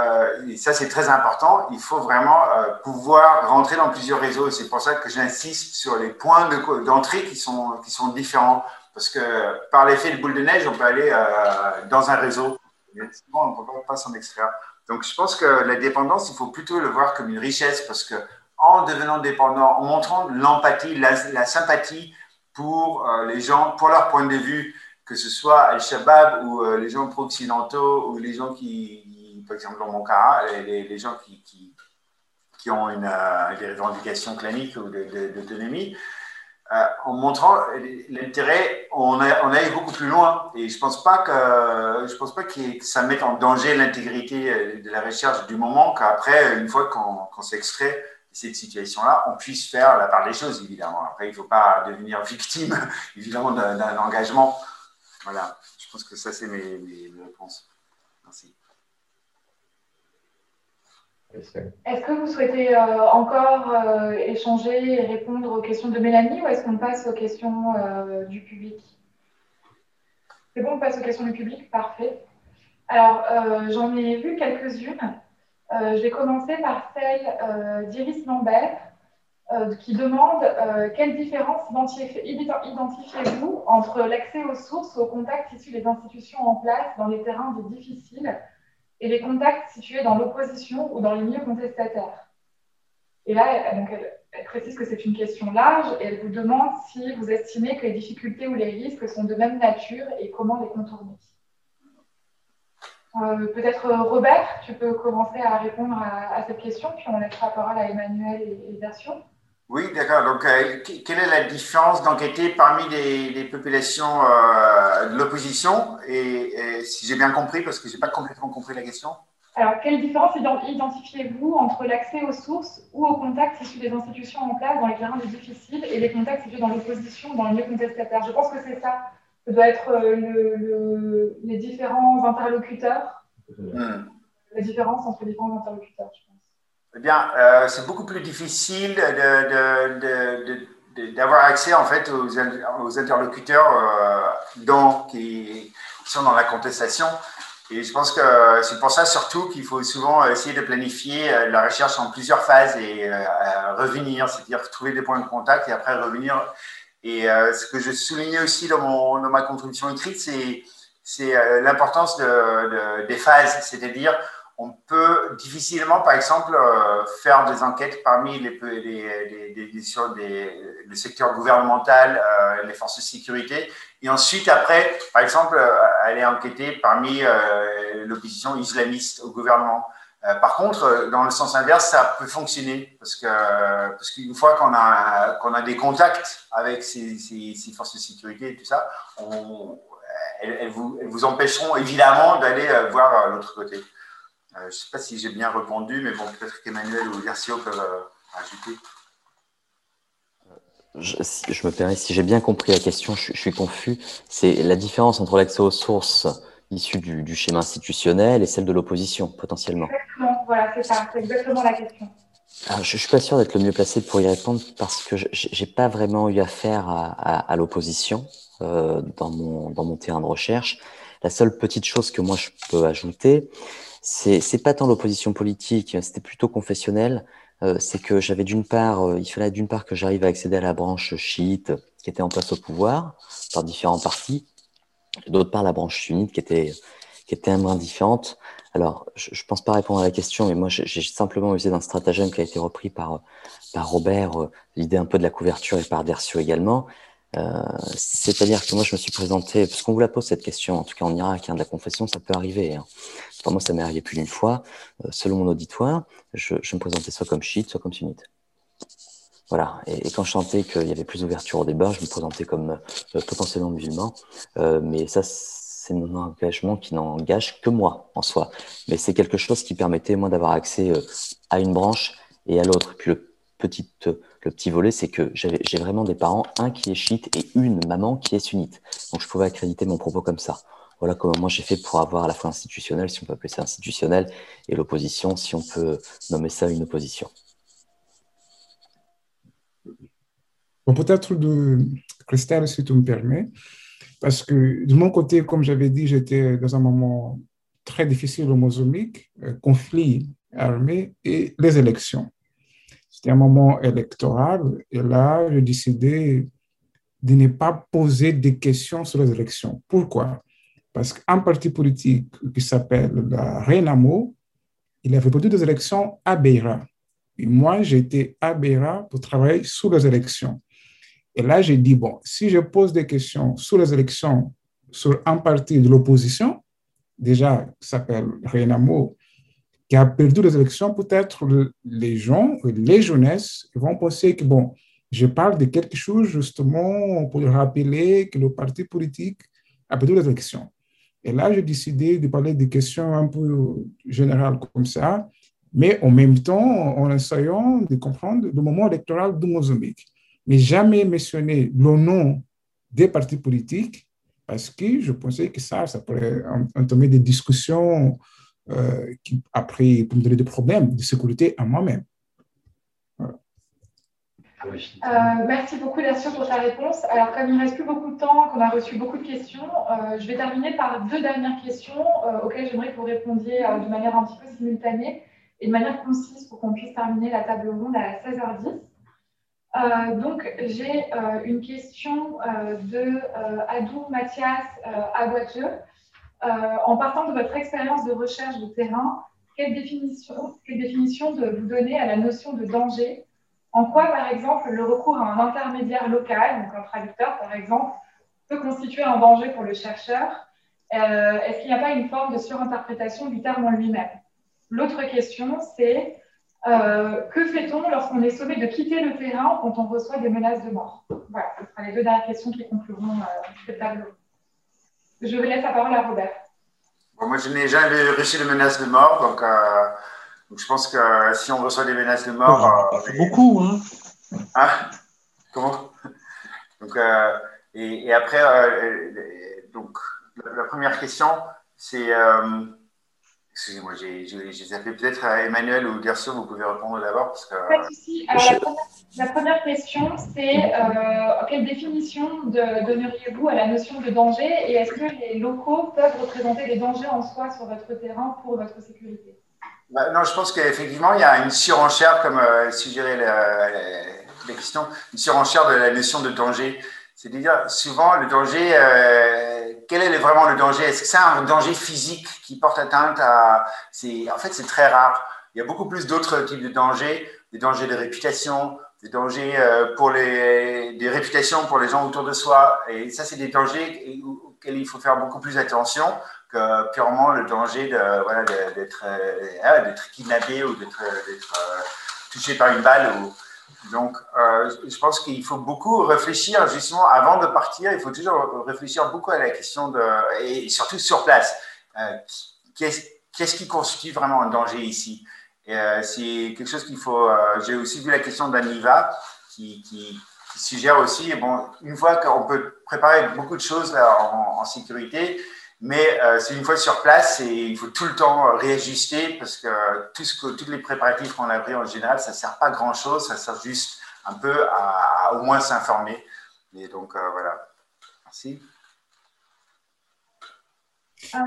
G: et ça c'est très important, il faut vraiment pouvoir rentrer dans plusieurs réseaux. C'est pour ça que j'insiste sur les points d'entrée qui, sont, qui sont différents parce que par l'effet de boule de neige, on peut aller euh, dans un réseau. Mais on ne peut pas s'en extraire. Donc, je pense que la dépendance, il faut plutôt le voir comme une richesse parce que en devenant dépendant, en montrant l'empathie, la, sympathie pour euh, les gens, pour leur point de vue, que ce soit Al-Shabaab ou euh, les gens pro-occidentaux ou les gens qui, par exemple dans mon cas, les, gens qui, ont une, des revendications claniques ou d'autonomie, euh, en montrant l'intérêt, on, on aille beaucoup plus loin. Et je ne pense pas que, je pense pas que ça mette en danger l'intégrité euh, de la recherche du moment qu'après, une fois qu'on s'extrait de cette situation-là, on puisse faire la part des choses, évidemment. Après, il ne faut pas devenir victime, évidemment, d'un engagement. Voilà, je pense que ça, c'est mes réponses. Merci.
C: Est-ce que vous souhaitez euh, encore euh, échanger et répondre aux questions de Mélanie ou est-ce qu'on passe aux questions euh, du public? C'est bon, on passe aux questions du public Parfait. Alors, j'en ai vu quelques-unes. je vais commencer par celle d'Iris Lambert qui demande quelle différence identifiez-vous entre l'accès aux sources, aux contacts issus des institutions en place dans les terrains difficiles et les contacts situés dans l'opposition ou dans les milieux contestataires. Et là, elle, précise que c'est une question large et elle vous demande si vous estimez que les difficultés ou les risques sont de même nature et comment les contourner. Euh, peut-être Robert, tu peux commencer à répondre à, cette question, puis on laissera la parole à Emmanuel et, et
G: oui, d'accord. Donc, euh, quelle est la différence d'enquêter parmi les, populations euh, de l'opposition? Et, si j'ai bien compris, parce que je n'ai pas complètement compris la question.
C: Alors, quelle différence identifiez-vous entre l'accès aux sources ou aux contacts issus des institutions en place dans les terrains difficiles et les contacts situés dans l'opposition, dans le milieu contestataire Je pense que c'est ça. Ça doit être euh, le, les différents interlocuteurs. Hmm. La différence entre les différents interlocuteurs, je pense.
G: Eh bien, euh, c'est beaucoup plus difficile d'avoir accès en fait aux, interlocuteurs euh, qui, sont dans la contestation. Et je pense que c'est pour ça surtout qu'il faut souvent essayer de planifier euh, la recherche en plusieurs phases et revenir, c'est-à-dire trouver des points de contact et après revenir. Et ce que je soulignais aussi dans, dans ma contribution écrite, c'est l'importance de, des phases, c'est-à-dire on peut difficilement, par exemple, euh, faire des enquêtes parmi les, les, sur le secteur gouvernemental, euh, les forces de sécurité, et ensuite, après, par exemple, euh, aller enquêter parmi l'opposition islamiste au gouvernement. par contre, dans le sens inverse, ça peut fonctionner parce que parce qu'une fois qu'on a qu'on a des contacts avec ces, ces, forces de sécurité et tout ça, elles, vous, elles vous empêcheront évidemment d'aller voir l'autre côté. Euh, je ne sais pas si j'ai bien répondu, mais bon, peut-être qu'Emmanuel ou Garcia peuvent euh, ajouter.
F: Je, me permets, si j'ai bien compris la question, je, suis confus. C'est la différence entre l'accès aux sources issues du, schéma institutionnel et celle de l'opposition, potentiellement.
C: Exactement, voilà, c'est ça, c'est exactement la question.
F: je ne suis pas sûr d'être le mieux placé pour y répondre parce que je n'ai pas vraiment eu affaire à, l'opposition euh, dans, mon, dans mon terrain de recherche. La seule petite chose que moi je peux ajouter, c'est pas tant l'opposition politique, c'était plutôt confessionnel. Euh, c'est que j'avais d'une part, euh, il fallait d'une part que j'arrive à accéder à la branche chiite qui était en place au pouvoir par différents partis, d'autre part la branche sunnite qui était qui était un brin différente. Alors, je, je pense pas répondre à la question, mais moi j'ai simplement usé d'un stratagème qui a été repris par par Robert, euh, l'idée un peu de la couverture et par Dercio également. Euh, c'est-à-dire que moi, je me suis présenté, parce qu'on vous la pose cette question, en tout cas en Irak, hein, de la confession, ça peut arriver. Hein. Moi, ça m'est arrivé plus d'une fois. Euh, selon mon auditoire, je, me présentais soit comme chiite, soit comme sunnite. Voilà. Et, quand je sentais qu'il y avait plus d'ouverture au débat, je me présentais comme euh, potentiellement musulman. mais ça, c'est mon engagement qui n'engage que moi en soi. Mais c'est quelque chose qui permettait, moi, d'avoir accès euh, à une branche et à l'autre. Puis le petit, le petit volet, c'est que j'ai vraiment des parents, un qui est chiite et une maman qui est sunnite. Donc je pouvais accréditer mon propos comme ça. Voilà comment j'ai fait pour avoir la fois institutionnel, si on peut appeler ça institutionnel, et l'opposition, si on peut nommer ça une opposition.
D: Bon, peut-être de Christelle, si tu me permets, parce que de mon côté, comme j'avais dit, j'étais dans un moment très difficile au Mozambique, euh, conflit armé et les élections. C'était un moment électoral et là, j'ai décidé de ne pas poser des questions sur les élections. Pourquoi? Parce qu'un parti politique qui s'appelle la Renamo, il avait produit des élections à Beira. Et moi, j'étais à Beira pour travailler sur les élections. Et là, j'ai dit, bon, si je pose des questions sur les élections sur un parti de l'opposition, déjà, qui s'appelle Renamo, qui a perdu les élections, peut-être les gens, les jeunesses vont penser que, bon, je parle de quelque chose justement pour rappeler que le parti politique a perdu les élections. Et là, j'ai décidé de parler des questions un peu générales comme ça, mais en même temps, en essayant de comprendre le moment électoral du Mozambique mais jamais mentionner le nom des partis politiques parce que je pensais que ça, ça pourrait entamer des discussions euh, qui, après, pour me donner des problèmes de sécurité à moi-même.
C: Euh, merci beaucoup, Dacio, pour ta réponse. Alors, comme il ne reste plus beaucoup de temps, qu'on a reçu beaucoup de questions, euh, je vais terminer par deux dernières questions auxquelles j'aimerais que vous répondiez de manière un petit peu simultanée et de manière concise pour qu'on puisse terminer la table ronde à 16h10. Euh, donc, j'ai euh, une question euh, de Adou Mathias Aguateux. en partant de votre expérience de recherche de terrain, quelle définition, de vous donner à la notion de danger En quoi, par exemple, le recours à un intermédiaire local, donc un traducteur par exemple, peut constituer un danger pour le chercheur? Est-ce qu'il n'y a pas une forme de surinterprétation du terme en lui-même? L'autre question, c'est euh, que fait-on lorsqu'on est sommé de quitter le terrain quand on reçoit des menaces de mort? Voilà, ce sera les deux dernières questions qui concluront euh, ce tableau. Je vous laisse la parole à Robert.
G: moi, je n'ai jamais reçu de menaces de mort, donc, euh, je pense que si on reçoit des menaces de mort.
A: ça fait beaucoup, hein
G: Ah Comment? Donc, et, et, après, donc, la, première question, c'est Excusez-moi, j'ai zappé peut-être à Emmanuel ou Garcia, vous pouvez répondre d'abord. Parce que...
C: Pas de souci. Alors, la, première, question, c'est euh, quelle définition donneriez-vous à la notion de danger? Et est-ce que les locaux peuvent représenter des dangers en soi sur votre terrain pour votre sécurité?
G: Bah, Non, je pense qu'effectivement, il y a une surenchère, comme euh, suggérait la, question, une surenchère de la notion de danger. C'est-à-dire, souvent, le danger, euh, quel est vraiment le danger? Est-ce que c'est un danger physique qui porte atteinte à. En fait, c'est très rare. Il y a beaucoup plus d'autres types de dangers, des dangers de réputation, des dangers euh, pour les, des réputations pour les gens autour de soi. Et ça, c'est des dangers auxquels il faut faire beaucoup plus attention purement le danger de, voilà, d'être, euh, d'être kidnappé ou d'être, touché par une balle donc, euh, je pense qu'il faut beaucoup réfléchir, justement, avant de partir, il faut toujours réfléchir beaucoup à la question de, et surtout sur place, euh, qu'est-ce qui constitue vraiment un danger ici? Euh, C'est quelque chose qu'il faut. J'ai aussi vu la question d'Aniva qui, suggère aussi, bon, une fois qu'on peut préparer beaucoup de choses en sécurité, mais euh, c'est une fois sur place et il faut tout le temps réajuster parce que, tout ce que tous les préparatifs qu'on a pris en général, ça ne sert pas à grand chose, ça sert juste un peu à, au moins s'informer. Et donc euh, voilà. Merci.
C: Euh,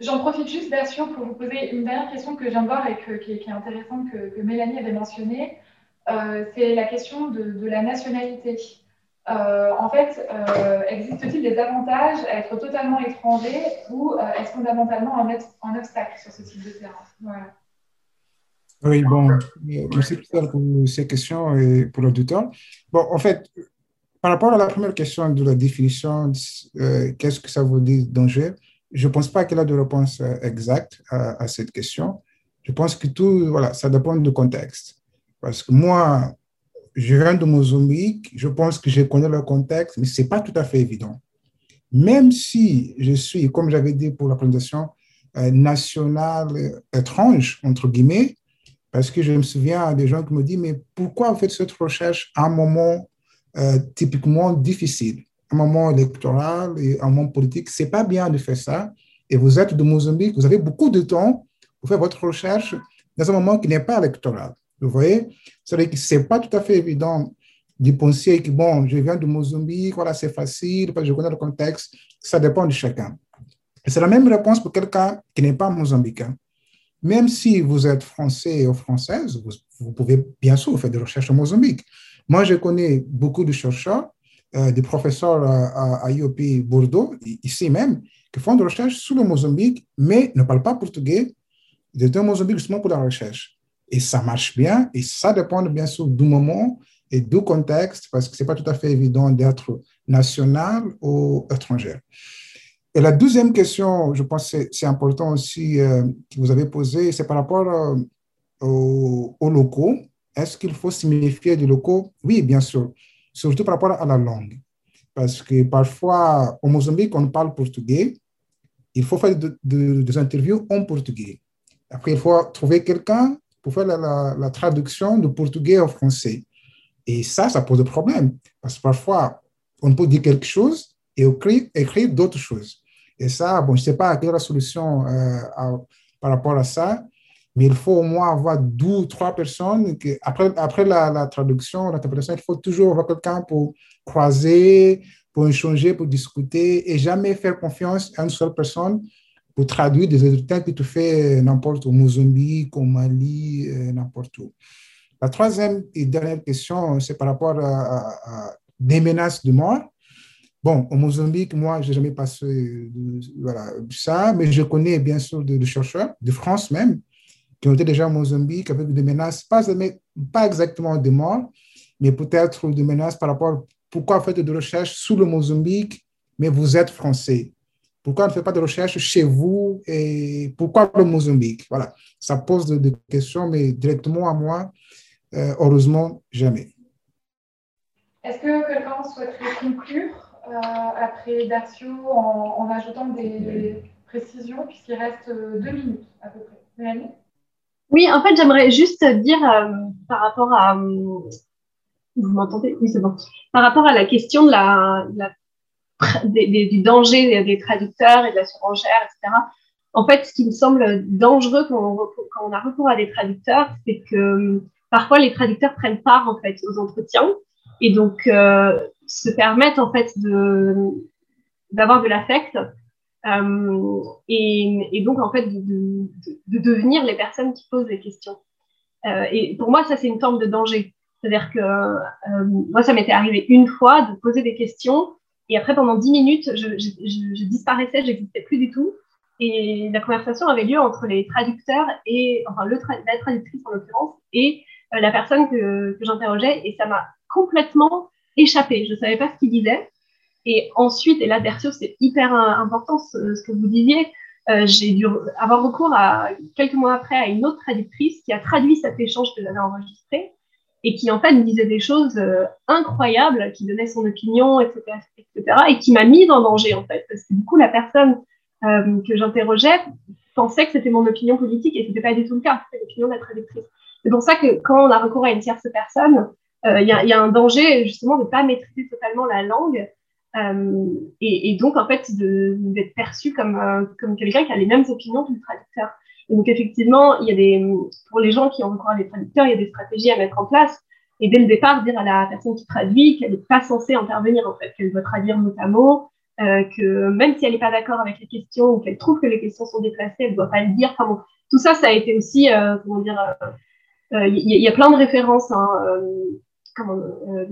C: j'en profite juste, Dacio, pour vous poser une dernière question que je viens de voir et qui, est intéressante que, Mélanie avait mentionnée. c'est la question de la nationalité. Euh, en fait, euh, existe-t-il des avantages à être totalement étranger ou euh, est-ce fondamentalement un, un, obstacle sur ce type de terrain? Voilà.
D: Oui, bon, merci pour ces questions et pour l'auditeur. Bon, en fait, par rapport à la première question de la définition, qu'est-ce que ça veut dire danger? Je ne pense pas qu'il y a de réponse exacte à, à, cette question. Je pense que tout, voilà, ça dépend du contexte. Parce que moi, je viens de Mozambique, je pense que je connais le contexte, mais ce n'est pas tout à fait évident. même si je suis, comme j'avais dit pour la présentation, euh, nationale étrange, entre guillemets, parce que je me souviens des gens qui me disent, mais pourquoi vous faites cette recherche à un moment euh, typiquement difficile, un moment électoral et un moment politique C'est pas bien de faire ça. Et vous êtes de Mozambique, vous avez beaucoup de temps pour faire votre recherche dans un moment qui n'est pas électoral. Vous voyez? C'est-à-dire que ce n'est pas tout à fait évident de penser que, bon, je viens de Mozambique, voilà, c'est facile, parce que je connais le contexte. Ça dépend de chacun. C'est la même réponse pour quelqu'un qui n'est pas mozambicain. Même si vous êtes français ou française, vous, pouvez bien sûr faire des recherches en Mozambique. Moi, je connais beaucoup de chercheurs, euh, des professeurs à, à, IOP Bordeaux, ici même, qui font des recherches sur le Mozambique, mais ne parlent pas portugais. Ils étaient au Mozambique justement pour la recherche. Et ça marche bien, et ça dépend bien sûr du moment et du contexte, parce que ce n'est pas tout à fait évident d'être national ou étranger. Et la deuxième question, je pense que c'est important aussi euh, que vous avez posé, c'est par rapport euh, aux, locaux. Est-ce qu'il faut signifier des locaux? Oui, bien sûr, surtout par rapport à la langue. Parce que parfois, au Mozambique, on parle portugais. Il faut faire des interviews en portugais. Après, il faut trouver quelqu'un pour faire la, traduction de portugais au français. Et ça, ça pose des problèmes. Parce que parfois, on peut dire quelque chose et écrire, écrire d'autres choses. Et ça, bon, je ne sais pas quelle est la solution euh, par rapport à ça, mais il faut au moins avoir deux ou trois personnes. Après après la, traduction, l'interprétation, il faut toujours avoir quelqu'un pour croiser, pour échanger, pour discuter et jamais faire confiance à une seule personne pour traduire des résultats que tu fais n'importe où, au Mozambique, au Mali, euh, n'importe où. La troisième et dernière question, c'est par rapport à des menaces de mort. Bon, au Mozambique, moi, je n'ai jamais passé voilà, ça, mais je connais bien sûr des chercheurs, de France même, qui ont été déjà au Mozambique avec des menaces, pas, pas exactement des morts, mais peut-être des menaces par rapport pourquoi faites des recherches sous le Mozambique, mais vous êtes français? Pourquoi on ne fait pas de recherches chez vous et pourquoi le Mozambique? Voilà, ça pose des questions, mais directement à moi, euh, heureusement, jamais.
C: Est-ce que quelqu'un souhaiterait conclure euh, après Dacio en, ajoutant des précisions, puisqu'il reste euh, deux minutes à peu près? Mélanie?
H: Oui, en fait, j'aimerais juste dire euh, par rapport à. vous m'entendez? Oui, c'est bon. Par rapport à la question de la, du danger des, traducteurs et de la surenchère, etc. En fait, ce qui me semble dangereux quand on, a recours à des traducteurs, c'est que parfois les traducteurs prennent part en fait aux entretiens et donc se permettent en fait d'avoir de l'affect euh, et, donc en fait de, de, devenir les personnes qui posent les questions. Euh, et pour moi, ça c'est une forme de danger. C'est-à-dire que euh, moi, ça m'était arrivé une fois de poser des questions et après pendant dix minutes, je, je, je, je disparaissais, plus du tout. Et la conversation avait lieu entre les traducteurs et enfin la traductrice en l'occurrence et euh, la personne que, que j'interrogeais et ça m'a complètement échappé. Je ne savais pas ce qu'il disait. Et ensuite, et là, Dercio, c'est hyper important ce, que vous disiez. Euh, j'ai dû avoir recours à quelques mois après à une autre traductrice qui a traduit cet échange que j'avais enregistré et qui en fait disait des choses euh, incroyables, qui donnait son opinion, etc., etc., et qui m'a mise en danger en fait, parce que du coup la personne euh, que j'interrogeais pensait que c'était mon opinion politique et ce n'était pas du tout le cas, c'était l'opinion de la traductrice. C'est pour ça que quand on a recours à une tierce personne, euh, il y, y, a un danger justement de ne pas maîtriser totalement la langue euh, et, et, donc en fait d'être perçu comme, euh, comme quelqu'un qui a les mêmes opinions que le traducteur. Et donc effectivement, il y a des, pour les gens qui ont recours à des traducteurs, il y a des stratégies à mettre en place. Et dès le départ, dire à la personne qui traduit qu'elle n'est pas censée intervenir, en fait, qu'elle doit traduire notamment, euh, que même si elle n'est pas d'accord avec les questions ou qu'elle trouve que les questions sont déplacées, elle ne doit pas le dire. Enfin bon, tout ça, ça a été aussi, euh, comment dire, il y, a plein de références hein, euh,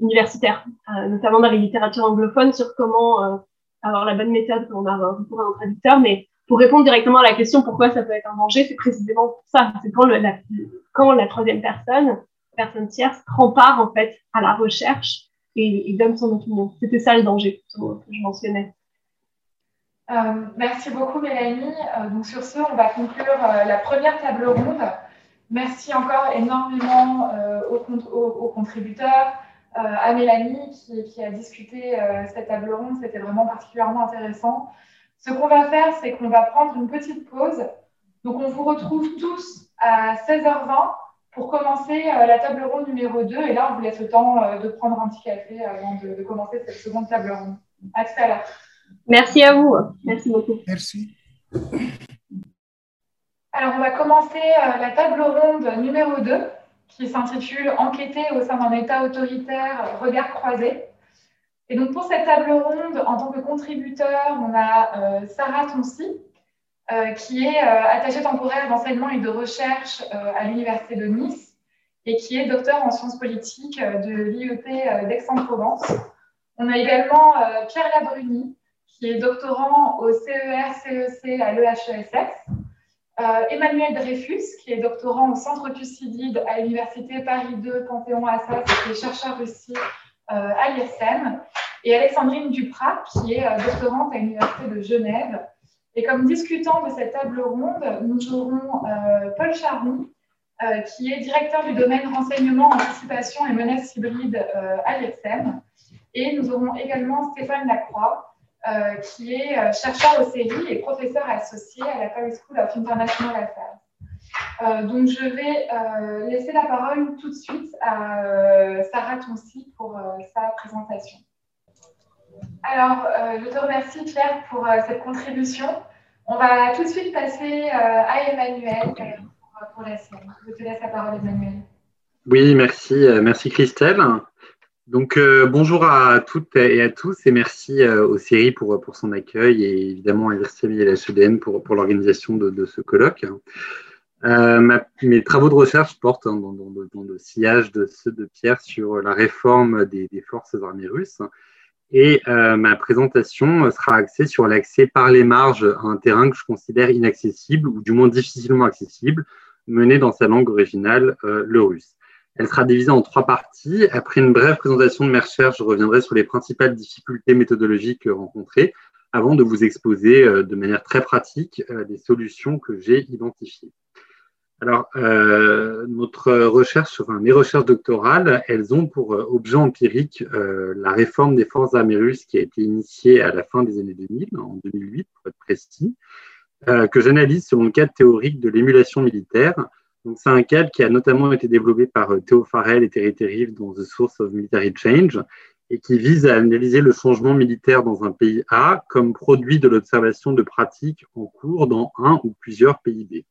H: universitaires, euh, notamment dans les littératures anglophones, sur comment euh, avoir la bonne méthode quand on recours à un traducteur. Mais pour répondre directement à la question pourquoi ça peut être un danger, c'est précisément ça. C'est quand, la, troisième personne, personne tierce, prend part en fait à la recherche et, donne son opinion. C'était ça le danger que je mentionnais.
C: Euh, merci beaucoup Mélanie. Euh, donc sur ce, on va conclure la première table ronde. Merci encore énormément euh, aux, contributeurs, à Mélanie qui, a discuté cette table ronde. C'était vraiment particulièrement intéressant. Ce qu'on va faire, c'est qu'on va prendre une petite pause. Donc, on vous retrouve tous à 16h20 pour commencer la table ronde numéro 2. Et là, on vous laisse le temps de prendre un petit café avant de, de commencer cette seconde table ronde. À tout à l'heure.
H: Merci à vous. Merci beaucoup.
D: Merci.
C: Alors, on va commencer euh, la table ronde numéro 2 qui s'intitule Enquêter au sein d'un État autoritaire, regard croisé. Et donc, pour cette table ronde, en tant que contributeur, on a euh, Sarah Tonsi, euh, qui est attachée temporaire d'enseignement et de recherche à l'Université de Nice et qui est docteur en sciences politiques de l'IEP d'Aix-en-Provence. On a également Pierre Labruni, qui est doctorant au CER-CEC e à l'EHESS euh, Emmanuel Dreyfus, qui est doctorant au Centre Thucydide à l'Université Paris 2 Panthéon-Assas, est chercheur aussi euh, à l'IRSEM, et Alexandrine Duprat, qui est euh, doctorante à l'Université de Genève. Et comme discutant de cette table ronde, nous aurons Paul Charny, qui est directeur du domaine renseignement, anticipation et menaces hybrides à l'IRSEM. Et nous aurons également Stéphane Lacroix, euh, qui est euh, chercheur au CERI et professeur associé à la Paris School of International Affairs. Euh, donc, je vais laisser la parole tout de suite à Sarah Tonsi pour sa présentation. Alors, je te remercie Claire pour cette contribution. On va tout de suite passer à Emmanuel pour, la sienne. Je te laisse la parole, Emmanuel.
I: Oui, merci, merci Christelle. Donc euh, bonjour à toutes et à tous et merci euh, aux séries pour, pour son accueil et évidemment à l'IRCM et à l'HEDN pour, pour l'organisation de, ce colloque. Euh, mes travaux de recherche portent dans, dans, le sillage de ceux de Pierre sur la réforme des, forces armées russes et ma présentation sera axée sur l'accès par les marges à un terrain que je considère inaccessible ou du moins difficilement accessible, mené dans sa langue originale, le russe. Elle sera divisée en trois parties. Après une brève présentation de mes recherches, je reviendrai sur les principales difficultés méthodologiques rencontrées avant de vous exposer euh, de manière très pratique euh, les solutions que j'ai identifiées. Alors, euh, notre recherche, enfin, mes recherches doctorales, elles ont pour objet empirique la réforme des forces armées russes qui a été initiée à la fin des années 2000, en 2008 pour être précis, que j'analyse selon le cadre théorique de l'émulation militaire, c'est un cadre qui a notamment été développé par euh, Théo Farrell et Terry Terrive dans The Source of Military Change et qui vise à analyser le changement militaire dans un pays A comme produit de l'observation de pratiques en cours dans un ou plusieurs pays B.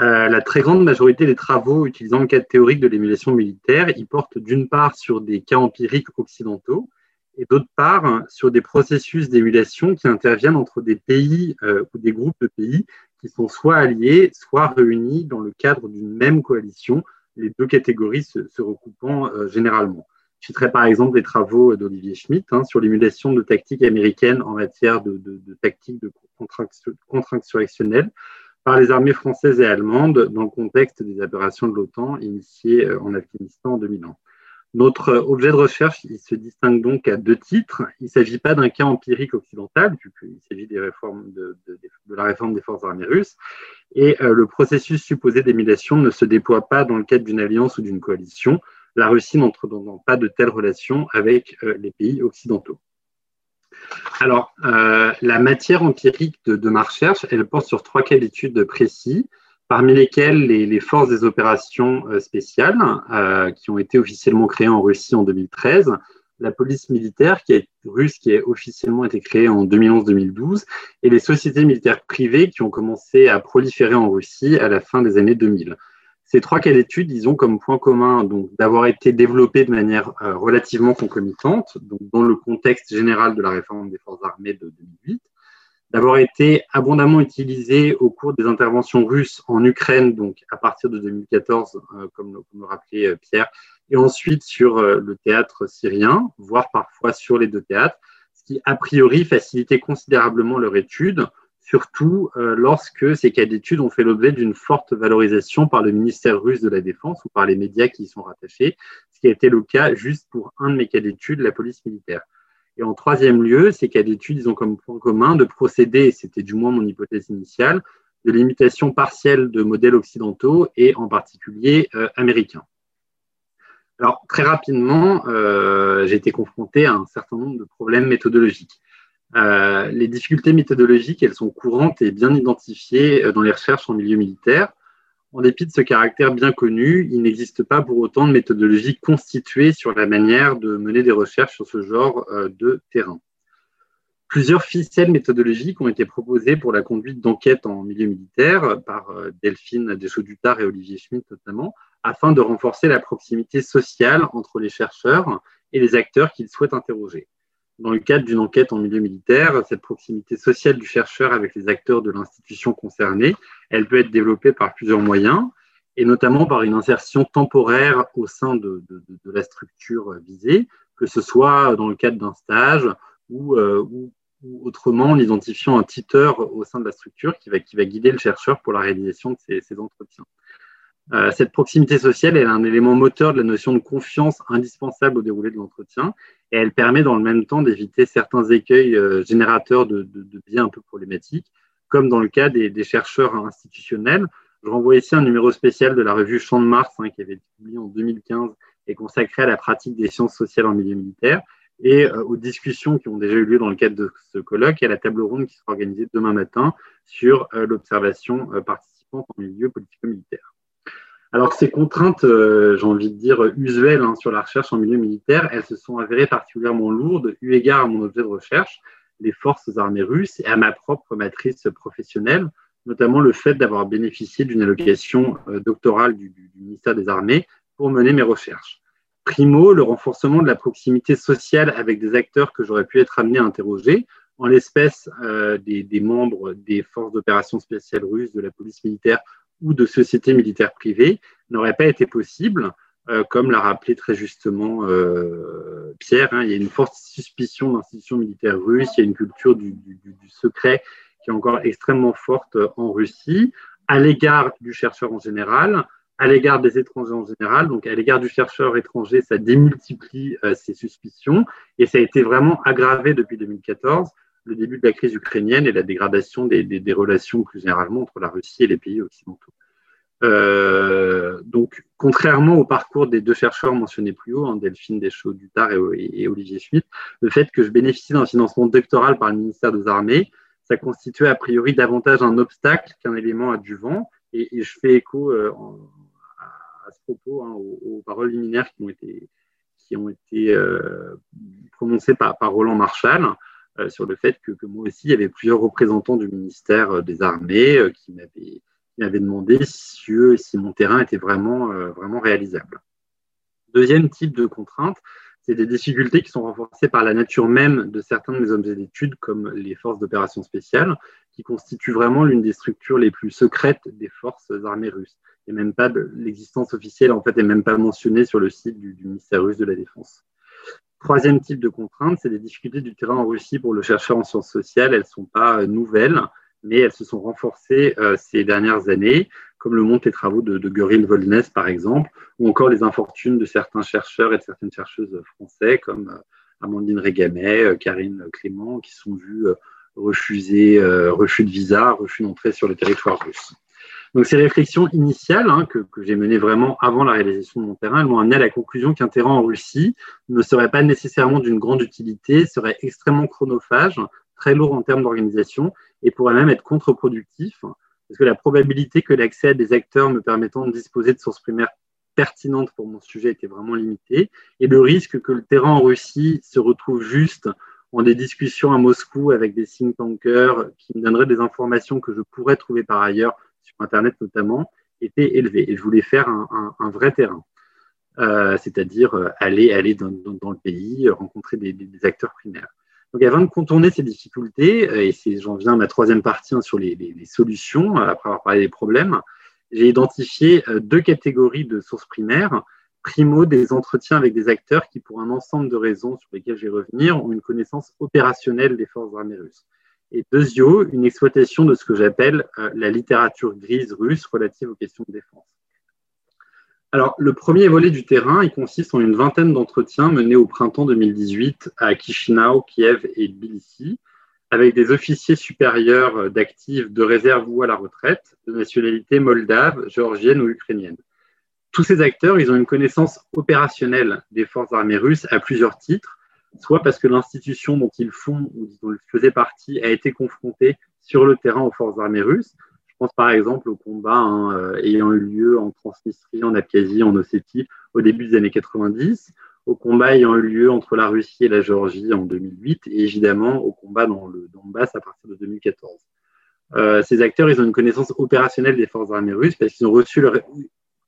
I: Euh, la très grande majorité des travaux utilisant le cadre théorique de l'émulation militaire y portent d'une part sur des cas empiriques occidentaux et d'autre part sur des processus d'émulation qui interviennent entre des pays euh, ou des groupes de pays qui sont soit alliés, soit réunis dans le cadre d'une même coalition, les deux catégories se, recoupant euh, généralement. Je citerai par exemple les travaux d'Olivier Schmitt hein, sur l'émulation de tactiques américaines en matière de, de, de tactiques de contre-insurrectionnelles par les armées françaises et allemandes dans le contexte des opérations de l'OTAN initiées euh, en Afghanistan en 2001. Notre objet de recherche se distingue donc à deux titres. Il ne s'agit pas d'un cas empirique occidental, puisqu'il s'agit de, la réforme des forces armées russes. Et euh, le processus supposé d'émulation ne se déploie pas dans le cadre d'une alliance ou d'une coalition. La Russie n'entre donc pas de telles relations avec euh, les pays occidentaux. Alors, euh, la matière empirique de, ma recherche, elle porte sur trois cas d'études précis parmi lesquels les, forces des opérations euh, spéciales, euh, qui ont été officiellement créées en Russie en 2013, la police militaire qui est russe qui a officiellement été créée en 2011-2012 et les sociétés militaires privées qui ont commencé à proliférer en Russie à la fin des années 2000. Ces trois cas d'études, ils ont comme point commun d'avoir été développés de manière euh, relativement concomitante, donc dans le contexte général de la réforme des forces armées de 2008, d'avoir été abondamment utilisé au cours des interventions russes en Ukraine, donc à partir de 2014, euh, comme, le rappelait euh, Pierre, et ensuite sur le théâtre syrien, voire parfois sur les deux théâtres, ce qui a priori facilitait considérablement leur étude, surtout lorsque ces cas d'études ont fait l'objet d'une forte valorisation par le ministère russe de la Défense ou par les médias qui y sont rattachés, ce qui a été le cas juste pour un de mes cas d'études, la police militaire. Et en troisième lieu, ces cas d'études, ont comme point commun de procéder, c'était du moins mon hypothèse initiale, de l'imitation partielle de modèles occidentaux et en particulier euh, américains. Alors, très rapidement, j'ai été confronté à un certain nombre de problèmes méthodologiques. Les difficultés méthodologiques, elles sont courantes et bien identifiées dans les recherches en milieu militaire. En dépit de ce caractère bien connu, il n'existe pas pour autant de méthodologie constituée sur la manière de mener des recherches sur ce genre euh, de terrain. Plusieurs ficelles méthodologiques ont été proposées pour la conduite d'enquêtes en milieu militaire par euh, Delphine Deschaux-Dutard et Olivier Schmitt notamment, afin de renforcer la proximité sociale entre les chercheurs et les acteurs qu'ils souhaitent interroger. Dans le cadre d'une enquête en milieu militaire, cette proximité sociale du chercheur avec les acteurs de l'institution concernée, elle peut être développée par plusieurs moyens, et notamment par une insertion temporaire au sein de, la structure visée, que ce soit dans le cadre d'un stage ou, euh, autrement en identifiant un tuteur au sein de la structure qui va, guider le chercheur pour la réalisation de ces entretiens. Euh, cette proximité sociale est un élément moteur de la notion de confiance indispensable au déroulé de l'entretien et elle permet dans le même temps d'éviter certains écueils euh, générateurs de, biais un peu problématiques, comme dans le cas des, chercheurs institutionnels. Je renvoie ici un numéro spécial de la revue Champ de Mars hein, qui avait été publié en 2015 et consacré à la pratique des sciences sociales en milieu militaire et euh, aux discussions qui ont déjà eu lieu dans le cadre de ce colloque et à la table ronde qui sera organisée demain matin sur l'observation participante en milieu politico-militaire. Alors ces contraintes, euh, j'ai envie de dire usuelles hein, sur la recherche en milieu militaire, elles se sont avérées particulièrement lourdes eu égard à mon objet de recherche, les forces armées russes, et à ma propre matrice professionnelle, notamment le fait d'avoir bénéficié d'une allocation euh, doctorale du, ministère des Armées pour mener mes recherches. Primo, le renforcement de la proximité sociale avec des acteurs que j'aurais pu être amené à interroger, en l'espèce euh, des, des, membres des forces d'opération spéciales russes, de la police militaire ou de sociétés militaires privées n'aurait pas été possible, euh, comme l'a rappelé très justement euh, Pierre. Hein, il y a une forte suspicion d'institutions militaires russes, il y a une culture du, secret qui est encore extrêmement forte en Russie, à l'égard du chercheur en général, à l'égard des étrangers en général. Donc, à l'égard du chercheur étranger, ça démultiplie euh, ces suspicions et ça a été vraiment aggravé depuis 2014 le début de la crise ukrainienne et la dégradation des, relations plus généralement entre la Russie et les pays occidentaux. Euh, donc, contrairement au parcours des deux chercheurs mentionnés plus haut, hein, Delphine Deschaux-Dutard et, Olivier Schmitt, le fait que je bénéficie d'un financement doctoral par le ministère des Armées, ça constituait a priori davantage un obstacle qu'un élément adjuvant. Et, et je fais écho euh, à, ce propos hein, aux, paroles liminaires qui ont été, euh, prononcées par, par Roland Marshall. Euh, sur le fait que, moi aussi, il y avait plusieurs représentants du ministère euh, des Armées euh, qui m'avaient demandé si, mon terrain était vraiment, vraiment réalisable. Deuxième type de contrainte, c'est des difficultés qui sont renforcées par la nature même de certains de mes objets d'études, comme les forces d'opération spéciales, qui constituent vraiment l'une des structures les plus secrètes des forces armées russes. Et même pas l'existence officielle, en fait, n'est même pas mentionnée sur le site du ministère russe de la Défense. Troisième type de contrainte, c'est les difficultés du terrain en Russie pour le chercheur en sciences sociales. Elles ne sont pas euh, nouvelles, mais elles se sont renforcées euh, ces dernières années, comme le montrent les travaux de, de Volnes, par exemple, ou encore les infortunes de certains chercheurs et de certaines chercheuses français, comme euh, Amandine Régamet, Karine Clément, qui sont vues refuser refus de visa, refus d'entrée sur le territoire russe. Donc ces réflexions initiales hein, que, j'ai menées vraiment avant la réalisation de mon terrain, elles m'ont amené à la conclusion qu'un terrain en Russie ne serait pas nécessairement d'une grande utilité, serait extrêmement chronophage, très lourd en termes d'organisation et pourrait même être contre-productif, parce que la probabilité que l'accès à des acteurs me permettant de disposer de sources primaires pertinentes pour mon sujet était vraiment limitée, et le risque que le terrain en Russie se retrouve juste en des discussions à Moscou avec des think tankers qui me donneraient des informations que je pourrais trouver par ailleurs sur Internet notamment, était élevé. Et je voulais faire un, vrai terrain, euh, c'est-à-dire euh, aller, dans, le pays, rencontrer des, acteurs primaires. Donc avant de contourner ces difficultés, euh, et j'en viens à ma troisième partie hein, sur les, solutions, après avoir parlé des problèmes, j'ai identifié deux catégories de sources primaires. Primo, des entretiens avec des acteurs qui, pour un ensemble de raisons sur lesquelles je vais revenir, ont une connaissance opérationnelle des forces armées russes et deuxio, une exploitation de ce que j'appelle euh, la littérature grise russe relative aux questions de défense. Alors, le premier volet du terrain, il consiste en une vingtaine d'entretiens menés au printemps 2018 à Chisinau, Kiev et Tbilissi, avec des officiers supérieurs d'actifs de réserve ou à la retraite, de nationalité moldave, géorgienne ou ukrainienne. tous ces acteurs, ils ont une connaissance opérationnelle des forces armées russes à plusieurs titres, soit parce que l'institution dont ils font ou dont ils faisaient partie a été confrontée sur le terrain aux forces armées russes. Je pense par exemple au combat hein, euh, ayant eu lieu en Transnistrie, en Abkhazie, en Ossétie au début des années 90, au combat ayant eu lieu entre la Russie et la Géorgie en 2008 et évidemment au combat dans le Donbass à partir de 2014. Euh, ces acteurs, ils ont une connaissance opérationnelle des forces armées russes parce qu'ils ont reçu leur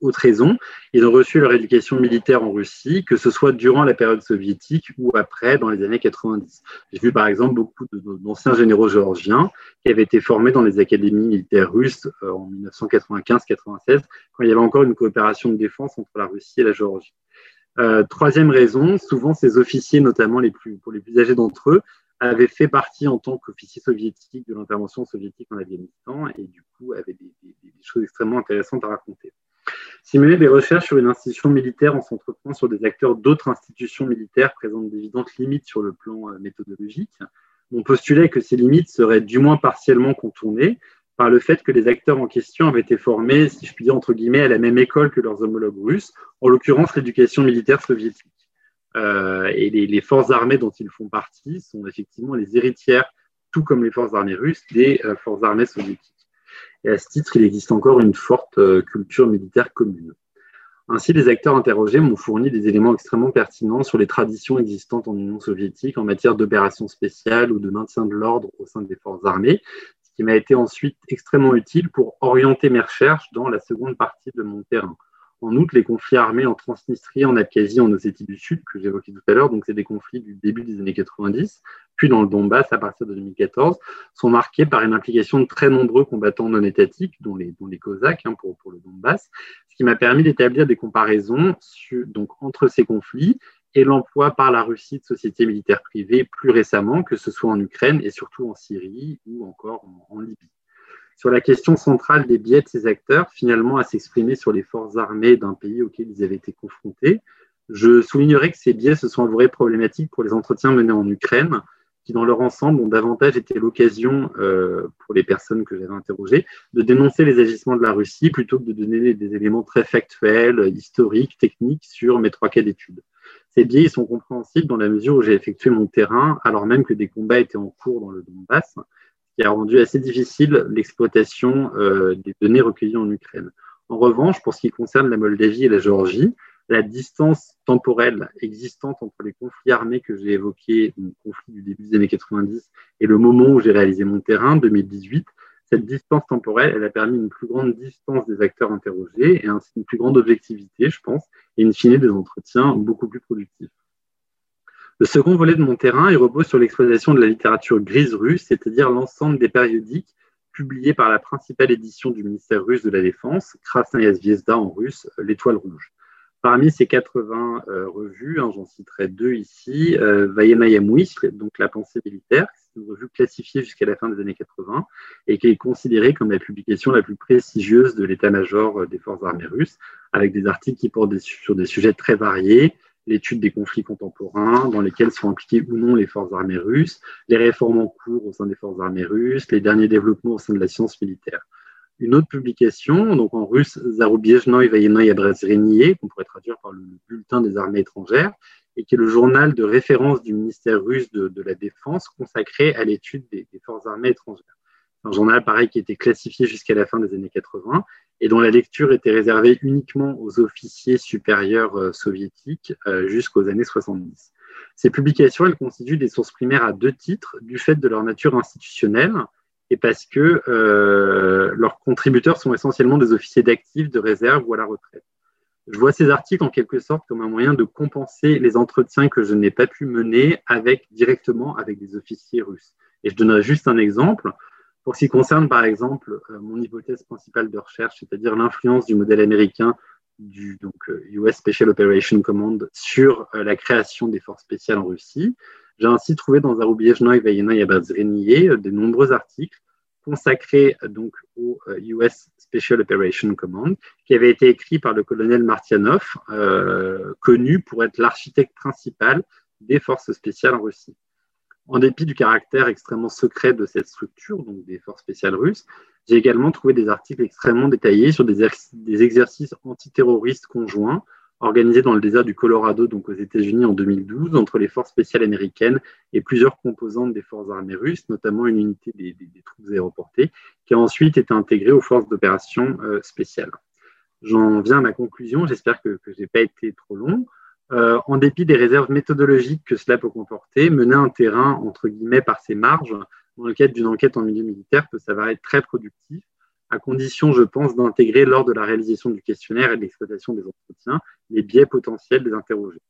I: autre raison, ils ont reçu leur éducation militaire en Russie, que ce soit durant la période soviétique ou après, dans les années 90. J'ai vu par exemple beaucoup d'anciens généraux géorgiens qui avaient été formés dans les académies militaires russes euh, en 1995-96, quand il y avait encore une coopération de défense entre la Russie et la Géorgie. Euh, troisième raison, souvent ces officiers, notamment les plus, pour les plus âgés d'entre eux, avaient fait partie en tant qu'officiers soviétiques de l'intervention soviétique en Afghanistan et du coup avaient des choses extrêmement intéressantes à raconter. Si mener des recherches sur une institution militaire en s'entretenant sur des acteurs d'autres institutions militaires présentent d'évidentes limites sur le plan euh, méthodologique. Mon postulat est que ces limites seraient du moins partiellement contournées par le fait que les acteurs en question avaient été formés, si je puis dire, entre guillemets, à la même école que leurs homologues russes, en l'occurrence l'éducation militaire soviétique. Euh, et les, forces armées dont ils font partie sont effectivement les héritières, tout comme les forces armées russes, des euh, forces armées soviétiques. Et à ce titre, il existe encore une forte euh, culture militaire commune. Ainsi, les acteurs interrogés m'ont fourni des éléments extrêmement pertinents sur les traditions existantes en Union soviétique en matière d'opérations spéciales ou de maintien de l'ordre au sein des forces armées, ce qui m'a été ensuite extrêmement utile pour orienter mes recherches dans la seconde partie de mon terrain. En outre, les conflits armés en Transnistrie, en Abkhazie, en Ossétie du Sud, que j'évoquais tout à l'heure, donc c'est des conflits du début des années 90, puis dans le Donbass à partir de 2014, sont marqués par une implication de très nombreux combattants non étatiques, dont les, Cosaques hein, pour, le Donbass, ce qui m'a permis d'établir des comparaisons entre ces conflits et l'emploi par la Russie de sociétés militaires privées plus récemment, que ce soit en Ukraine et surtout en Syrie ou encore en Libye sur la question centrale des biais de ces acteurs, finalement à s'exprimer sur les forces armées d'un pays auquel ils avaient été confrontés. Je soulignerai que ces biais se sont avoués problématiques pour les entretiens menés en Ukraine, qui dans leur ensemble ont davantage été l'occasion, euh, pour les personnes que j'avais interrogées, de dénoncer les agissements de la Russie plutôt que de donner des éléments très factuels, historiques, techniques sur mes trois cas d'études. Ces biais sont compréhensibles dans la mesure où j'ai effectué mon terrain alors même que des combats étaient en cours dans le Donbass qui a rendu assez difficile l'exploitation euh, des données recueillies en Ukraine. En revanche, pour ce qui concerne la Moldavie et la Géorgie, la distance temporelle existante entre les conflits armés que j'ai évoqués, le conflit du début des années 90, et le moment où j'ai réalisé mon terrain, 2018, cette distance temporelle, elle a permis une plus grande distance des acteurs interrogés et ainsi une plus grande objectivité, je pense, et in fine des entretiens beaucoup plus productifs. Le second volet de mon terrain il repose sur l'exploitation de la littérature grise russe, c'est-à-dire l'ensemble des périodiques publiés par la principale édition du ministère russe de la Défense, Krasnaya Zvezda en russe, l'étoile rouge. Parmi ces 80 euh, revues, hein, j'en citerai deux ici, euh, Vayemaya donc La pensée militaire, c'est une revue classifiée jusqu'à la fin des années 80 et qui est considérée comme la publication la plus prestigieuse de l'état-major euh, des forces armées russes, avec des articles qui portent sur des sujets très variés, l'étude des conflits contemporains dans lesquels sont impliquées ou non les forces armées russes, les réformes en cours au sein des forces armées russes, les derniers développements au sein de la science militaire. Une autre publication, donc en russe, Zarubiezhnoy Vayenoy Abrazreniye, qu'on pourrait traduire par le bulletin des armées étrangères, et qui est le journal de référence du ministère russe de, la Défense consacré à l'étude des forces armées étrangères un journal pareil qui était classifié jusqu'à la fin des années 80 et dont la lecture était réservée uniquement aux officiers supérieurs euh, soviétiques euh, jusqu'aux années 70. Ces publications, elles constituent des sources primaires à deux titres, du fait de leur nature institutionnelle et parce que euh, leurs contributeurs sont essentiellement des officiers d'actifs, de réserve ou à la retraite. Je vois ces articles en quelque sorte comme un moyen de compenser les entretiens que je n'ai pas pu mener avec, directement avec des officiers russes. Et je donnerai juste un exemple. Pour ce qui concerne, par exemple, euh, mon hypothèse principale de recherche, c'est-à-dire l'influence du modèle américain du US euh, Special Operation Command sur euh, la création des forces spéciales en Russie, j'ai ainsi trouvé dans Zarubiezhnoy, Vayena et de nombreux articles consacrés donc au US Special Operation Command, qui avaient été écrits par le colonel Martianov, connu pour être l'architecte principal des forces spéciales en Russie. En dépit du caractère extrêmement secret de cette structure, donc des forces spéciales russes, J'ai également trouvé des articles extrêmement détaillés sur des, exercices antiterroristes conjoints organisés dans le désert du Colorado, donc aux États-Unis en 2012, entre les forces spéciales américaines et plusieurs composantes des forces armées russes, notamment une unité des, troupes aéroportées, qui a ensuite été intégrée aux forces d'opération euh, spéciales. J'en viens à ma conclusion, j'espère que, je n'ai pas été trop long. Euh, en dépit des réserves méthodologiques que cela peut comporter, mener un terrain, entre guillemets, par ses marges, dans le cadre d'une enquête en milieu militaire, peut s'avérer très productif à condition, je pense, d'intégrer lors de la réalisation du questionnaire et de l'exploitation des entretiens les biais potentiels des interrogés.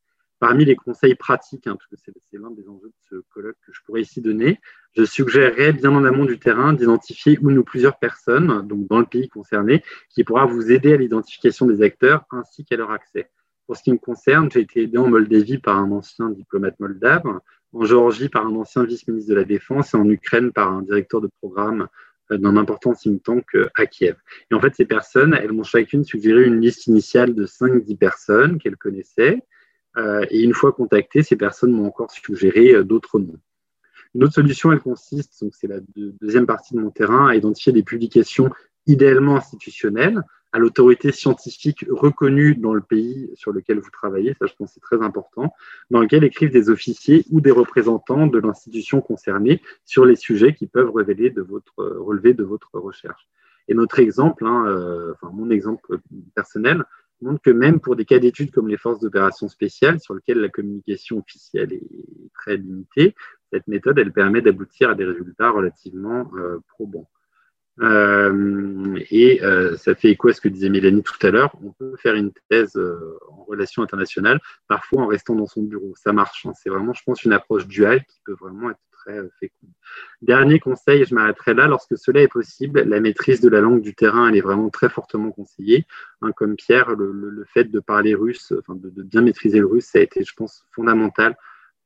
I: Parmi les conseils pratiques, hein, parce que c'est l'un des enjeux de ce colloque que je pourrais ici donner, je suggérerais bien en amont du terrain d'identifier une ou plusieurs personnes, donc dans le pays concerné, qui pourra vous aider à l'identification des acteurs ainsi qu'à leur accès. Pour ce qui me concerne, j'ai été aidé en Moldavie par un ancien diplomate moldave, en Géorgie par un ancien vice-ministre de la Défense et en Ukraine par un directeur de programme euh, d'un important think tank euh, à Kiev. Et en fait, ces personnes, elles m'ont chacune suggéré une liste initiale de 5-10 personnes qu'elles connaissaient. Euh, et une fois contactées, ces personnes m'ont encore suggéré d'autres noms. Une autre solution, elle consiste, donc c'est la deuxième partie de mon terrain, à identifier des publications idéalement institutionnelles, à l'autorité scientifique reconnue dans le pays sur lequel vous travaillez, ça je pense c'est très important, dans lequel écrivent des officiers ou des représentants de l'institution concernée sur les sujets qui peuvent révéler de votre, relever de votre recherche. Et notre exemple, hein, euh, enfin mon exemple personnel, montre que même pour des cas d'études comme les forces d'opération spéciales, sur lesquelles la communication officielle est très limitée, cette méthode, elle permet d'aboutir à des résultats relativement euh, probants. Euh, et euh, ça fait écho à ce que disait Mélanie tout à l'heure. On peut faire une thèse euh, en relations internationales, parfois en restant dans son bureau. Ça marche. Hein. C'est vraiment, je pense, une approche duale qui peut vraiment être très féconde. Dernier conseil, je m'arrêterai là. Lorsque cela est possible, la maîtrise de la langue du terrain, elle est vraiment très fortement conseillée. Hein, comme Pierre, le, fait de parler russe, enfin, de, bien maîtriser le russe, ça a été, je pense, fondamental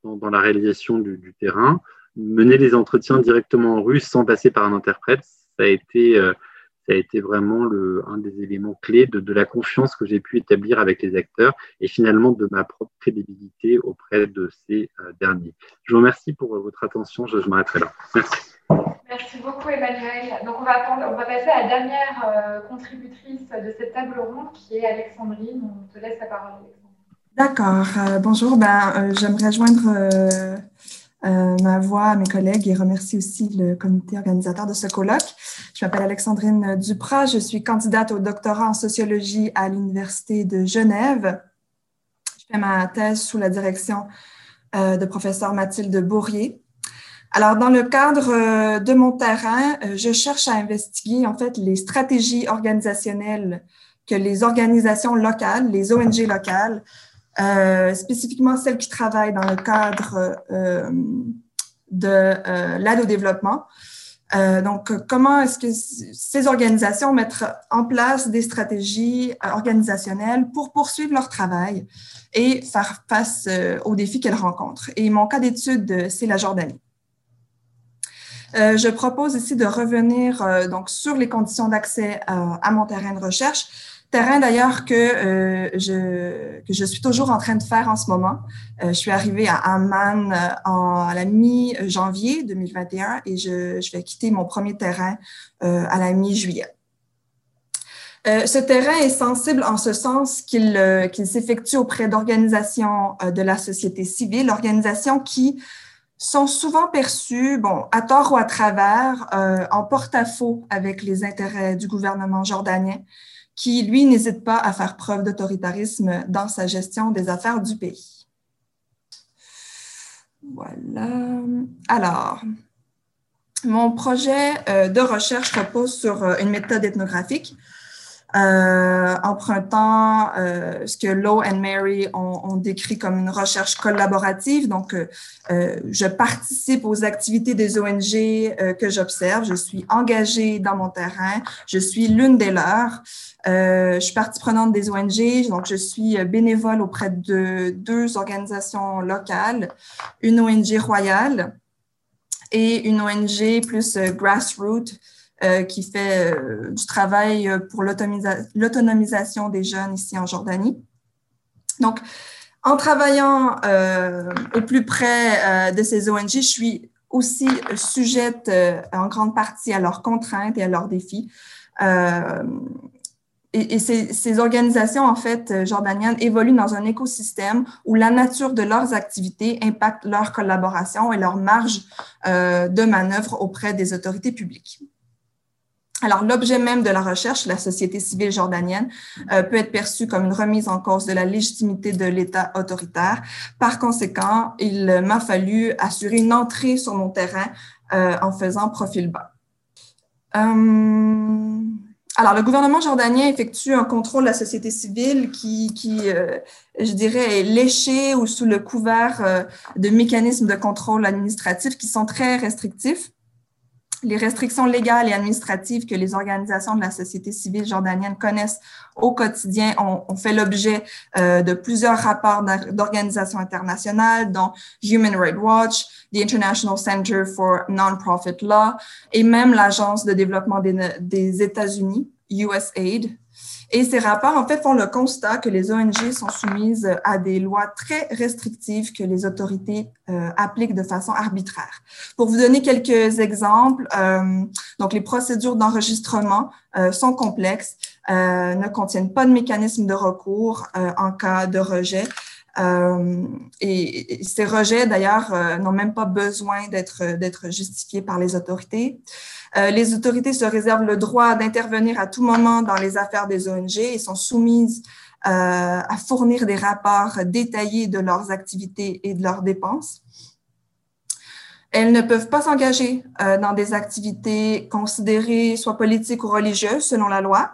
I: dans, la réalisation du, du terrain. Mener les entretiens directement en russe sans passer par un interprète, ça a été, euh, ça a été vraiment le, un des éléments clés de, la confiance que j'ai pu établir avec les acteurs et finalement de ma propre crédibilité auprès de ces euh, derniers. Je vous remercie pour votre attention. Je, m'arrêterai là. Merci.
C: Merci beaucoup Emmanuel. Donc on va, on va passer à la dernière euh, contributrice de cette table ronde qui est Alexandrine. On te laisse la parole.
J: D'accord. bonjour. Ben, j'aimerais joindre euh, ma voix à mes collègues et remercie aussi le comité organisateur de ce colloque. Je m'appelle Alexandrine Duprat, je suis candidate au doctorat en sociologie à l'Université de Genève. Je fais ma thèse sous la direction euh, de professeur Mathilde Bourrier. Alors, dans le cadre euh, de mon terrain, je cherche à investiguer en fait les stratégies organisationnelles que les organisations locales, les ONG locales, euh, spécifiquement celles qui travaillent dans le cadre euh, de euh, l'aide au développement. donc, comment est-ce que ces organisations mettent en place des stratégies organisationnelles pour poursuivre leur travail et faire face aux défis qu'elles rencontrent? Et mon cas d'étude, c'est la Jordanie. je propose ici de revenir donc sur les conditions d'accès à mon terrain de recherche Terrain d'ailleurs que, euh, je, que je suis toujours en train de faire en ce moment. Euh, je suis arrivée à Amman euh, en, à la mi-janvier 2021 et je, je, vais quitter mon premier terrain à la mi-juillet. ce terrain est sensible en ce sens qu'il qu'il s'effectue auprès d'organisations de la société civile, organisations qui sont souvent perçues, bon, à tort ou à travers, en porte-à-faux avec les intérêts du gouvernement jordanien, qui, lui, n'hésite pas à faire preuve d'autoritarisme dans sa gestion des affaires du pays. Voilà. Alors, mon projet euh, de recherche repose sur euh, une méthode ethnographique euh, empruntant ce que Lowe et Mary ont, décrit comme une recherche collaborative. Donc, je participe aux activités des ONG que j'observe. Je suis engagée dans mon terrain. Je suis l'une des leurs. Euh, je suis partie prenante des ONG, donc je suis bénévole auprès de deux organisations locales, une ONG royale et une ONG plus grassroots euh, qui fait euh, du travail euh, pour l'autonomisation des jeunes ici en Jordanie. Donc, en travaillant au plus près de ces ONG, je suis aussi sujettes en grande partie à leurs contraintes et à leurs défis. Et, ces, ces, organisations, en fait, jordaniennes, évoluent dans un écosystème où la nature de leurs activités impacte leur collaboration et leur marge de manœuvre auprès des autorités publiques. Alors, l'objet même de la recherche, la société civile jordanienne, euh, peut être perçu comme une remise en cause de la légitimité de l'État autoritaire. Par conséquent, il m'a fallu assurer une entrée sur mon terrain euh, en faisant profil bas. Euh, alors, le gouvernement jordanien effectue un contrôle de la société civile qui, qui je dirais, est léché ou sous le couvert de mécanismes de contrôle administratif qui sont très restrictifs les restrictions légales et administratives que les organisations de la société civile jordanienne connaissent au quotidien ont, fait l'objet euh, de plusieurs rapports d'organisations internationales, dont Human Rights Watch, the International Center for Non-Profit Law et même l'Agence de développement des, des États-Unis, USAID, et ces rapports, en fait, font le constat que les ONG sont soumises à des lois très restrictives que les autorités euh, appliquent de façon arbitraire. Pour vous donner quelques exemples, euh, donc les procédures d'enregistrement euh, sont complexes, euh, ne contiennent pas de mécanisme de recours euh, en cas de rejet. Euh, et, et, ces rejets, d'ailleurs, n'ont même pas besoin d'être justifiés par les autorités. Euh, les autorités se réservent le droit d'intervenir à tout moment dans les affaires des ONG et sont soumises euh, à fournir des rapports détaillés de leurs activités et de leurs dépenses. Elles ne peuvent pas s'engager euh, dans des activités considérées soit politiques ou religieuses selon la loi.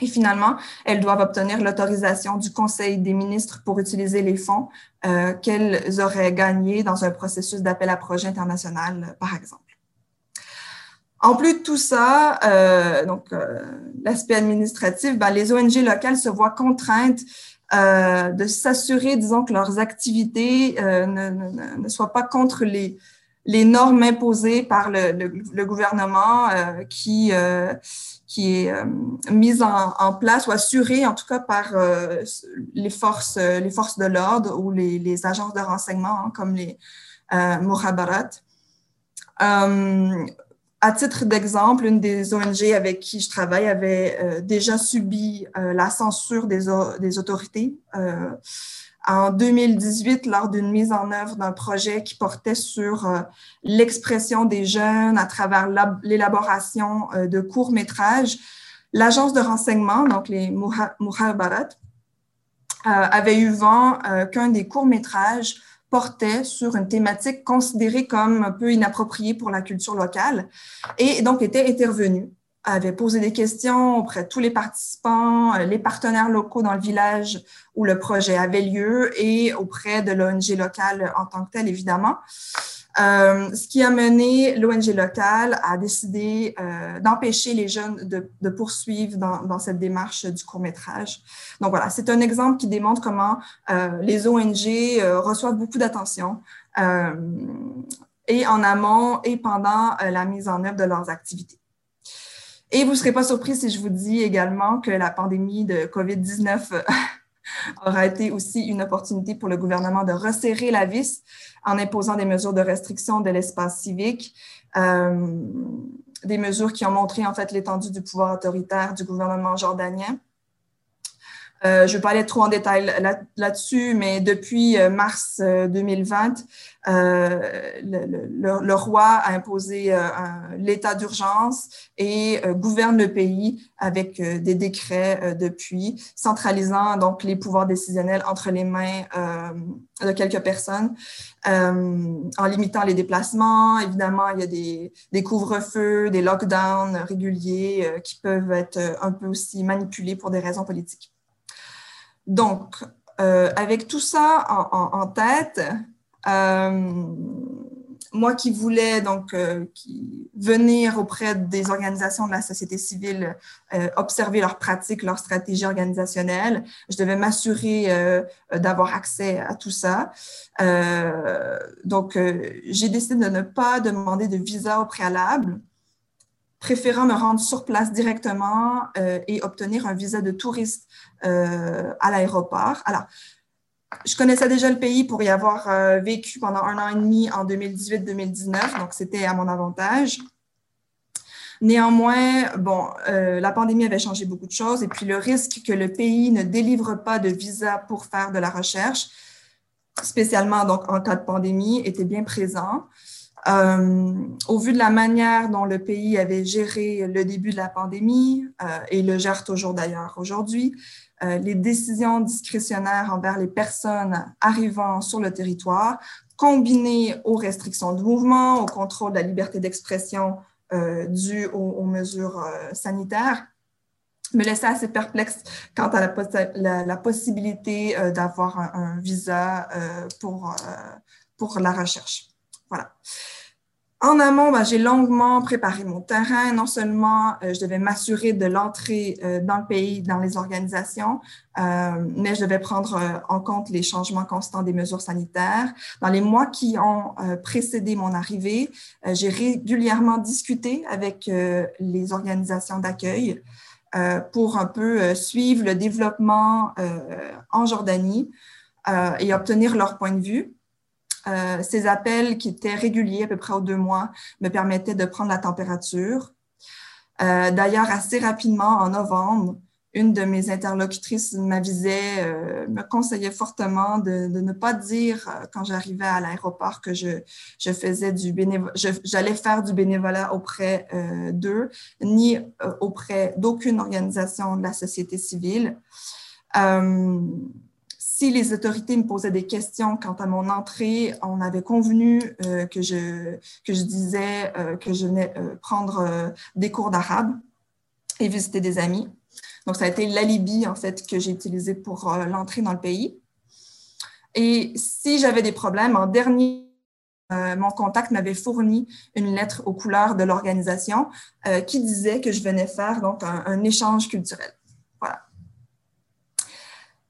J: Et finalement, elles doivent obtenir l'autorisation du Conseil des ministres pour utiliser les fonds qu'elles auraient gagnés dans un processus d'appel à projet international, par exemple. En plus de tout ça, euh, donc euh, l'aspect administratif, ben, les ONG locales se voient contraintes euh, de s'assurer, disons, que leurs activités euh, ne, ne, ne, soient pas contre les, les normes imposées par le, le, le gouvernement euh, qui, qui est mise en, en, place ou assurée, en tout cas, par les, forces, les forces de l'ordre ou les, les, agences de renseignement, hein, comme les euh, Mohabarat. À titre d'exemple, une des ONG avec qui je travaille avait euh, déjà subi euh, la censure des, autorités euh, en 2018 lors d'une mise en œuvre d'un projet qui portait sur l'expression des jeunes à travers l'élaboration de courts-métrages. L'agence de renseignement, donc les Muhabarat, avait eu vent qu'un des courts-métrages portait sur une thématique considérée comme un peu inappropriée pour la culture locale et donc était intervenu avait posé des questions auprès de tous les participants, euh, les partenaires locaux dans le village où le projet avait lieu et auprès de l'ONG locale en tant que telle, évidemment. Euh, ce qui a mené l'ONG locale à décider euh, d'empêcher les jeunes de, poursuivre dans, dans, cette démarche du court métrage. Donc voilà, c'est un exemple qui démontre comment euh, les ONG reçoivent beaucoup d'attention et en amont et pendant la mise en œuvre de leurs activités. Et vous ne serez pas surpris si je vous dis également que la pandémie de COVID-19 aura été aussi une opportunité pour le gouvernement de resserrer la vis en imposant des mesures de restriction de l'espace civique, euh, des mesures qui ont montré en fait l'étendue du pouvoir autoritaire du gouvernement jordanien. Euh, je ne vais pas aller trop en détail là-dessus, mais depuis euh, mars 2020, euh, euh, le, le, le, roi a imposé euh, l'état d'urgence et gouverne le pays avec des décrets depuis, centralisant donc les pouvoirs décisionnels entre les mains de quelques personnes, en limitant les déplacements. Évidemment, il y a des, des couvre-feux, des lockdowns réguliers qui peuvent être un peu aussi manipulés pour des raisons politiques. Donc, euh, avec tout ça en, tête, euh, moi qui voulais donc euh, venir auprès des organisations de la société civile, observer leurs pratiques, leurs stratégies organisationnelles, je devais m'assurer d'avoir accès à tout ça. Donc, j'ai décidé de ne pas demander de visa au préalable préférant me rendre sur place directement euh, et obtenir un visa de touriste euh, à l'aéroport. Alors, je connaissais déjà le pays pour y avoir vécu pendant un an et demi en 2018-2019, donc c'était à mon avantage. Néanmoins, bon, la pandémie avait changé beaucoup de choses et puis le risque que le pays ne délivre pas de visa pour faire de la recherche, spécialement donc en cas de pandémie, était bien présent. Euh, au vu de la manière dont le pays avait géré le début de la pandémie euh, et le gère toujours d'ailleurs aujourd'hui, euh, les décisions discrétionnaires envers les personnes arrivant sur le territoire, combinées aux restrictions de mouvement, au contrôle de la liberté d'expression due aux, mesures sanitaires, me laissait assez perplexe quant à la, possibilité d'avoir un, visa pour, pour la recherche. Voilà. En amont, ben, j'ai longuement préparé mon terrain. Non seulement euh, je devais m'assurer de l'entrée euh, dans le pays, dans les organisations, euh, mais je devais prendre en compte les changements constants des mesures sanitaires. Dans les mois qui ont précédé mon arrivée, j'ai régulièrement discuté avec les organisations d'accueil pour un peu suivre le développement en Jordanie et obtenir leur point de vue. Euh, ces appels qui étaient réguliers, à peu près aux deux mois, me permettaient de prendre la température. Euh, d'ailleurs, assez rapidement, en novembre, une de mes interlocutrices m'avisait, euh, me conseillait fortement de, ne pas dire quand j'arrivais à l'aéroport que je, faisais du j'allais faire du bénévolat auprès d'eux, ni auprès d'aucune organisation de la société civile si les autorités me posaient des questions quant à mon entrée, on avait convenu euh, que, je, disais euh, que je venais euh, prendre des cours d'arabe et visiter des amis. Donc, ça a été l'alibi, en fait, que j'ai utilisé pour l'entrée dans le pays. Et si j'avais des problèmes, en dernier, mon contact m'avait fourni une lettre aux couleurs de l'organisation qui disait que je venais faire un échange culturel.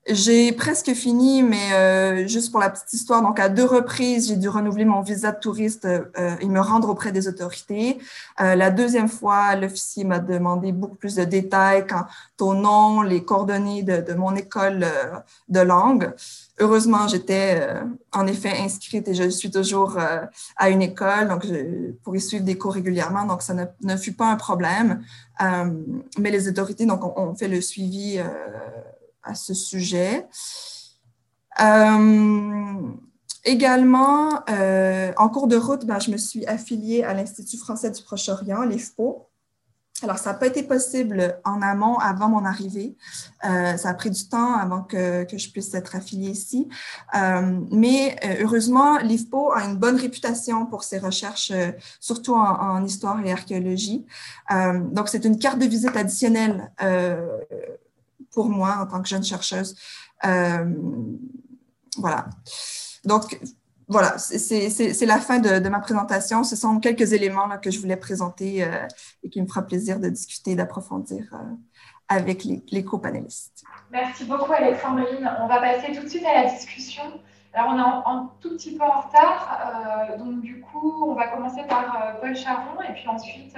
J: J'ai presque fini, mais euh, juste pour la petite histoire, donc à deux reprises, j'ai dû renouveler mon visa de touriste euh, et me rendre auprès des autorités. Euh, la deuxième fois, l'officier m'a demandé beaucoup plus de détails quant au nom, les coordonnées de, de mon école de langue. Heureusement, j'étais en effet inscrite et je suis toujours à une école, donc je, pour suivre des cours régulièrement, donc ça ne, ne fut pas un problème. mais les autorités donc, ont, ont fait le suivi à ce sujet. Euh, également, euh, en cours de route, ben, je me suis affiliée à l'Institut français du Proche-Orient, l'IFPO. Alors, ça n'a pas été possible en amont avant mon arrivée. Euh, ça a pris du temps avant que, que je puisse être affiliée ici. mais heureusement, l'IFPO a une bonne réputation pour ses recherches, surtout en, en, histoire et archéologie. donc, c'est une carte de visite additionnelle pour moi en tant que jeune chercheuse. Euh, voilà. Donc, voilà, c'est la fin de, ma présentation. Ce sont quelques éléments là, que je voulais présenter euh, et qui me fera plaisir de discuter, d'approfondir euh, avec les, les co-panélistes.
C: Merci beaucoup, Alexandrine. On va passer tout de suite à la discussion. Alors, on est un tout petit peu en retard. donc, du coup, on va commencer par Paul Charon et puis ensuite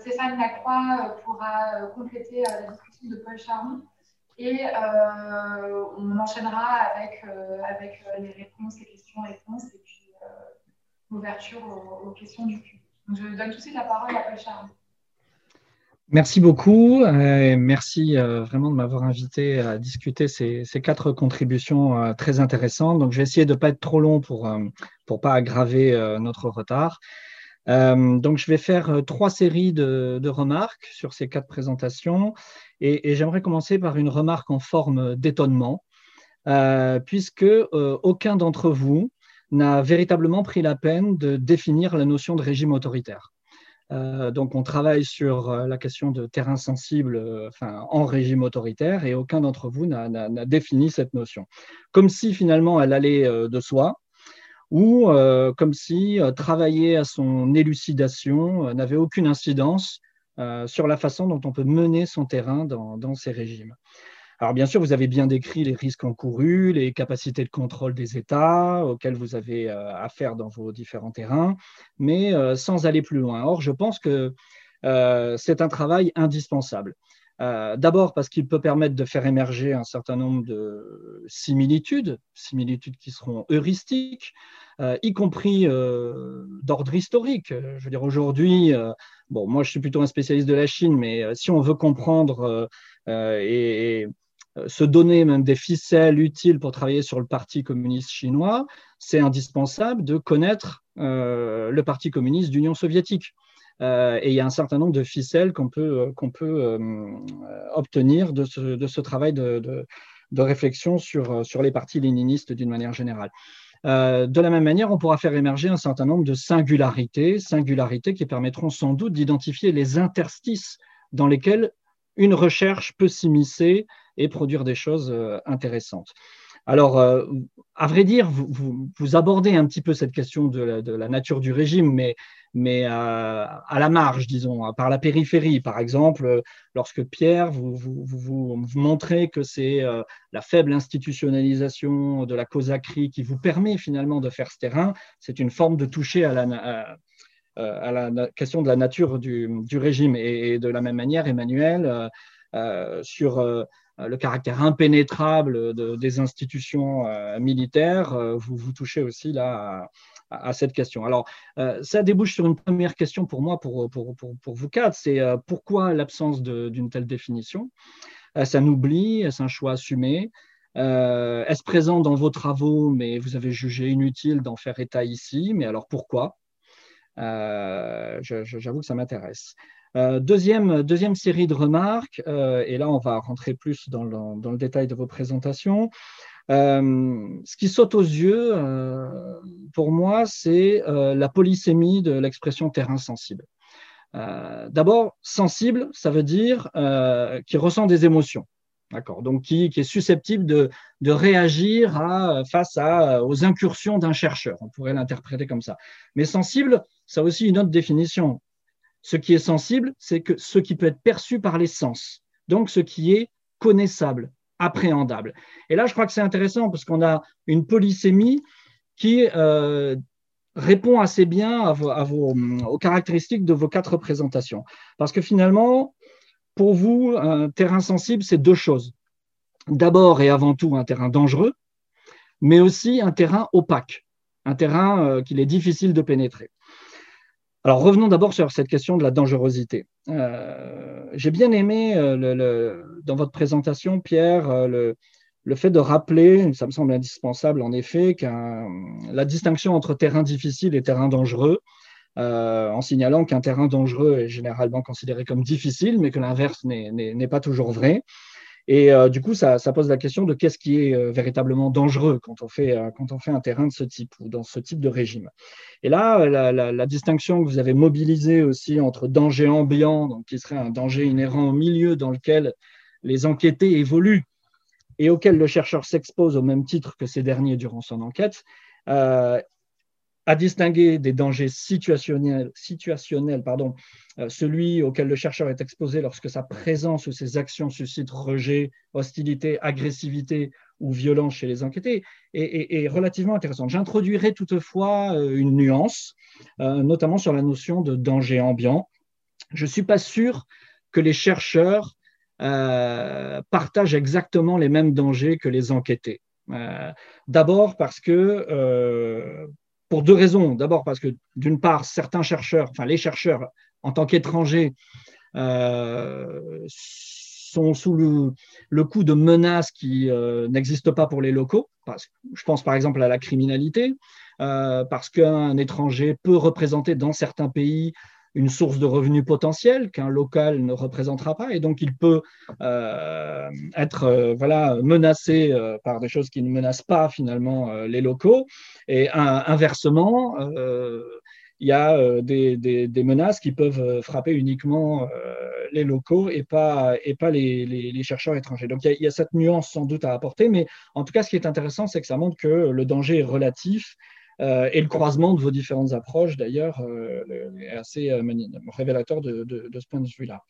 C: Stéphane Lacroix pourra compléter la discussion de Paul Charon et on enchaînera avec, avec les réponses, les questions-réponses et puis l'ouverture aux, questions du public. Donc, je donne tout de suite la parole à Paul Charon.
K: Merci beaucoup. merci vraiment de m'avoir invité à discuter ces, ces quatre contributions très intéressantes. Donc, je vais essayer de ne pas être trop long pour ne pas aggraver notre retard. Euh, donc, je vais faire euh, trois séries de, remarques sur ces quatre présentations et, j'aimerais commencer par une remarque en forme d'étonnement, euh, puisque aucun d'entre vous n'a véritablement pris la peine de définir la notion de régime autoritaire. donc, on travaille sur la question de terrain sensible en régime autoritaire et aucun d'entre vous n'a défini cette notion. Comme si finalement elle allait de soi, ou euh, comme si euh, travailler à son élucidation euh, n'avait aucune incidence sur la façon dont on peut mener son terrain dans, ces régimes. Alors bien sûr, vous avez bien décrit les risques encourus, les capacités de contrôle des États auxquels vous avez affaire dans vos différents terrains, mais sans aller plus loin. Or, je pense que c'est un travail indispensable. D'abord parce qu'il peut permettre de faire émerger un certain nombre de similitudes, similitudes qui seront heuristiques, y compris d'ordre historique. Je veux dire, aujourd'hui, bon, moi je suis plutôt un spécialiste de la Chine, mais si on veut comprendre et, se donner même des ficelles utiles pour travailler sur le Parti communiste chinois, c'est indispensable de connaître le Parti communiste d'Union soviétique. Euh, et il y a un certain nombre de ficelles qu'on peut, euh, qu'on peut euh, obtenir de ce, de ce travail de, de, réflexion sur, sur les partis léninistes d'une manière générale. de la même manière, on pourra faire émerger un certain nombre de singularités, singularités qui permettront sans doute d'identifier les interstices dans lesquels une recherche peut s'immiscer et produire des choses intéressantes. Alors, à vrai dire, vous, vous, abordez un petit peu cette question de la, de la nature du régime, mais mais euh, à la marge, disons, par la périphérie. Par exemple, lorsque Pierre, vous, vous, montrez que c'est euh, la faible institutionnalisation de la causaquerie qui vous permet finalement de faire ce terrain, c'est une forme de toucher à la, la question de la nature du, régime. Et, de la même manière, Emmanuel, euh, sur le caractère impénétrable de, des institutions militaires, vous vous touchez aussi là cette question. Alors, euh, ça débouche sur une première question pour moi, pour, vous quatre, c'est euh, pourquoi l'absence d'une telle définition? Est-ce un oubli Est-ce un choix assumé? Euh, Est-ce présent dans vos travaux, mais vous avez jugé inutile d'en faire état ici? Mais alors pourquoi? J'avoue que ça m'intéresse. deuxième, série de remarques, et là on va rentrer plus dans le détail de vos présentations. Euh, ce qui saute aux yeux, euh, pour moi, c'est euh, la polysémie de l'expression terrain sensible. D'abord, sensible, ça veut dire qui ressent des émotions. D'accord. Donc, qui, est susceptible de, réagir face aux incursions d'un chercheur. On pourrait l'interpréter comme ça. Mais sensible, ça a aussi une autre définition. Ce qui est sensible, c'est que ce qui peut être perçu par les sens. Donc, ce qui est connaissable, appréhendable. Et là, je crois que c'est intéressant parce qu'on a une polysémie qui euh, répond assez bien vos, aux caractéristiques de vos quatre présentations. Parce que finalement, pour vous, un terrain sensible, c'est deux choses. D'abord et avant tout, un terrain dangereux, mais aussi un terrain opaque, un terrain euh, qu'il est difficile de pénétrer. Alors revenons d'abord sur cette question de la dangerosité. Euh, j'ai bien aimé euh, le, dans votre présentation, Pierre, euh, le, le, fait de rappeler, ça me semble indispensable en effet, la distinction entre terrain difficile et terrain dangereux, en signalant qu'un terrain dangereux est généralement considéré comme difficile, mais que l'inverse n'est pas toujours vrai. Et euh, du coup, ça, pose la question de qu'est-ce qui est euh, véritablement dangereux quand on, fait, euh, quand on fait un terrain de ce type ou dans ce type de régime. Et là, la, distinction que vous avez mobilisée aussi entre danger ambiant, donc qui serait un danger inhérent au milieu dans lequel les enquêtés évoluent et auquel le chercheur s'expose au même titre que ces derniers durant son enquête, à distinguer des dangers situationnels, pardon, euh, celui auquel le chercheur est exposé lorsque sa présence ou ses actions suscitent rejet, hostilité, agressivité ou violence chez les enquêtés, est, relativement intéressant. J'introduirai toutefois euh, une nuance, euh, notamment sur la notion de danger ambiant. Je ne suis pas sûr que les chercheurs partagent exactement les mêmes dangers que les enquêtés. D'abord parce que pour deux raisons. D'abord parce que, d'une part, certains chercheurs, enfin les chercheurs en tant qu'étrangers, euh, sont sous le, coup de menaces qui euh, n'existent pas pour les locaux. je pense par exemple à la criminalité, euh, parce qu'un étranger peut représenter dans certains pays une source de revenus potentiels qu'un local ne représentera pas et donc il peut euh, être euh, voilà menacé euh, par des choses qui ne menacent pas finalement les locaux et inversement il y a des, menaces qui peuvent frapper uniquement les locaux et pas, et pas les, chercheurs étrangers. Donc il y, a, cette nuance sans doute à apporter, mais en tout cas ce qui est intéressant, c'est que ça montre que le danger est relatif euh, et le croisement de vos différentes approches, d'ailleurs, euh, est assez euh, révélateur de, ce point de vue-là.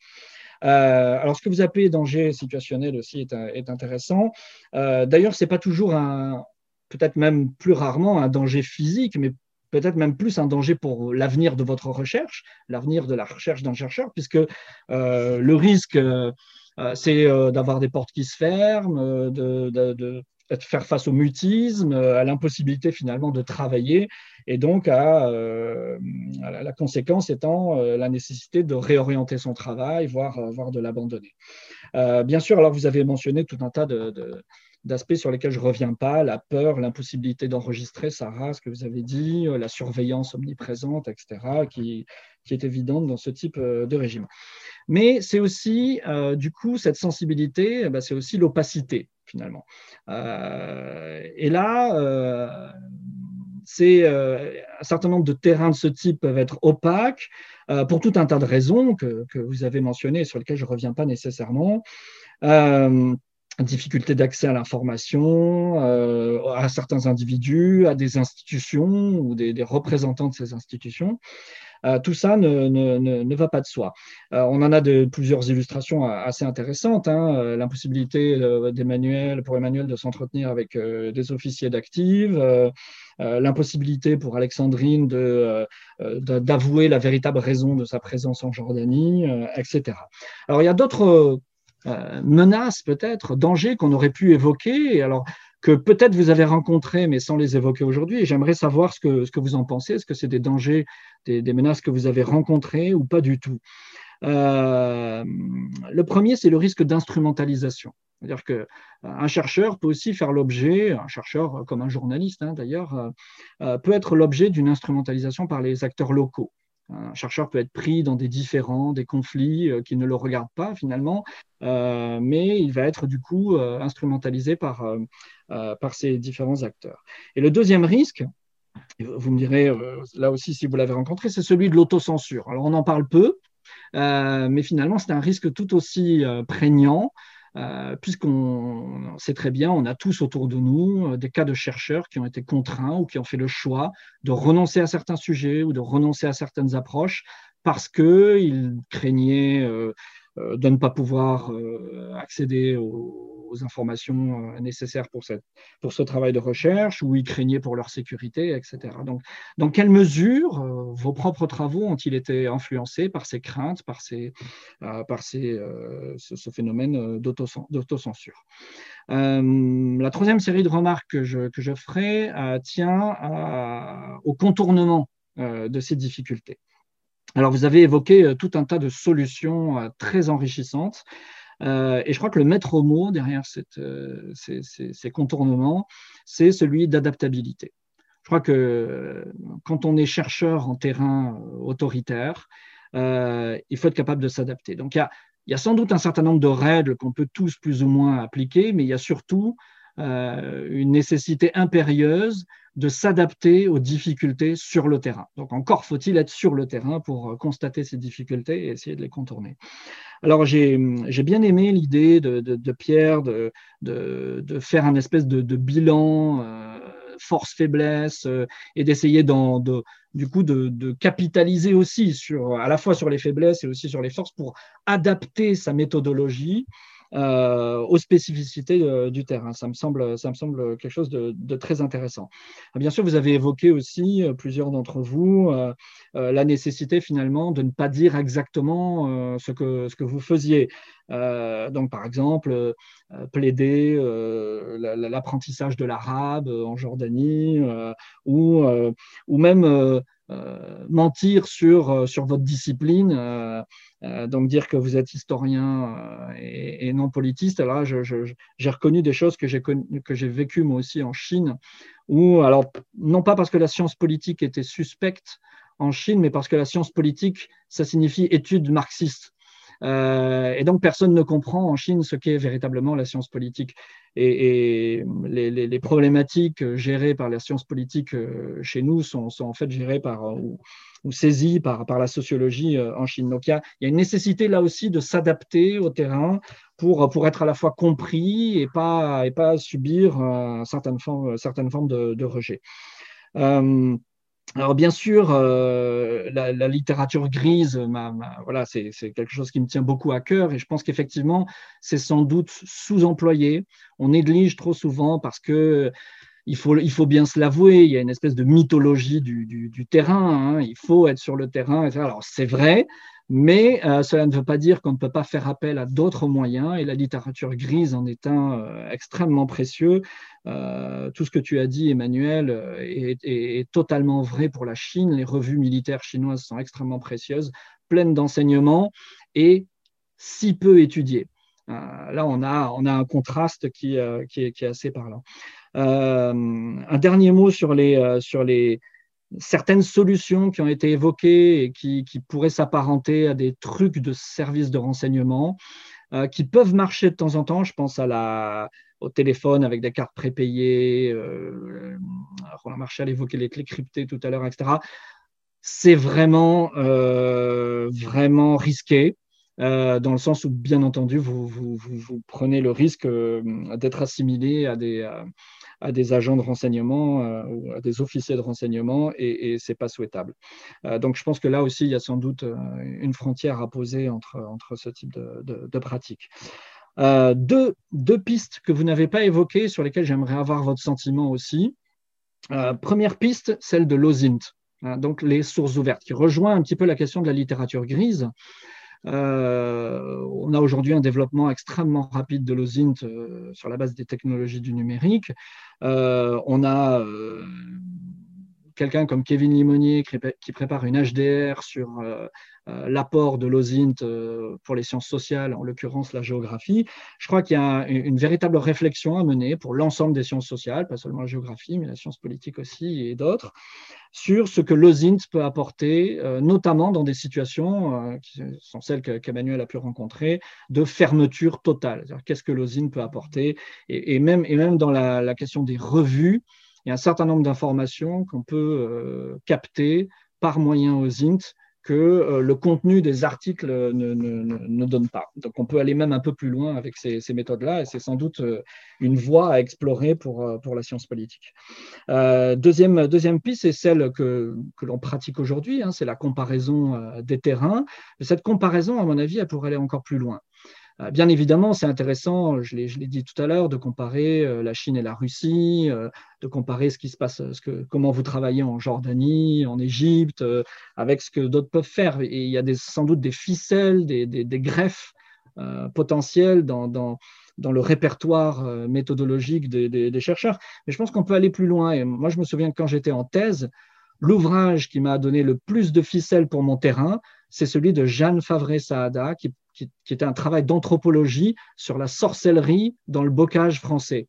K: alors, ce que vous appelez danger situationnel aussi est, intéressant. D'ailleurs, ce n'est pas toujours un, peut-être même plus rarement un danger physique, mais peut-être même plus un danger pour l'avenir de votre recherche, l'avenir de la recherche d'un chercheur, puisque le risque c'est d'avoir des portes qui se ferment, de, faire face au mutisme, à l'impossibilité finalement de travailler, et donc à, la conséquence étant la nécessité de réorienter son travail, voire, voire de l'abandonner. bien sûr, alors vous avez mentionné tout un tas de, d'aspects sur lesquels je ne reviens pas, la peur, l'impossibilité d'enregistrer, Sarah, ce que vous avez dit, euh, la surveillance omniprésente, etc., qui, qui est évidente dans ce type euh, de régime. Mais c'est aussi, euh, du coup, cette sensibilité, eh ben, c'est aussi l'opacité, finalement. et là, c'est un certain nombre de terrains de ce type peuvent être opaques pour tout un tas de raisons que, que vous avez mentionnées sur lesquelles je ne reviens pas nécessairement difficulté d'accès à l'information, euh, à certains individus, à des institutions ou des, représentants de ces institutions. Euh, tout ça ne, ne, ne, va pas de soi. Euh, on en a de, plusieurs illustrations assez intéressantes. Hein. L'impossibilité d'Emmanuel, pour Emmanuel de s'entretenir avec des officiers d'active, l'impossibilité pour Alexandrine d'avouer la véritable raison de sa présence en Jordanie, etc. Alors il y a d'autres euh, menaces peut-être, dangers qu'on aurait pu évoquer, alors que peut-être vous avez rencontrés, mais sans les évoquer aujourd'hui. J'aimerais savoir ce que, ce que vous en pensez. Est-ce que c'est des dangers, des, menaces que vous avez rencontrées ou pas du tout? Euh, Le premier, c'est le risque d'instrumentalisation. C'est-à-dire qu'un euh, chercheur peut aussi faire l'objet, un chercheur comme un journaliste hein, d'ailleurs, peut être l'objet d'une instrumentalisation par les acteurs locaux. Un chercheur peut être pris dans des différends, des conflits euh, qui ne le regardent pas finalement, euh, mais il va être du coup euh, instrumentalisé par, par ces différents acteurs. Et le deuxième risque, vous me direz là aussi si vous l'avez rencontré, c'est celui de l'autocensure. Alors on en parle peu, mais finalement c'est un risque tout aussi prégnant euh, puisqu'on sait très bien, on a tous autour de nous euh, des cas de chercheurs qui ont été contraints ou qui ont fait le choix de renoncer à certains sujets ou de renoncer à certaines approches parce qu'ils craignaient euh, de ne pas pouvoir accéder aux informations euh, nécessaires pour, cette, pour ce travail de recherche, ou ils craignaient pour leur sécurité, etc. Donc, dans quelle mesure euh, vos propres travaux ont-ils été influencés par ces craintes, par, ces, euh, par ces, ce, phénomène d'autocensure? La troisième série de remarques que je, que je ferai tient au contournement de ces difficultés. Alors, vous avez évoqué tout un tas de solutions très enrichissantes euh, et je crois que le maître mot derrière euh, ces, contournements, c'est celui d'adaptabilité. Je crois que quand on est chercheur en terrain euh, autoritaire, il faut être capable de s'adapter. Donc il y, a, sans doute un certain nombre de règles qu'on peut tous plus ou moins appliquer, mais il y a surtout une nécessité impérieuse de s'adapter aux difficultés sur le terrain. Donc encore faut-il être sur le terrain pour constater ces difficultés et essayer de les contourner. Alors j'ai bien aimé l'idée de, Pierre de, de, faire un espèce de, bilan euh, force-faiblesse euh, et d'essayer du coup de, capitaliser aussi sur, à la fois sur les faiblesses et aussi sur les forces pour adapter sa méthodologie euh, aux spécificités euh, du terrain. Ça me, semble, ça me semble quelque chose de, très intéressant. Bien sûr, vous avez évoqué aussi, euh, plusieurs d'entre vous, la nécessité finalement de ne pas dire exactement ce, que, ce que vous faisiez. donc, par exemple, plaider l'apprentissage de l'arabe en Jordanie ou, ou même mentir sur, sur votre discipline euh, donc dire que vous êtes historien euh, et, non politiste, alors j'ai reconnu des choses que j'ai vécues moi aussi en Chine, où alors non pas parce que la science politique était suspecte en Chine, mais parce que la science politique, ça signifie étude marxiste. Euh, et donc, personne ne comprend en Chine ce qu'est véritablement la science politique. Et, les, problématiques gérées par la science politique chez nous sont, en fait gérées par, saisies par, par, la sociologie en Chine. Donc, il y a, y a, une nécessité là aussi de s'adapter au terrain pour, pour être à la fois compris et pas, et pas subir certaines formes, certaines formes de, rejet. Euh, alors bien sûr, euh, la, littérature grise, voilà, c'est quelque chose qui me tient beaucoup à cœur et je pense qu'effectivement, c'est sans doute sous-employé. On néglige trop souvent parce que il faut, il faut bien se l'avouer, il y a une espèce de mythologie du, du, terrain, hein. il faut être sur le terrain. Alors c'est vrai, Mais euh, cela ne veut pas dire qu'on ne peut pas faire appel à d'autres moyens, et la littérature grise en est un euh, extrêmement précieux. Euh, tout ce que tu as dit, Emmanuel, est, totalement vrai pour la Chine. Les revues militaires chinoises sont extrêmement précieuses, pleines d'enseignements et si peu étudiées. là, on a, on a un contraste qui, qui est, assez parlant. Un dernier mot sur les, sur les, certaines solutions qui ont été évoquées et qui, pourraient s'apparenter à des trucs de services de renseignement euh, qui peuvent marcher de temps en temps. Je pense à la, au téléphone avec des cartes prépayées. Euh, Roland Marshall évoquait les clés cryptées tout à l'heure, etc. C'est vraiment, euh, vraiment risqué. Euh, dans le sens où, bien entendu, vous, vous, vous, prenez le risque d'être assimilé à des, à des agents de renseignement euh, ou à des officiers de renseignement et, et ce n'est pas souhaitable. Euh, donc je pense que là aussi, il y a sans doute euh, une frontière à poser entre, entre ce type de, de, pratiques. deux, deux, pistes que vous n'avez pas évoquées, sur lesquelles j'aimerais avoir votre sentiment aussi. première piste, celle de l'OSINT, hein, donc les sources ouvertes, qui rejoint un petit peu la question de la littérature grise. Euh, on a aujourd'hui un développement extrêmement rapide de l'OSINT euh, sur la base des technologies du numérique. Euh, on a quelqu'un comme Kevin Limonier qui, prépare une HDR sur l'apport de l'OSINT pour les sciences sociales, en l'occurrence la géographie. Je crois qu'il y a une véritable réflexion à mener pour l'ensemble des sciences sociales, pas seulement la géographie, mais la science politique aussi et d'autres, sur ce que l'OSINT peut apporter, euh, notamment dans des situations euh, qui sont celles qu'Emmanuel a pu rencontrer, de fermeture totale. Qu'est-ce que l'OSINT peut apporter et même dans la, question des revues, il y a un certain nombre d'informations qu'on peut euh, capter par moyen OSINT que euh, le contenu des articles ne, donne pas. Donc on peut aller même un peu plus loin avec ces, méthodes-là, et c'est sans doute euh, une voie à explorer pour, la science politique. deuxième, deuxième piste, c'est celle que, que l'on pratique aujourd'hui, hein, c'est la comparaison des terrains. cette comparaison, à mon avis, elle pourrait aller encore plus loin. Euh, bien évidemment, c'est intéressant, je l'ai dit tout à l'heure, de comparer euh, la Chine et la Russie, euh, de comparer ce qui se passe, comment vous travaillez en Jordanie, en Égypte, avec ce que d'autres peuvent faire. Et il y a sans doute des ficelles, des, greffes potentielles dans, le répertoire méthodologique des, des, chercheurs. Mais je pense qu'on peut aller plus loin. Et moi, je me souviens que quand j'étais en thèse, l'ouvrage qui m'a donné le plus de ficelles pour mon terrain, c'est celui de Jeanne Favre-Saada, qui qui, était un travail d'anthropologie sur la sorcellerie dans le bocage français.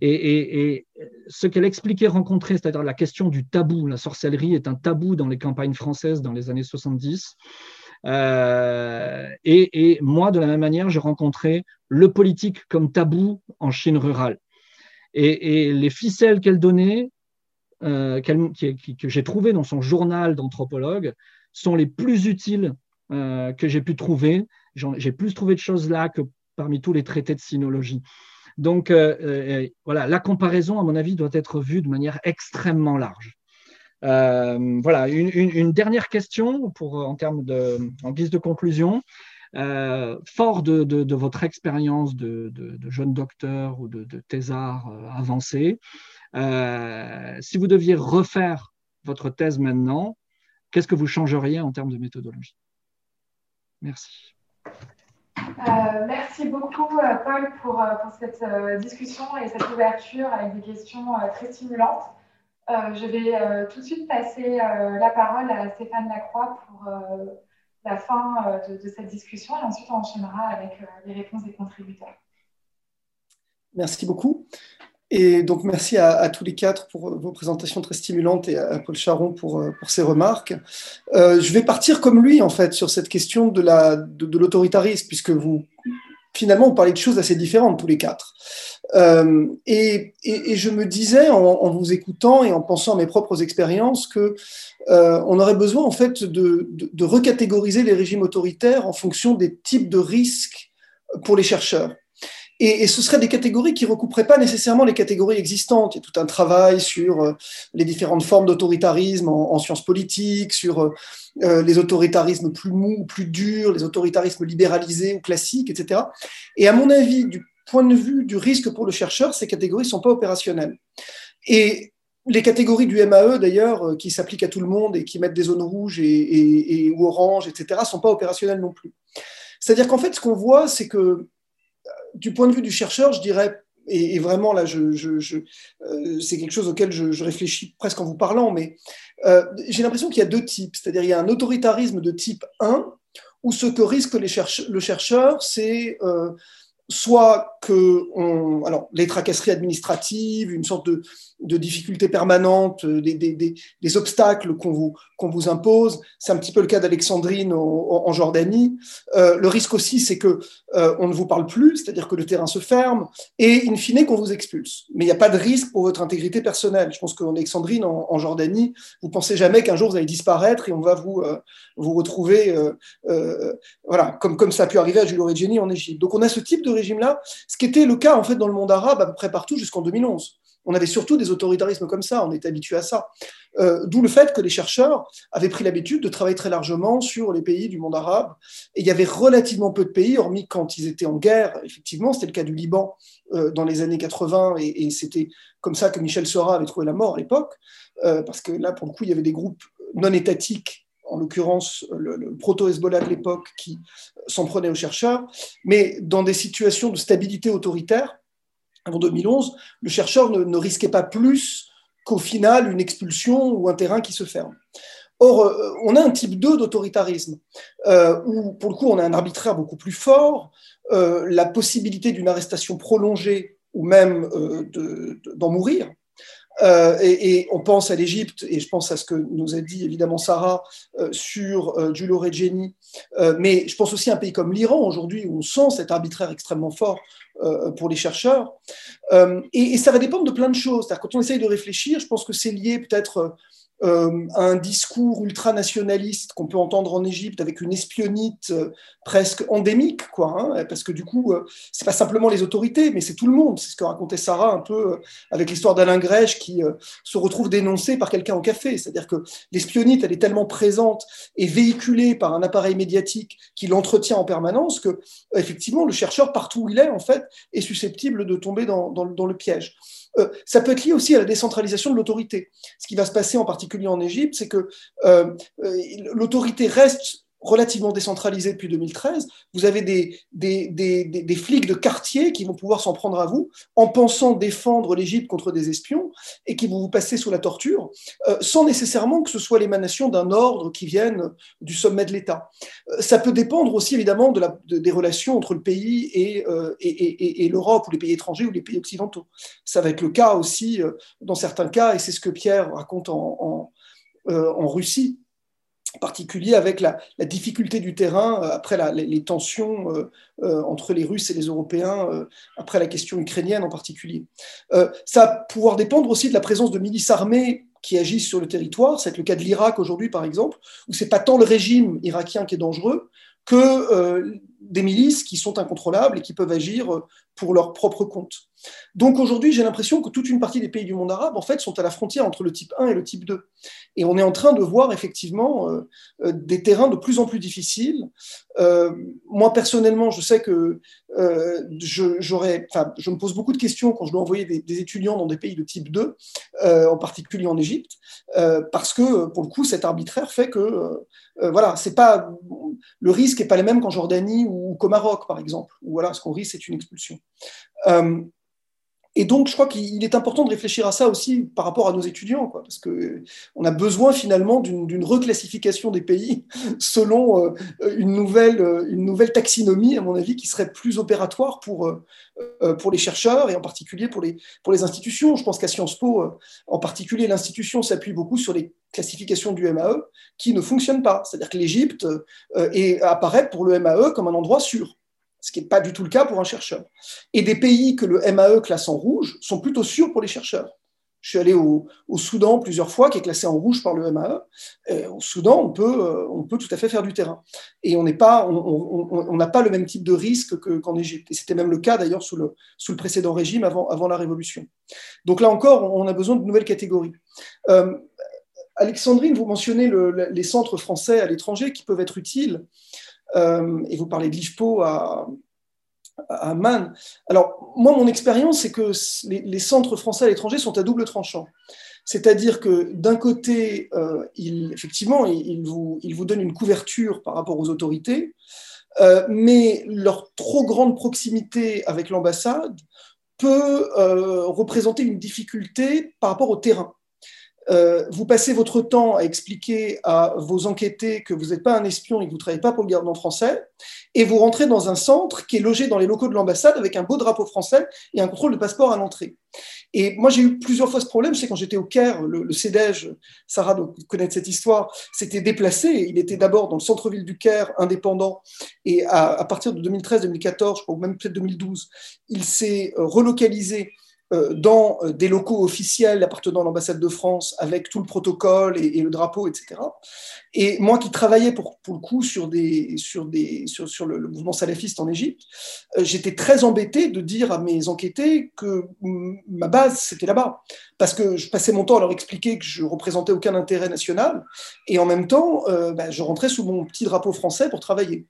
K: Et, ce qu'elle expliquait rencontrer, c'est-à-dire la question du tabou, la sorcellerie est un tabou dans les campagnes françaises dans les années 70. Euh, et, moi, de la même manière, j'ai rencontré le politique comme tabou en Chine rurale. Et, les ficelles qu'elle donnait, euh, que j'ai trouvées dans son journal d'anthropologue, sont les plus utiles euh, que j'ai pu trouver j'ai plus trouvé de choses là que parmi tous les traités de sinologie. Donc, euh, euh, voilà, la comparaison, à mon avis, doit être vue de manière extrêmement large. Euh, voilà, une, dernière question pour, en, termes de, en guise de conclusion. fort de, votre expérience de, jeune docteur ou de, thésard avancé, si vous deviez refaire votre thèse maintenant, qu'est-ce que vous changeriez en termes de méthodologie? Merci.
C: Euh, merci beaucoup, euh, Paul, pour, euh, cette discussion et cette ouverture avec des questions très stimulantes. je vais tout de suite passer la parole à Stéphane Lacroix pour la fin de, cette discussion et ensuite on enchaînera avec les réponses des contributeurs.
L: Merci beaucoup. Et donc, merci à, tous les quatre pour vos présentations très stimulantes et à Paul Charon pour, euh, ses remarques. Euh, je vais partir comme lui, en fait, sur cette question de l'autoritarisme, puisque vous, finalement, vous parlez de choses assez différentes tous les quatre. Euh, et, je me disais, en, vous écoutant et en pensant à mes propres expériences, que on aurait besoin, en fait, de recatégoriser les régimes autoritaires en fonction des types de risques pour les chercheurs. Et, ce seraient des catégories qui ne recouperaient pas nécessairement les catégories existantes. Il y a tout un travail sur euh, les différentes formes d'autoritarisme en, sciences politiques, sur euh, euh, les autoritarismes plus mous, plus durs, les autoritarismes libéralisés ou classiques, etc. Et à mon avis, du point de vue du risque pour le chercheur, ces catégories ne sont pas opérationnelles. Et les catégories du MAE, d'ailleurs, qui s'appliquent à tout le monde et qui mettent des zones rouges et, ou oranges, etc., ne sont pas opérationnelles non plus. C'est-à-dire qu'en fait, ce qu'on voit, c'est que du point de vue du chercheur, je dirais, et, vraiment là, euh, c'est quelque chose auquel je, réfléchis presque en vous parlant, mais euh, j'ai l'impression qu'il y a deux types. C'est-à-dire il y a un autoritarisme de type 1, où ce que risque le chercheur, c'est euh, soit que on, alors, les tracasseries administratives, une sorte de, de difficultés permanentes, des, obstacles qu'on vous, qu'on vous impose. C'est un petit peu le cas d'Alexandrine en, Jordanie. Euh, le risque aussi, c'est que euh, on ne vous parle plus, c'est-à-dire que le terrain se ferme, et in fine qu'on vous expulse. Mais il n'y a pas de risque pour votre intégrité personnelle. Je pense qu'en Alexandrine, en, Jordanie, vous pensez jamais qu'un jour vous allez disparaître et on va vous, euh, vous retrouver, voilà, comme, comme ça a pu arriver à Giulio Regeni en Égypte. Donc on a ce type de régime-là, ce qui était le cas en fait dans le monde arabe à peu près partout jusqu'en 2011. On avait surtout des autoritarismes comme ça, on était habitué à ça. Euh, d'où le fait que les chercheurs avaient pris l'habitude de travailler très largement sur les pays du monde arabe. Et il y avait relativement peu de pays, hormis quand ils étaient en guerre, effectivement, c'était le cas du Liban euh, dans les années 80, et, c'était comme ça que Michel Sora avait trouvé la mort à l'époque, euh, parce que là, pour le coup, il y avait des groupes non étatiques en l'occurrence le, proto-Hezbollah de l'époque, qui s'en prenait aux chercheurs, mais dans des situations de stabilité autoritaire, avant 2011, le chercheur ne, risquait pas plus qu'au final une expulsion ou un terrain qui se ferme. Or, euh, on a un type 2 d'autoritarisme, euh, où pour le coup on a un arbitraire beaucoup plus fort, euh, la possibilité d'une arrestation prolongée ou même d'en mourir, euh, et, on pense à l'Égypte, et je pense à ce que nous a dit évidemment Sarah euh, sur euh, Giulio Regeni, mais je pense aussi à un pays comme l'Iran aujourd'hui, où on sent cet arbitraire extrêmement fort pour les chercheurs. Et, et, ça va dépendre de plein de choses. Quand on essaye de réfléchir, je pense que c'est lié peut-être euh, un discours ultranationaliste qu'on peut entendre en Égypte avec une espionnite euh, presque endémique, quoi, hein, parce que du coup, euh, c'est pas simplement les autorités, mais c'est tout le monde. C'est ce que racontait Sarah un peu avec l'histoire d'Alain Grèche qui se retrouve dénoncé par quelqu'un au café. C'est-à-dire que l'espionnite, elle est tellement présente et véhiculée par un appareil médiatique qui l'entretient en permanence que, effectivement, le chercheur, partout où il est, en fait, est susceptible de tomber dans, dans le piège. Euh, ça peut être lié aussi à la décentralisation de l'autorité. Ce qui va se passer en particulier en Égypte, c'est que euh, euh, l'autorité reste relativement décentralisé depuis 2013. Vous avez des, flics de quartier qui vont pouvoir s'en prendre à vous en pensant défendre l'Égypte contre des espions et qui vont vous passer sous la torture, euh, sans nécessairement que ce soit l'émanation d'un ordre qui vienne du sommet de l'État. Euh, ça peut dépendre aussi évidemment des relations entre le pays et, euh, et, l'Europe ou les pays étrangers ou les pays occidentaux. Ça va être le cas aussi dans certains cas, et c'est ce que Pierre raconte en Russie en particulier avec la, difficulté du terrain euh, après les, tensions euh, euh, entre les Russes et les Européens, après la question ukrainienne en particulier. ça va pouvoir dépendre aussi de la présence de milices armées qui agissent sur le territoire. C'est le cas de l'Irak aujourd'hui, par exemple, où c'est pas tant le régime irakien qui est dangereux que des milices qui sont incontrôlables et qui peuvent agir pour leur propre compte. Donc aujourd'hui, j'ai l'impression que toute une partie des pays du monde arabe, en fait, sont à la frontière entre le type 1 et le type 2. Et on est en train de voir effectivement euh, euh, des terrains de plus en plus difficiles. Euh, moi, personnellement, je sais que je, j'aurais, enfin, je me pose beaucoup de questions quand je dois envoyer des, étudiants dans des pays de type 2, en particulier en Égypte, parce que, pour le coup, cet arbitraire fait que, voilà, c'est pas, le risque n'est pas le même qu'en Jordanie ou qu'au Maroc, par exemple, où voilà, ce qu'on risque, c'est une expulsion? Euh, et donc, je crois qu'il est important de réfléchir à ça aussi par rapport à nos étudiants, quoi, parce qu'on a besoin finalement d'une reclassification des pays selon euh, une, nouvelle, une nouvelle taxinomie, à mon avis, qui serait plus opératoire pour, euh, les chercheurs et en particulier pour les institutions. Je pense qu'à Sciences Po, en particulier, l'institution s'appuie beaucoup sur les classifications du MAE qui ne fonctionnent pas. C'est-à-dire que l'Égypte apparaît pour le MAE comme un endroit sûr ce qui n'est pas du tout le cas pour un chercheur. Et des pays que le MAE classe en rouge sont plutôt sûrs pour les chercheurs. Je suis allé au, Soudan plusieurs fois, qui est classé en rouge par le MAE. au Soudan, on peut, euh, on peut tout à fait faire du terrain. Et on n'a pas, on, pas le même type de risque qu'en Égypte. Et c'était même le cas d'ailleurs sous le, précédent régime, avant, la Révolution. Donc là encore, on a besoin de nouvelles catégories. Euh, Alexandrine, vous mentionnez les centres français à l'étranger qui peuvent être utiles. Euh, et vous parlez de l'IFPO à, à Amman. Alors, moi, mon expérience, c'est que les, centres français à l'étranger sont à double tranchant. C'est-à-dire que d'un côté, euh, effectivement, ils vous, donnent une couverture par rapport aux autorités, euh, mais leur trop grande proximité avec l'ambassade peut représenter une difficulté par rapport au terrain. Euh, vous passez votre temps à expliquer à vos enquêtés que vous n'êtes pas un espion et que vous ne travaillez pas pour le gouvernement français, et vous rentrez dans un centre qui est logé dans les locaux de l'ambassade avec un beau drapeau français et un contrôle de passeport à l'entrée. Et moi, j'ai eu plusieurs fois ce problème. Je sais quand j'étais au Caire, le, le Sarah doit connaître cette histoire, s'était déplacé. Il était d'abord dans le centre-ville du Caire, indépendant, et à, partir de 2013-2014, je crois, ou même peut-être 2012, il s'est relocalisé dans euh, des locaux officiels appartenant à l'ambassade de France avec tout le protocole et, le drapeau, etc. Et moi qui travaillais pour, le coup sur, le, mouvement salafiste en Égypte, euh, j'étais très embêté de dire à mes enquêtés que ma base, c'était là-bas. Parce que je passais mon temps à leur expliquer que je représentais aucun intérêt national. Et en même temps, ben, je rentrais sous mon petit drapeau français pour travailler.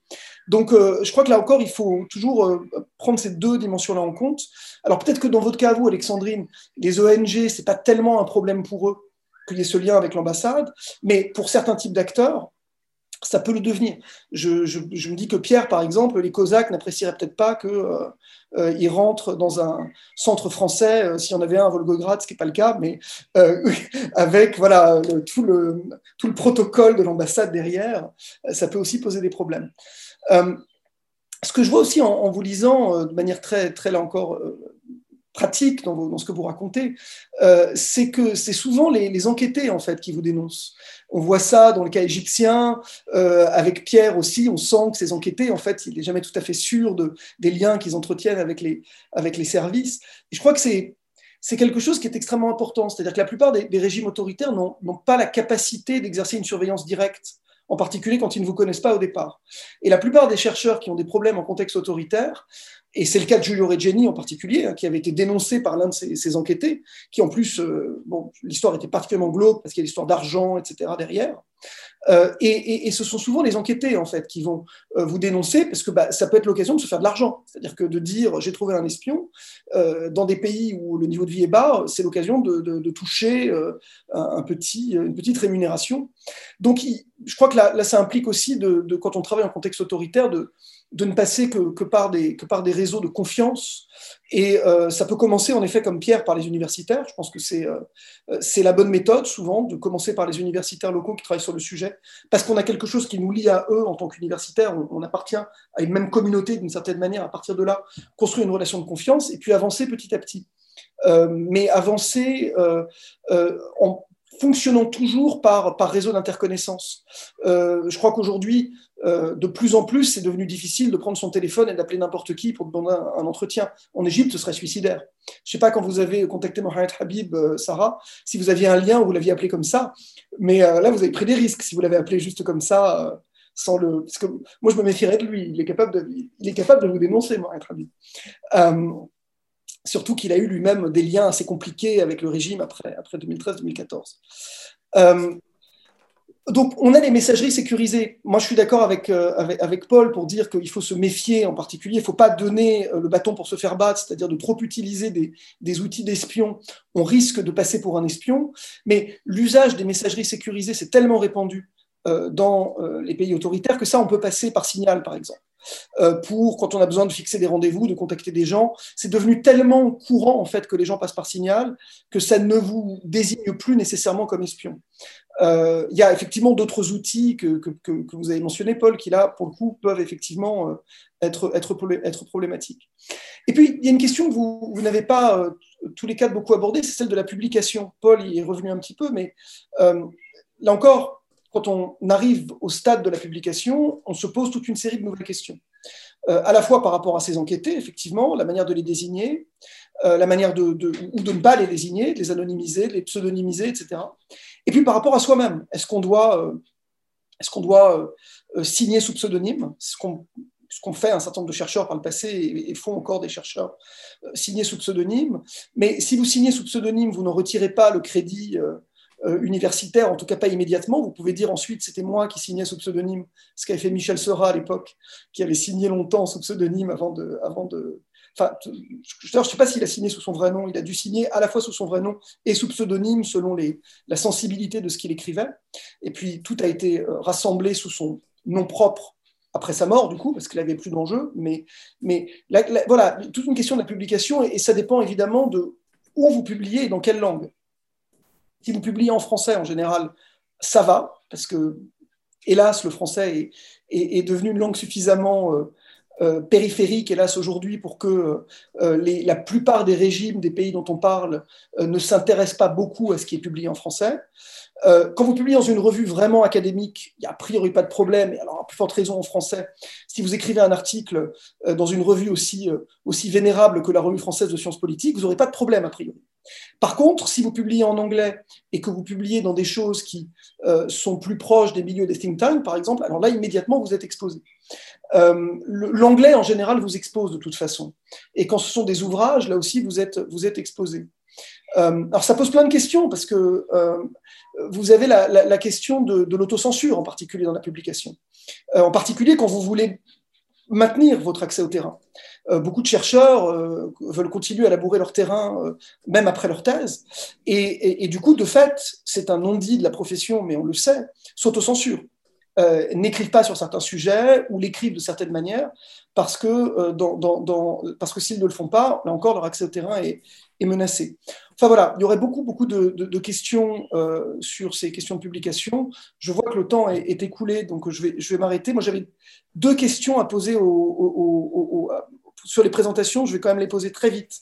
L: Donc, je crois que là encore, il faut toujours prendre ces deux dimensions-là en compte. Alors peut-être que dans votre cas, vous, Alexandrine, les ONG, ce n'est pas tellement un problème pour eux qu'il y ait ce lien avec l'ambassade, mais pour certains types d'acteurs, ça peut le devenir. Je, me dis que Pierre, par exemple, les Cosaques n'apprécieraient peut-être pas qu'il euh, euh rentre dans un centre français, euh, s'il y en avait un à Volgograd, ce qui n'est pas le cas, mais euh, avec voilà, tout, le, tout le protocole de l'ambassade derrière, ça peut aussi poser des problèmes ce que je vois aussi en, vous lisant euh, de manière très, très là encore, euh, pratique dans, ce que vous racontez, euh, c'est que c'est souvent les, enquêtés en fait qui vous dénoncent. On voit ça dans le cas égyptien, avec Pierre aussi, on sent que ces enquêtés, en fait, il n'est jamais tout à fait sûr de, des liens qu'ils entretiennent avec les, avec les services. Je crois que c'est c'est quelque chose qui est extrêmement important. C'est-à-dire que la plupart des régimes autoritaires n'ont pas la capacité d'exercer une surveillance directe en particulier quand ils ne vous connaissent pas au départ. Et la plupart des chercheurs qui ont des problèmes en contexte autoritaire, et c'est le cas de Giulio Regeni en particulier, hein, qui avait été dénoncé par l'un de ses, enquêtés, qui en plus, euh, bon, l'histoire était particulièrement glauque parce qu'il y a l'histoire d'argent, etc. derrière. Euh, et, ce sont souvent les enquêtés en fait qui vont euh, vous dénoncer parce que bah, ça peut être l'occasion de se faire de l'argent. C'est-à-dire que de dire j'ai trouvé un espion dans des pays où le niveau de vie est bas, c'est l'occasion de, toucher un, petit, une petite rémunération. Donc je crois que là, ça implique aussi de, quand on travaille en contexte autoritaire de de ne passer que, par des, réseaux de confiance. Et euh, ça peut commencer en effet comme Pierre par les universitaires. Je pense que c'est euh, c'est la bonne méthode souvent de commencer par les universitaires locaux qui travaillent sur le sujet, parce qu'on a quelque chose qui nous lie à eux en tant qu'universitaires. On, appartient à une même communauté d'une certaine manière. À partir de là, construire une relation de confiance et puis avancer petit à petit. Euh, mais avancer en fonctionnant toujours par, par réseau d'interconnaissance. je crois qu'aujourd'hui, euh, de plus en plus, c'est devenu difficile de prendre son téléphone et d'appeler n'importe qui pour demander un, entretien. En Égypte, ce serait suicidaire. Je ne sais pas quand vous avez contacté Mohamed Habib, euh, Sarah, si vous aviez un lien ou vous l'aviez appelé comme ça, mais euh, là, vous avez pris des risques si vous l'avez appelé juste comme ça, sans le. Moi, je me méfierais de lui. Il est capable de, il est capable de vous dénoncer, Mohamed Habib. Surtout qu'il a eu lui-même des liens assez compliqués avec le régime après, après 2013-2014 donc, on a des messageries sécurisées. Moi, je suis d'accord avec, euh, avec, Paul pour dire qu'il faut se méfier en particulier. Il ne faut pas donner euh, le bâton pour se faire battre, c'est-à-dire de trop utiliser des, outils d'espion. On risque de passer pour un espion. Mais l'usage des messageries sécurisées, c'est tellement répandu euh, dans les pays autoritaires que ça, on peut passer par signal, par exemple. pour quand on a besoin de fixer des rendez-vous, de contacter des gens. C'est devenu tellement courant en fait que les gens passent par signal que ça ne vous désigne plus nécessairement comme espion. Euh, il y a effectivement d'autres outils que, que, vous avez mentionnés, Paul, qui là, pour le coup, peuvent effectivement euh, être, être, être problématiques. Et puis, il y a une question que vous, vous n'avez pas euh, tous les quatre beaucoup abordée, c'est celle de la publication. Paul y est revenu un petit peu, mais là encore, quand on arrive au stade de la publication, on se pose toute une série de nouvelles questions. à la fois par rapport à ces enquêtés, effectivement, la manière de les désigner, la manière de, ou de ne pas les désigner, de les anonymiser, de les pseudonymiser, etc. Et puis par rapport à soi-même, est-ce qu'on doit, euh, est-ce euh, euh, signer sous pseudonyme? Ce qu'on, fait un certain nombre de chercheurs par le passé et, font encore des chercheurs signer sous pseudonyme. Mais si vous signez sous pseudonyme, vous ne retirez pas le crédit universitaire, en tout cas pas immédiatement. Vous pouvez dire ensuite c'était moi qui signais sous pseudonyme, ce qu'avait fait Michel Seurat à l'époque, qui avait signé longtemps sous pseudonyme avant de, avant de, Enfin, je ne sais pas s'il a signé sous son vrai nom, il a dû signer à la fois sous son vrai nom et sous pseudonyme selon les, la sensibilité de ce qu'il écrivait. Et puis tout a été euh, rassemblé sous son nom propre après sa mort, du coup, parce qu'il n'avait plus d'enjeu. Mais, mais voilà, toute une question de la publication, et, ça dépend évidemment de où vous publiez et dans quelle langue. Si vous publiez en français, en général, ça va, parce que, hélas, le français est, devenu une langue suffisamment euh, euh, périphérique, hélas, aujourd'hui, pour que euh, la plupart des régimes des pays dont on parle ne s'intéressent pas beaucoup à ce qui est publié en français. quand vous publiez dans une revue vraiment académique, il n'y a a priori pas de problème, et alors à plus forte raison en français, si vous écrivez un article dans une revue aussi, aussi vénérable que la revue française de sciences politiques, vous n'aurez pas de problème a priori. Par contre, si vous publiez en anglais et que vous publiez dans des choses qui sont plus proches des milieux des think tanks, par exemple, alors là, immédiatement, vous êtes exposé. Euh, l'anglais, en général, vous expose de toute façon. Et quand ce sont des ouvrages, là aussi, vous êtes, vous êtes exposé. Euh, alors, ça pose plein de questions, parce que euh, vous avez la, question de l'autocensure, en particulier dans la publication. en particulier quand vous voulez maintenir votre accès au terrain. beaucoup de chercheurs veulent continuer à labourer leur terrain, même après leur thèse. Et, du coup, de fait, c'est un non-dit de la profession, mais on le sait, s'autocensurent. Euh, n'écrivent pas sur certains sujets ou l'écrivent de certaines manières parce que, euh, parce que s'ils ne le font pas, là encore, leur accès au terrain est, est menacé. Enfin voilà, il y aurait beaucoup, beaucoup de, questions euh, sur ces questions de publication. Je vois que le temps est, écoulé, donc je vais, je vais m'arrêter. Moi, j'avais deux questions à poser sur les présentations. Je vais quand même les poser très vite.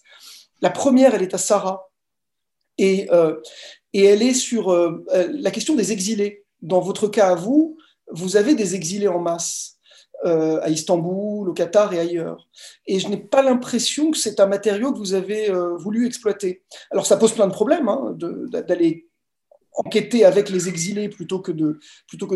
L: La première, elle est à Sarah. Et, et elle est sur la question des exilés. Dans votre cas à vous, vous avez des exilés en masse euh, à Istanbul, au Qatar et ailleurs. Et je n'ai pas l'impression que c'est un matériau que vous avez euh, voulu exploiter. Alors ça pose plein de problèmes hein, d'aller enquêter avec les exilés plutôt que de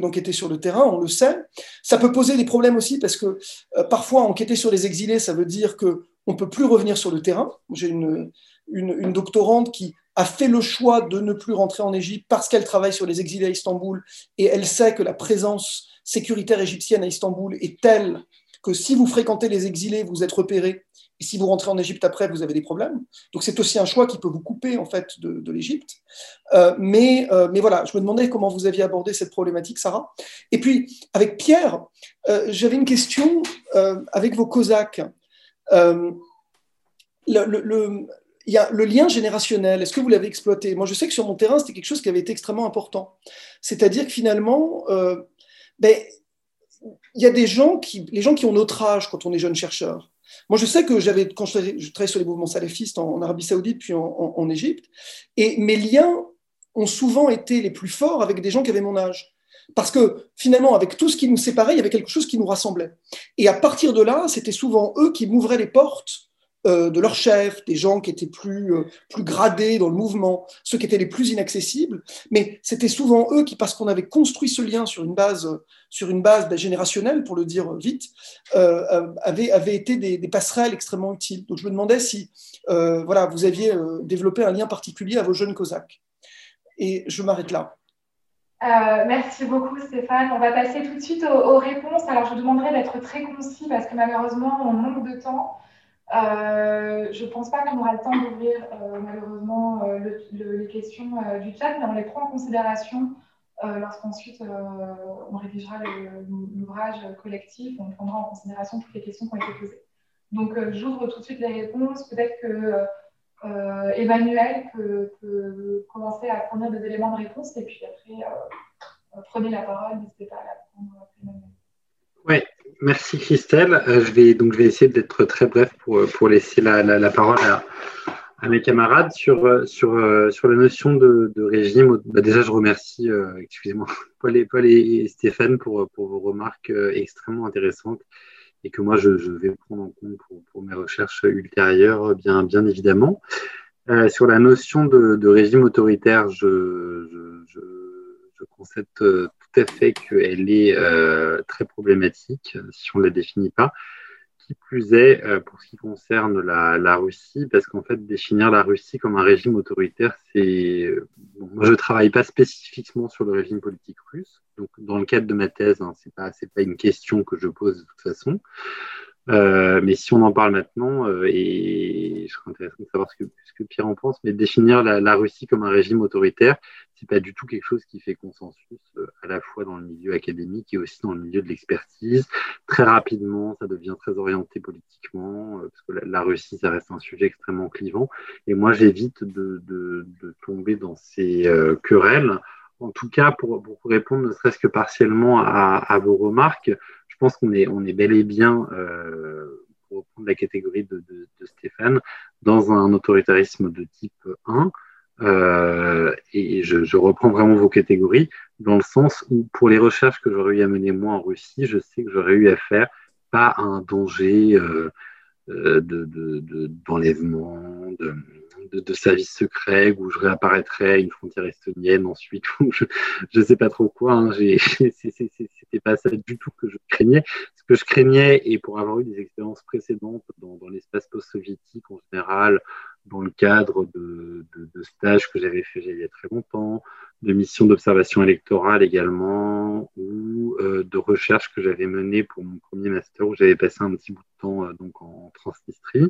L: d'enquêter sur le terrain, on le sait. Ça peut poser des problèmes aussi parce que euh, parfois enquêter sur les exilés, ça veut dire que on peut plus revenir sur le terrain. J'ai une, une doctorante qui a fait le choix de ne plus rentrer en Égypte parce qu'elle travaille sur les exilés à Istanbul et elle sait que la présence sécuritaire égyptienne à Istanbul est telle que si vous fréquentez les exilés, vous êtes repéré et si vous rentrez en Égypte après, vous avez des problèmes. Donc c'est aussi un choix qui peut vous couper en fait de, l'Égypte. Euh, mais, euh, mais voilà, je me demandais comment vous aviez abordé cette problématique, Sarah. Et puis avec Pierre, euh, j'avais une question avec vos Cosaques. le, il y a le lien générationnel. Est-ce que vous l'avez exploité? Moi, je sais que sur mon terrain, c'était quelque chose qui avait été extrêmement important. C'est-à-dire que finalement, euh, ben, il y a des gens qui, les gens qui ont notre âge quand on est jeune chercheur. Moi, je sais que j'avais, quand je, travaillais sur les mouvements salafistes en, Arabie Saoudite puis en, Égypte, et mes liens ont souvent été les plus forts avec des gens qui avaient mon âge. Parce que finalement, avec tout ce qui nous séparait, il y avait quelque chose qui nous rassemblait. Et à partir de là, c'était souvent eux qui m'ouvraient les portes euh, de leurs chefs, des gens qui étaient plus, euh, plus gradés dans le mouvement, ceux qui étaient les plus inaccessibles. Mais c'était souvent eux qui, parce qu'on avait construit ce lien sur une base, sur une base ben, générationnelle, pour le dire vite, euh, avaient, avaient, été des, passerelles extrêmement utiles. Donc je me demandais si voilà, vous aviez développé un lien particulier à vos jeunes Cosaques. Et je m'arrête là.
C: merci beaucoup Stéphane. On va passer tout de suite aux, aux réponses. Alors je vous demanderai d'être très concis parce que malheureusement on manque de temps. Euh, je ne pense pas qu'on aura le temps d'ouvrir euh, malheureusement euh, les questions du chat, mais on les prend en considération lorsqu'ensuite on rédigera l'ouvrage collectif, on prendra en considération toutes les questions qui ont été posées. Donc j'ouvre tout de suite les réponses. Peut-être que Emmanuel peut, commencer à fournir des éléments de réponse et puis après prenez la parole, n'hésitez pas à la prendre. Emmanuel.
I: Oui, Merci Christelle. Euh, je, vais, donc, je vais essayer d'être très bref pour, pour laisser la, la, parole à, à, mes camarades sur, euh, sur, euh, sur la notion de, de régime. Bah, déjà, je remercie, excusez-moi, Paul, et, Paul et Stéphane pour, pour vos remarques extrêmement intéressantes et que moi, je, je vais prendre en compte pour, pour, mes recherches ultérieures, bien, bien évidemment. Euh, sur la notion de, de régime autoritaire, je, je, je, je constate tout à fait qu'elle est euh, très problématique, si on ne la définit pas, qui plus est, euh, pour ce qui concerne la, Russie, parce qu'en fait, définir la Russie comme un régime autoritaire, c'est. je ne travaille pas spécifiquement sur le régime politique russe. Donc, dans le cadre de ma thèse, hein, ce n'est pas une question que je pose de toute façon. Euh, mais si on en parle maintenant, euh, et je serais intéressé de savoir ce que, ce que Pierre en pense, mais définir la, la Russie comme un régime autoritaire, c'est pas du tout quelque chose qui fait consensus euh, à la fois dans le milieu académique et aussi dans le milieu de l'expertise. Très rapidement, ça devient très orienté politiquement, euh, parce que la, la, Russie, ça reste un sujet extrêmement clivant. Et moi, j'évite de, de, de, tomber dans ces euh, querelles. En tout cas, pour, pour répondre ne serait-ce que partiellement à, à vos remarques, pense qu'on est, on est bel et bien, euh, pour reprendre la catégorie de, Stéphane, dans un autoritarisme de type 1. Euh, et je, reprends vraiment vos catégories, dans le sens où pour les recherches que j'aurais eu à mener moi en Russie, je sais que j'aurais eu à faire pas un danger euh, d'enlèvement, de, de, de, services secrets, où je réapparaîtrais à une frontière estonienne ensuite, je ne sais pas trop quoi. Hein, C'était pas ça du tout que je craignais. Ce que je craignais, et pour avoir eu des expériences précédentes dans, dans l'espace post-soviétique en général, dans le cadre de, de, de stages que j'avais fait il y a très longtemps, de missions d'observation électorale également, ou euh, de recherche que j'avais menée pour mon premier master où j'avais passé un petit bout de temps euh, donc en Transnistrie.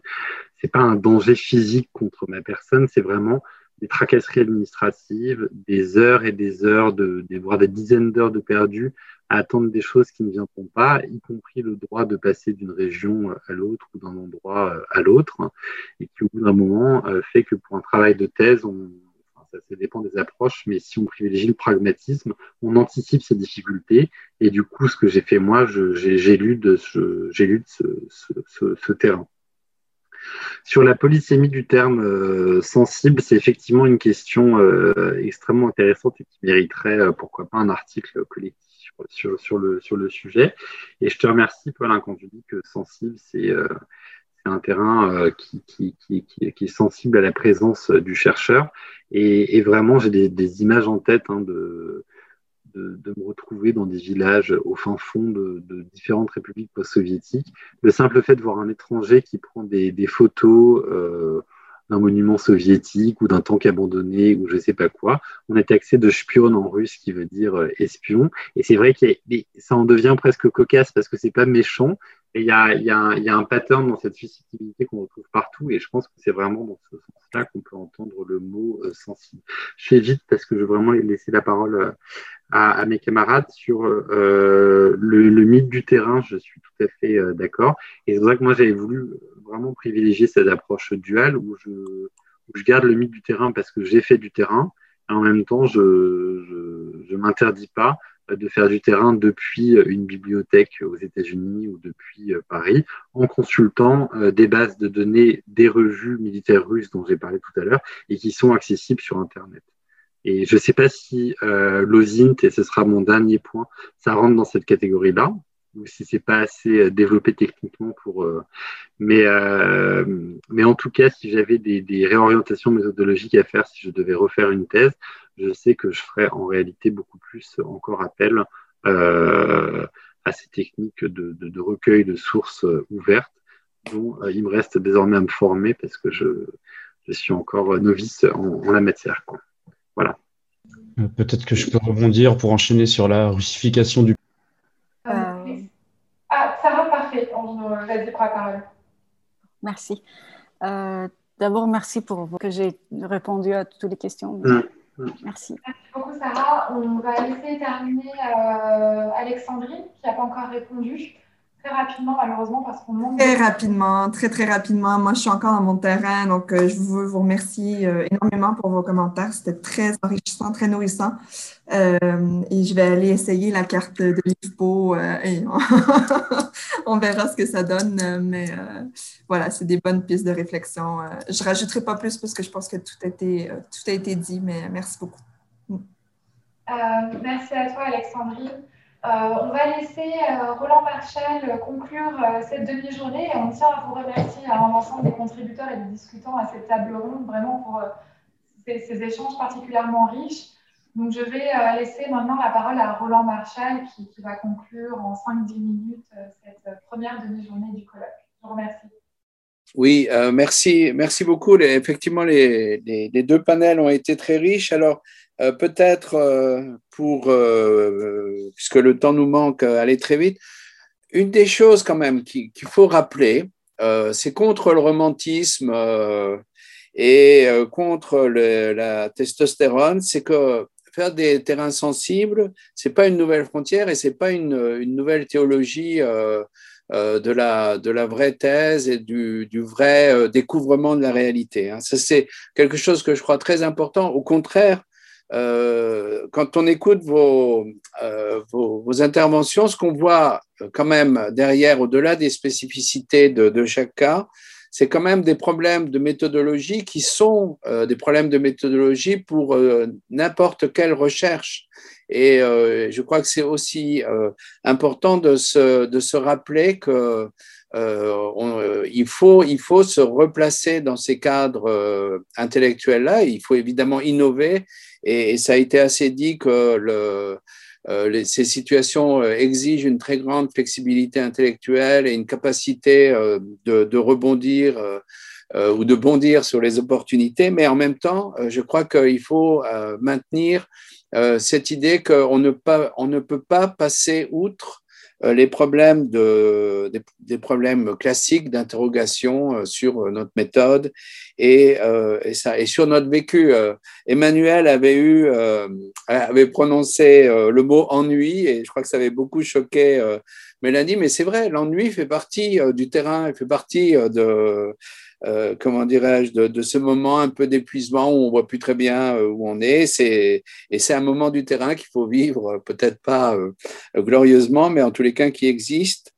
I: C'est pas un danger physique contre ma personne, c'est vraiment des tracasseries administratives, des heures et des heures, de, voire des dizaines d'heures de perdues attendre des choses qui ne viendront pas, y compris le droit de passer d'une région à l'autre ou d'un endroit à l'autre, et qui au bout d'un moment euh, fait que pour un travail de thèse, ça, dépend des approches, mais si on privilégie le pragmatisme, on anticipe ces difficultés. Et du coup, ce que j'ai fait moi, j'ai lu de, ce, ce, ce, ce, terrain. Sur la polysémie du terme euh, sensible, c'est effectivement une question euh, extrêmement intéressante et qui mériterait, euh, pourquoi pas, un article collectif sur, sur, le, sur le sujet. Et je te remercie, Paul, quand tu dis que sensible, c'est c'est un terrain euh, qui, qui, qui, qui, est sensible à la présence euh, du chercheur. Et, vraiment, j'ai des, images en tête hein, de, de, me retrouver dans des villages au fin fond de, différentes républiques post-soviétiques. Le simple fait de voir un étranger qui prend des, des photos euh, d'un monument soviétique ou d'un tank abandonné ou je sais pas quoi, on est taxé de spion en russe qui veut dire euh, espion. Et c'est vrai que ça en devient presque cocasse parce que c'est pas méchant, et il y a, y, a y a, un pattern dans cette susceptibilité qu'on retrouve partout, et je pense que c'est vraiment dans ce sens-là qu'on peut entendre le mot euh, sensible. Je fais vite parce que je veux vraiment laisser la parole euh, à, mes camarades sur euh, le, le, mythe du terrain. Je suis tout à fait euh, d'accord, et c'est pour que moi j'avais voulu vraiment privilégier cette approche duale où je, où je garde le mythe du terrain parce que j'ai fait du terrain, et en même temps je je m'interdis pas de faire du terrain depuis une bibliothèque aux États-Unis ou depuis euh, Paris, en consultant euh, des bases de données des revues militaires russes dont j'ai parlé tout à l'heure et qui sont accessibles sur Internet. Et je ne sais pas si euh, l'OSINT, et ce sera mon dernier point, ça rentre dans cette catégorie-là, ou si c'est pas assez euh, développé techniquement pour. mais, euh, mais en tout cas, si j'avais des, des, réorientations méthodologiques à faire, si je devais refaire une thèse, je sais que je ferais en réalité beaucoup plus encore appel euh, à ces techniques de, de, de, recueil de sources ouvertes dont il me reste désormais à me former parce que je, je suis encore novice en, en la matière. Quoi. Voilà.
M: Peut-être que je peux rebondir pour enchaîner sur la russification du
N: Merci. Euh, D'abord, merci pour que j'ai répondu à toutes les questions. Mm. Merci.
C: Merci beaucoup, Sarah. On va laisser terminer euh, Alexandrine, qui n'a pas encore répondu. Très rapidement, malheureusement, parce qu'on manque.
J: Très rapidement, très, très rapidement. Moi, je suis encore dans mon terrain, donc euh, je veux vous remercier euh, énormément pour vos commentaires. C'était très enrichissant, très nourrissant. Euh, et je vais aller essayer la carte de l'IFPO et on, verra ce que ça donne. Mais voilà, c'est des bonnes pistes de réflexion. je ne rajouterai pas plus parce que je pense que tout a été, tout a été dit, mais merci beaucoup.
C: merci à toi, Alexandrine. Euh, on va laisser euh, Roland Marchal conclure euh, cette demi-journée et on tient à vous remercier à l'ensemble des contributeurs et des discutants à cette table ronde, vraiment pour ces, échanges particulièrement riches. Donc, je vais laisser maintenant la parole à Roland Marchal qui, va conclure en 5-10 minutes cette première demi-journée du colloque.
B: Oui, merci, merci beaucoup. effectivement, les, les, deux panels ont été très riches. Alors, peut-être pour, puisque le temps nous manque, aller très vite, une des choses quand même qu'il faut rappeler, c'est contre le romantisme et contre la testostérone, c'est que faire des terrains sensibles, c'est pas une nouvelle frontière et c'est pas une, une, nouvelle théologie euh, euh, de, la, de la vraie thèse et du, du vrai euh, découvrement de la réalité. Hein. Ça, c'est quelque chose que je crois très important. Au contraire, euh, quand on écoute vos, euh, vos, vos, interventions, ce qu'on voit quand même derrière, au-delà des spécificités de, chaque cas, c'est quand même des problèmes de méthodologie qui sont euh, des problèmes de méthodologie pour euh, n'importe quelle recherche. Et euh, je crois que c'est aussi important de se, de se rappeler que faut, il faut se replacer dans ces cadres intellectuels-là. Il faut évidemment innover. Et, ça a été assez dit que le, euh, ces situations euh, exigent une très grande flexibilité intellectuelle et une capacité euh, de, rebondir ou de bondir sur les opportunités, mais en même temps, je crois qu'il faut maintenir cette idée qu'on ne, peut pas passer outre euh, les problèmes de, des, problèmes classiques d'interrogation euh, sur notre méthode et, euh, et, ça, et sur notre vécu. Emmanuel avait eu, avait prononcé le mot ennui et je crois que ça avait beaucoup choqué Mélanie, mais c'est vrai, l'ennui fait partie du terrain, il fait partie de, euh, comment dirais-je, de, ce moment un peu d'épuisement où on voit plus très bien euh, où on est. C'est, et c'est un moment du terrain qu'il faut vivre, peut-être pas euh, glorieusement, mais en tous les cas qui existe.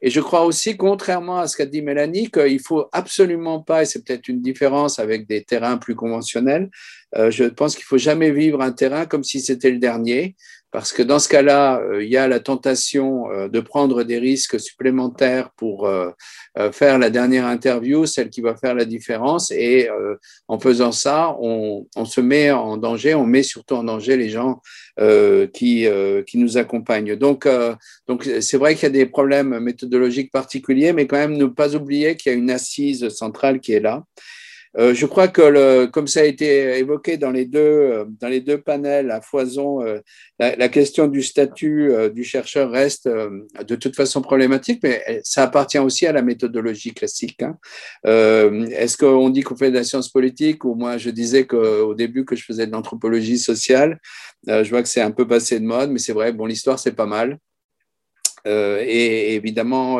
B: Et je crois aussi, contrairement à ce qu'a dit Mélanie, qu'il faut absolument pas, et c'est peut-être une différence avec des terrains plus conventionnels, je pense qu'il faut jamais vivre un terrain comme si c'était le dernier parce que dans ce cas-là, euh, il y a la tentation euh, de prendre des risques supplémentaires pour euh, faire la dernière interview, celle qui va faire la différence, et en faisant ça, on, se met en danger, on met surtout en danger les gens qui, qui nous accompagnent. Donc, donc c'est vrai qu'il y a des problèmes méthodologiques particuliers, mais quand même ne pas oublier qu'il y a une assise centrale qui est là. Euh, je crois que, comme ça a été évoqué dans les deux, euh, dans les deux panels à foison, euh, la, question du statut du chercheur reste de toute façon problématique, mais ça appartient aussi à la méthodologie classique. Hein. Est-ce qu'on dit qu'on fait de la science politique ou moi je disais qu'au début que je faisais de l'anthropologie sociale, je vois que c'est un peu passé de mode, mais c'est vrai, bon, l'histoire c'est pas mal. Et évidemment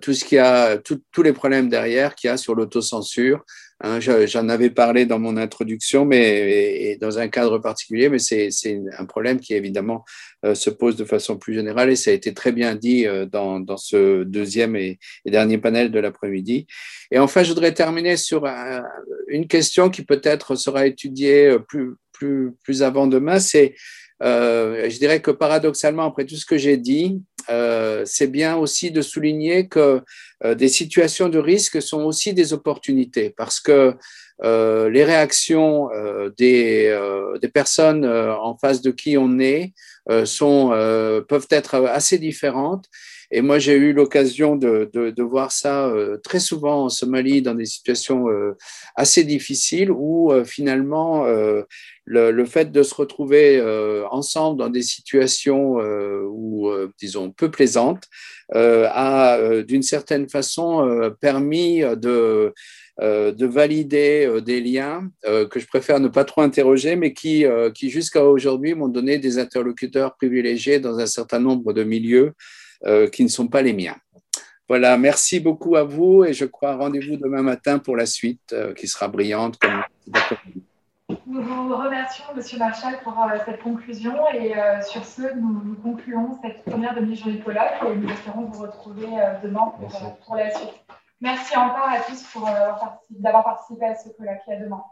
B: tout ce qui a, tous les problèmes derrière qu'il y a sur l'autocensure. Hein, J'en avais parlé dans mon introduction, mais dans un cadre particulier, mais c'est un problème qui évidemment se pose de façon plus générale et ça a été très bien dit dans, dans ce deuxième et, dernier panel de l'après-midi. Et enfin, je voudrais terminer sur une question qui peut-être sera étudiée plus, plus, avant demain, c'est euh, je dirais que paradoxalement, après tout ce que j'ai dit, euh, c'est bien aussi de souligner que euh, des situations de risque sont aussi des opportunités parce que euh, les réactions des, des, personnes en face de qui on est sont, peuvent être assez différentes. Et moi, j'ai eu l'occasion de, voir ça très souvent en Somalie dans des situations assez difficiles où finalement le, fait de se retrouver euh, ensemble dans des situations euh, où, euh, disons, peu plaisantes, a d'une certaine façon permis de, de valider des liens que je préfère ne pas trop interroger, mais qui, qui jusqu'à aujourd'hui m'ont donné des interlocuteurs privilégiés dans un certain nombre de milieux qui ne sont pas les miens. Voilà, merci beaucoup à vous et je crois rendez-vous demain matin pour la suite qui sera brillante comme
C: nous vous remercions, Monsieur Marchal, pour euh, cette conclusion. Et euh, sur ce, nous, concluons cette première demi-journée colloque et nous espérons vous retrouver euh, demain pour, pour, la suite. Merci encore à tous pour d'avoir participé à ce colloque. À demain.